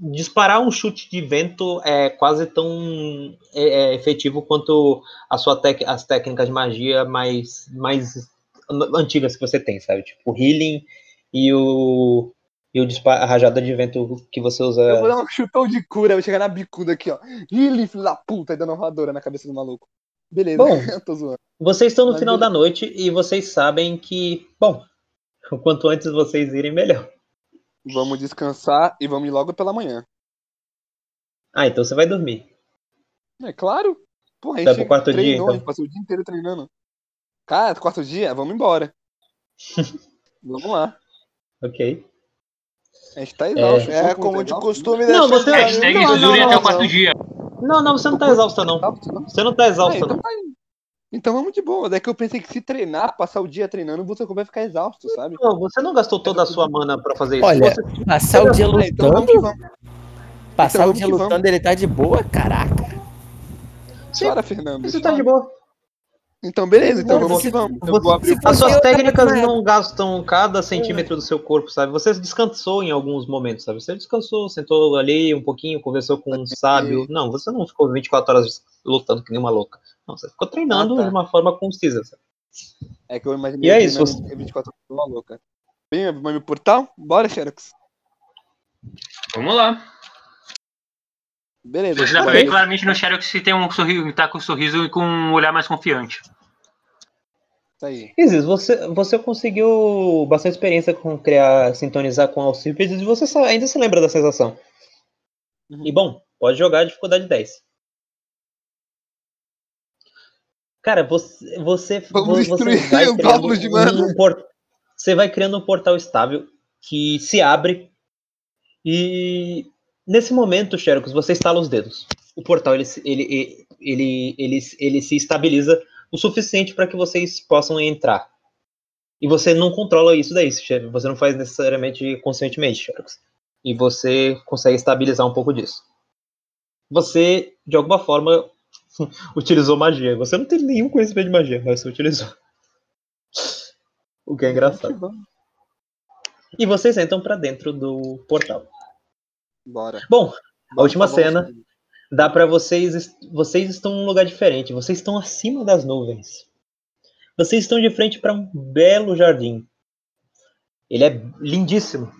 disparar um chute de vento é quase tão é, é, efetivo quanto a sua tec- as técnicas de magia mais, mais an- antigas que você tem, sabe? Tipo, o healing e o, e o dispa- a rajada de vento que você usa. Eu vou dar um chutão de cura, vou chegar na bicuda aqui, ó. Ih, filho da puta, e dando uma voadora na cabeça do maluco. Beleza, Bom. eu [LAUGHS] tô zoando. Vocês estão no Mas final beleza. da noite e vocês sabem que, bom, [LAUGHS] quanto antes vocês irem, melhor. Vamos descansar e vamos ir logo pela manhã. Ah, então você vai dormir. É claro. Porra, a Vai gente pro quarto dia, treinou, então? a gente passou o dia inteiro treinando. Cara, quarto dia, vamos embora. [LAUGHS] vamos lá. Ok. A gente tá exausto. É, Chupa, como tá de exausto? costume, Não, deixa você- Hashtag não, não, dure não, até o não. quarto dia. Não, não, você não tá exausta, não. Exausto, não? Você não tá exausta, então não. Então vamos de boa. Daí que eu pensei que se treinar, passar o dia treinando, você vai ficar exausto, sabe? Não, você não gastou toda a sua mana pra fazer isso. Olha, Você- passar o dia Ah, então vamos lutando, que vamos. passar então o dia que vamos. lutando, ele tá de boa, caraca. Bora, Fernando. você tá de boa. Então beleza, então vamos que vamos. Então vou abrir As suas técnicas não gastam cada centímetro do seu corpo, sabe? Você descansou em alguns momentos, sabe? Você descansou, sentou ali um pouquinho, conversou com um sábio. Não, você não ficou 24 horas lutando que nem uma louca. Não, você ficou treinando Ah, tá. de uma forma concisa, sabe? É que eu imaginei E é que isso, você- 24 horas uma louca. Bem, abrir meu portal? Bora, Xerox. Vamos lá. Beleza. Você dá pra ver claramente no Xerox que tem um sorriso, tá com um sorriso e com um olhar mais confiante. Isso aí. Isis, você, você conseguiu bastante experiência com criar, sintonizar com Alcípedes e você só- ainda se lembra da sensação. Uhum. E bom, pode jogar a dificuldade 10. Cara, você. você Vamos vo- você destruir vai o de mana. um por- Você vai criando um portal estável que se abre e nesse momento, Xerox, você estala os dedos. O portal ele, se- ele, ele, ele, ele, se estabiliza o suficiente para que vocês possam entrar. E você não controla isso daí, você não faz necessariamente conscientemente, Xerox. E você consegue estabilizar um pouco disso. Você, de alguma forma, [LAUGHS] utilizou magia. Você não tem nenhum conhecimento de magia, mas você utilizou. O que é engraçado. E vocês entram pra dentro do portal. Bora. Bom, a última Vamos, cena dá pra vocês. Vocês estão num lugar diferente. Vocês estão acima das nuvens. Vocês estão de frente para um belo jardim. Ele é lindíssimo.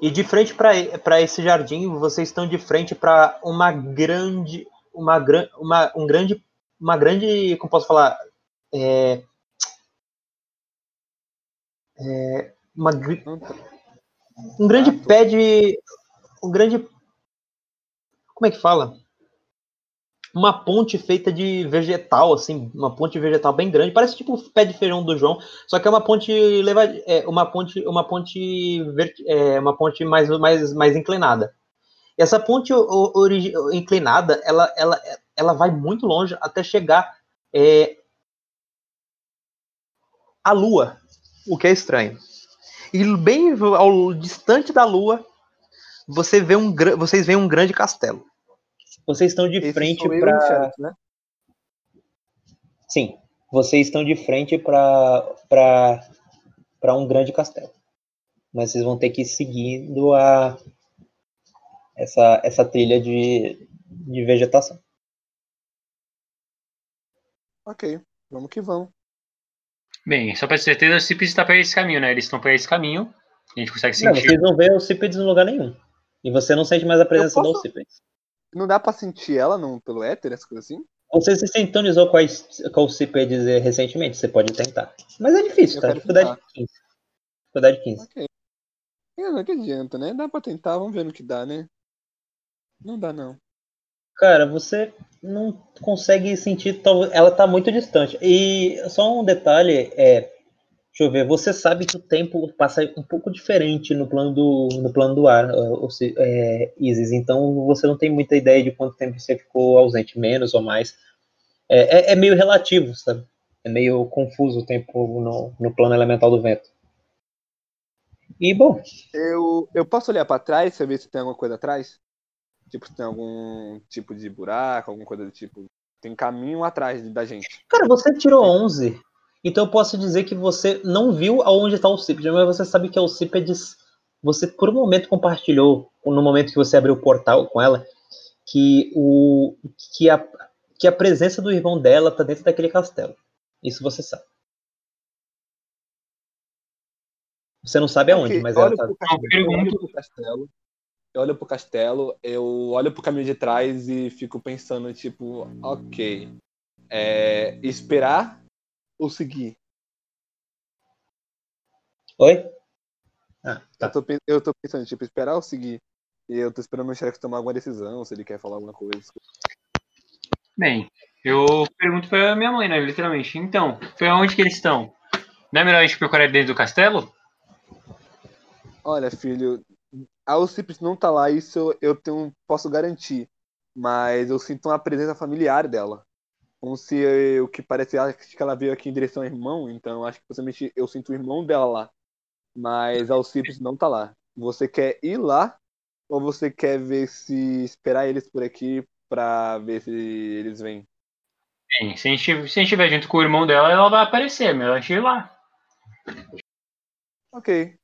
E de frente para esse jardim, vocês estão de frente para uma grande, uma, gran- uma, um grande, uma grande, como posso falar, é, é, uma, tá. um grande pé de. Um grande. Como é que fala? Uma ponte feita de vegetal, assim, uma ponte vegetal bem grande, parece tipo o pé de feijão do João, só que é uma ponte leva, é, uma ponte, uma ponte, é, uma ponte mais, mais, mais inclinada. E essa ponte inclinada, ela, ela, ela vai muito longe até chegar é, à Lua, o que é estranho. E bem ao distante da Lua, você vê um, vocês veem um grande castelo. Vocês estão de Esse frente para né? Sim, vocês estão de frente para para um grande castelo. Mas vocês vão ter que ir seguindo a essa essa trilha de, de vegetação. Ok, vamos que vamos. Bem, só pra ter certeza, o Cipis está pra esse caminho, né? Eles estão pra esse caminho. A gente consegue Não, sentir. vocês não veem o Cípedes em lugar nenhum. E você não sente mais a presença posso- do Cípedes. Não dá pra sentir ela não, pelo éter, essas coisas assim? Você se sintonizou com, a, com Cípedes recentemente, você pode tentar. Mas é difícil, tá? Dificuldade tentar. 15. Dificuldade 15. Ok. É, não que adianta, né? Dá pra tentar, vamos ver no que dá, né? Não dá, não. Cara, você não consegue sentir, ela tá muito distante. E só um detalhe é, deixa eu ver, você sabe que o tempo passa um pouco diferente no plano do, no plano do ar, ou se- é, Isis, então você não tem muita ideia de quanto tempo você ficou ausente, menos ou mais. É, é- é meio relativo, sabe? É meio confuso o tempo no, no plano elemental do vento. E bom, Eu, eu posso olhar pra trás e ver se tem alguma coisa atrás? Tipo, se tem algum tipo de buraco, alguma coisa do tipo. Tem caminho atrás da gente. Cara, você tirou 11, então eu posso dizer que você não viu aonde está o Cípedes, mas você sabe que é o Cípedes. Você por um momento compartilhou, no momento que você abriu o portal com ela, que, o, que, a, que a presença do irmão dela tá dentro daquele castelo. Isso você sabe. Você não sabe aonde, Ok, mas ela tá. eu olho pro castelo. Eu olho pro castelo, eu olho pro caminho de trás e fico pensando, tipo, ok. É, esperar ou seguir? Oi? Ah, tá. Eu, tô, eu tô pensando, tipo, esperar ou seguir? E eu tô esperando o Xerox tomar alguma decisão, se ele quer falar alguma coisa. Bem, eu pergunto pra minha mãe, né? Literalmente. Então, pra onde que eles estão? Não é melhor a gente procurar dentro do castelo? Olha, filho, a Alcipes não tá lá, isso eu, eu tenho, posso garantir. Mas eu sinto uma presença familiar dela. Como se o que parece acho que ela veio aqui em direção ao irmão, então acho que possivelmente eu sinto o irmão dela lá. Mas Alcibiades não tá lá. Você quer ir lá ou você quer ver se esperar eles por aqui pra ver se eles vêm? Bem, se a gente se a gente estiver junto com o irmão dela, ela vai aparecer, melhor a gente ir lá. Ok.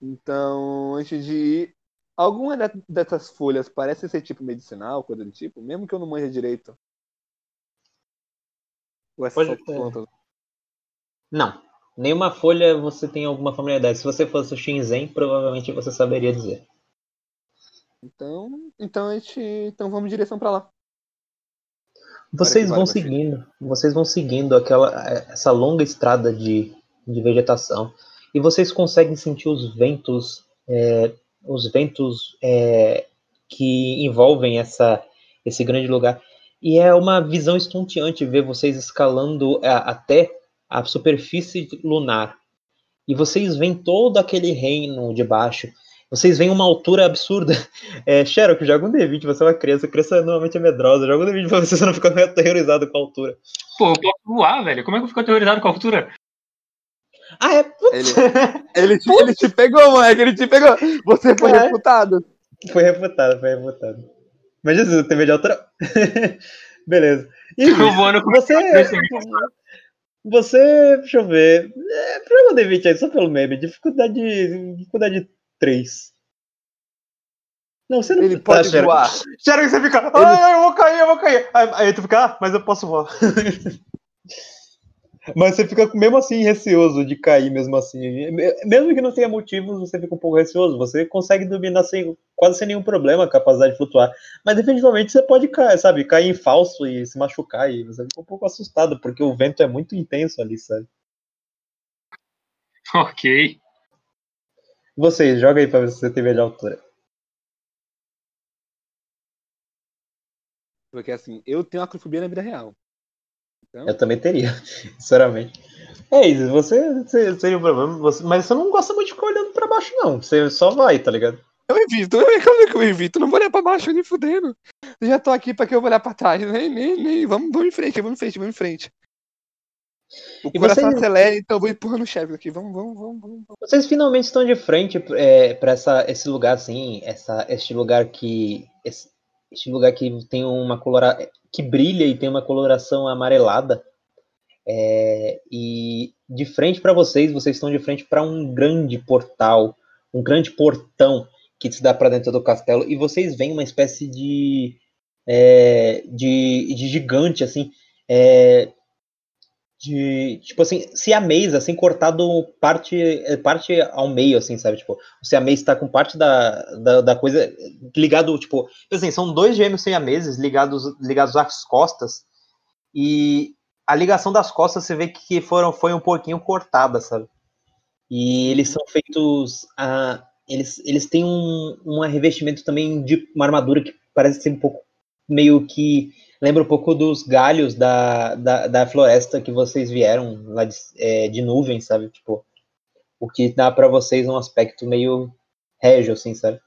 Então, antes de ir, alguma de- dessas folhas parece ser tipo medicinal, coisa do tipo, mesmo que eu não manje direito. Ou é só Pode- planta? Não. Nenhuma folha você tem alguma familiaridade. Se você fosse o Shinzen, provavelmente você saberia dizer. Então, então a gente, então vamos em direção pra lá. Vocês vão seguindo, vocês vão seguindo aquela essa longa estrada de, de vegetação e vocês conseguem sentir os ventos, é, os ventos é, que envolvem essa esse grande lugar e é uma visão estonteante ver vocês escalando a- até a superfície lunar e vocês veem todo aquele reino de baixo. Vocês veem uma altura absurda. [LAUGHS] É, Sherlock, joga um D20, você é uma criança, criança normalmente é medrosa, joga um D20 pra você não ficar meio aterrorizado com a altura. Pô, eu posso voar, velho. Como é que eu fico aterrorizado com a altura? Ah, é? Ele, [LAUGHS] ele, te, ele te pegou, moleque, ele te pegou. Você foi É. refutado. Foi refutado, foi refutado. Se você tem medo de altura. [LAUGHS] Beleza. E Eu voando com você, você, deixa eu ver, é, joga um D20 aí, só pelo meme, dificuldade, dificuldade 3. Não, você não Ele tá, pode Sherlock. voar. Sério que você fica, ai, ai, eu vou cair, eu vou cair. Aí, aí tu fica, ah, mas eu posso voar. [LAUGHS] mas você fica mesmo assim receoso de cair mesmo assim. Me- Mesmo que não tenha motivos, você fica um pouco receoso. Você consegue dominar sem, quase sem nenhum problema a capacidade de flutuar. Mas definitivamente você pode cair, sabe? Cair em falso e se machucar. E você fica um pouco assustado, porque o vento é muito intenso ali, sabe? [LAUGHS] Ok. Vocês, joga aí pra ver se você tem de altura. Porque assim, eu tenho acrofobia na vida real. Então, Eu também teria, [LAUGHS] sinceramente. É isso, você, você seria um problema, você- mas você não gosta muito de ficar olhando pra baixo, não. Você só vai, tá ligado? eu evito, eu, como é que eu evito? Não vou olhar pra baixo nem fudendo. Eu já tô aqui pra que eu vou olhar pra trás. Nem, nem, nem. Vamos, vamos em frente, vamos em frente, vamos em frente. O E coração você- acelera, então eu vou empurrando o chefe aqui. Vamos, vamos, vamos, vamos. Vocês finalmente estão de frente é, para essa esse lugar assim, essa este lugar que esse, este lugar que tem uma colora que brilha e tem uma coloração amarelada. É, e de frente para vocês, vocês estão de frente para um grande portal, um grande portão que se dá para dentro do castelo e vocês veem uma espécie de é, de, de gigante assim, é, de tipo assim, siamês, assim, cortado parte, parte ao meio, assim, sabe? Tipo, o siamês está com parte da, da, da coisa ligado, tipo, assim, são dois gêmeos siameses ligados, ligados às costas, e a ligação das costas você vê que foram, foi um pouquinho cortada, sabe? E eles são feitos. ah, eles, eles têm um, um revestimento também de uma armadura que parece ser um pouco meio que lembra um pouco dos galhos da, da, da floresta que vocês vieram lá de, é, de nuvem, sabe? Tipo, o que dá para vocês um aspecto meio régio, assim, sabe?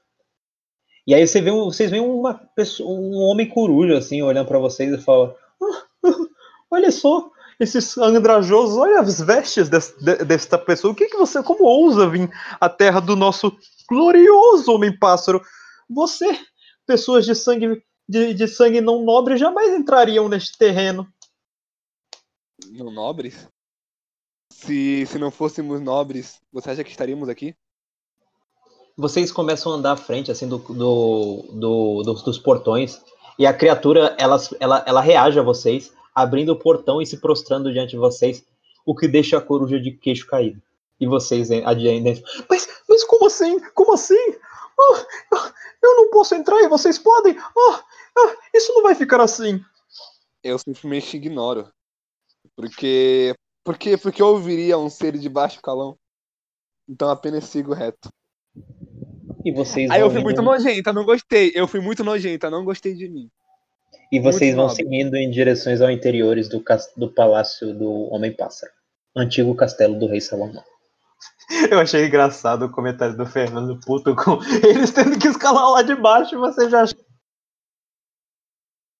E aí você vê, vocês veem uma pessoa, um homem coruja, assim, olhando para vocês e fala: "Ah, [LAUGHS] Olha só, esses andrajosos, olha as vestes des- de- desta pessoa. O que, que você, como ousa vir à terra do nosso glorioso homem-pássaro? Você, pessoas de sangue de, de sangue não nobre jamais entrariam neste terreno. Não nobres? Se, se não fôssemos nobres, você acha que estaríamos aqui? Vocês começam a andar à frente assim do, do, do- dos, dos portões e a criatura ela, ela, ela reage a vocês, abrindo o portão e se prostrando diante de vocês, o que deixa a coruja de queixo caído. E vocês adiante dentro. Mas, mas como assim? Como assim? Ah, ah, eu não posso entrar e vocês podem? Ah, ah, isso não vai ficar assim. Eu simplesmente ignoro. Porque. Porque, porque eu ouviria um ser de baixo calão. Então apenas sigo reto. E vocês Aí eu fui indo- muito nojenta, não gostei. Eu fui muito nojenta, não gostei de mim. E vocês Muito vão nobre. seguindo em direções ao interiores do, cas- do palácio do Homem-Pássaro. Antigo castelo do rei Salomão. [LAUGHS] Eu achei engraçado o comentário do Fernando Puto com [LAUGHS] eles tendo que escalar lá de baixo você já acha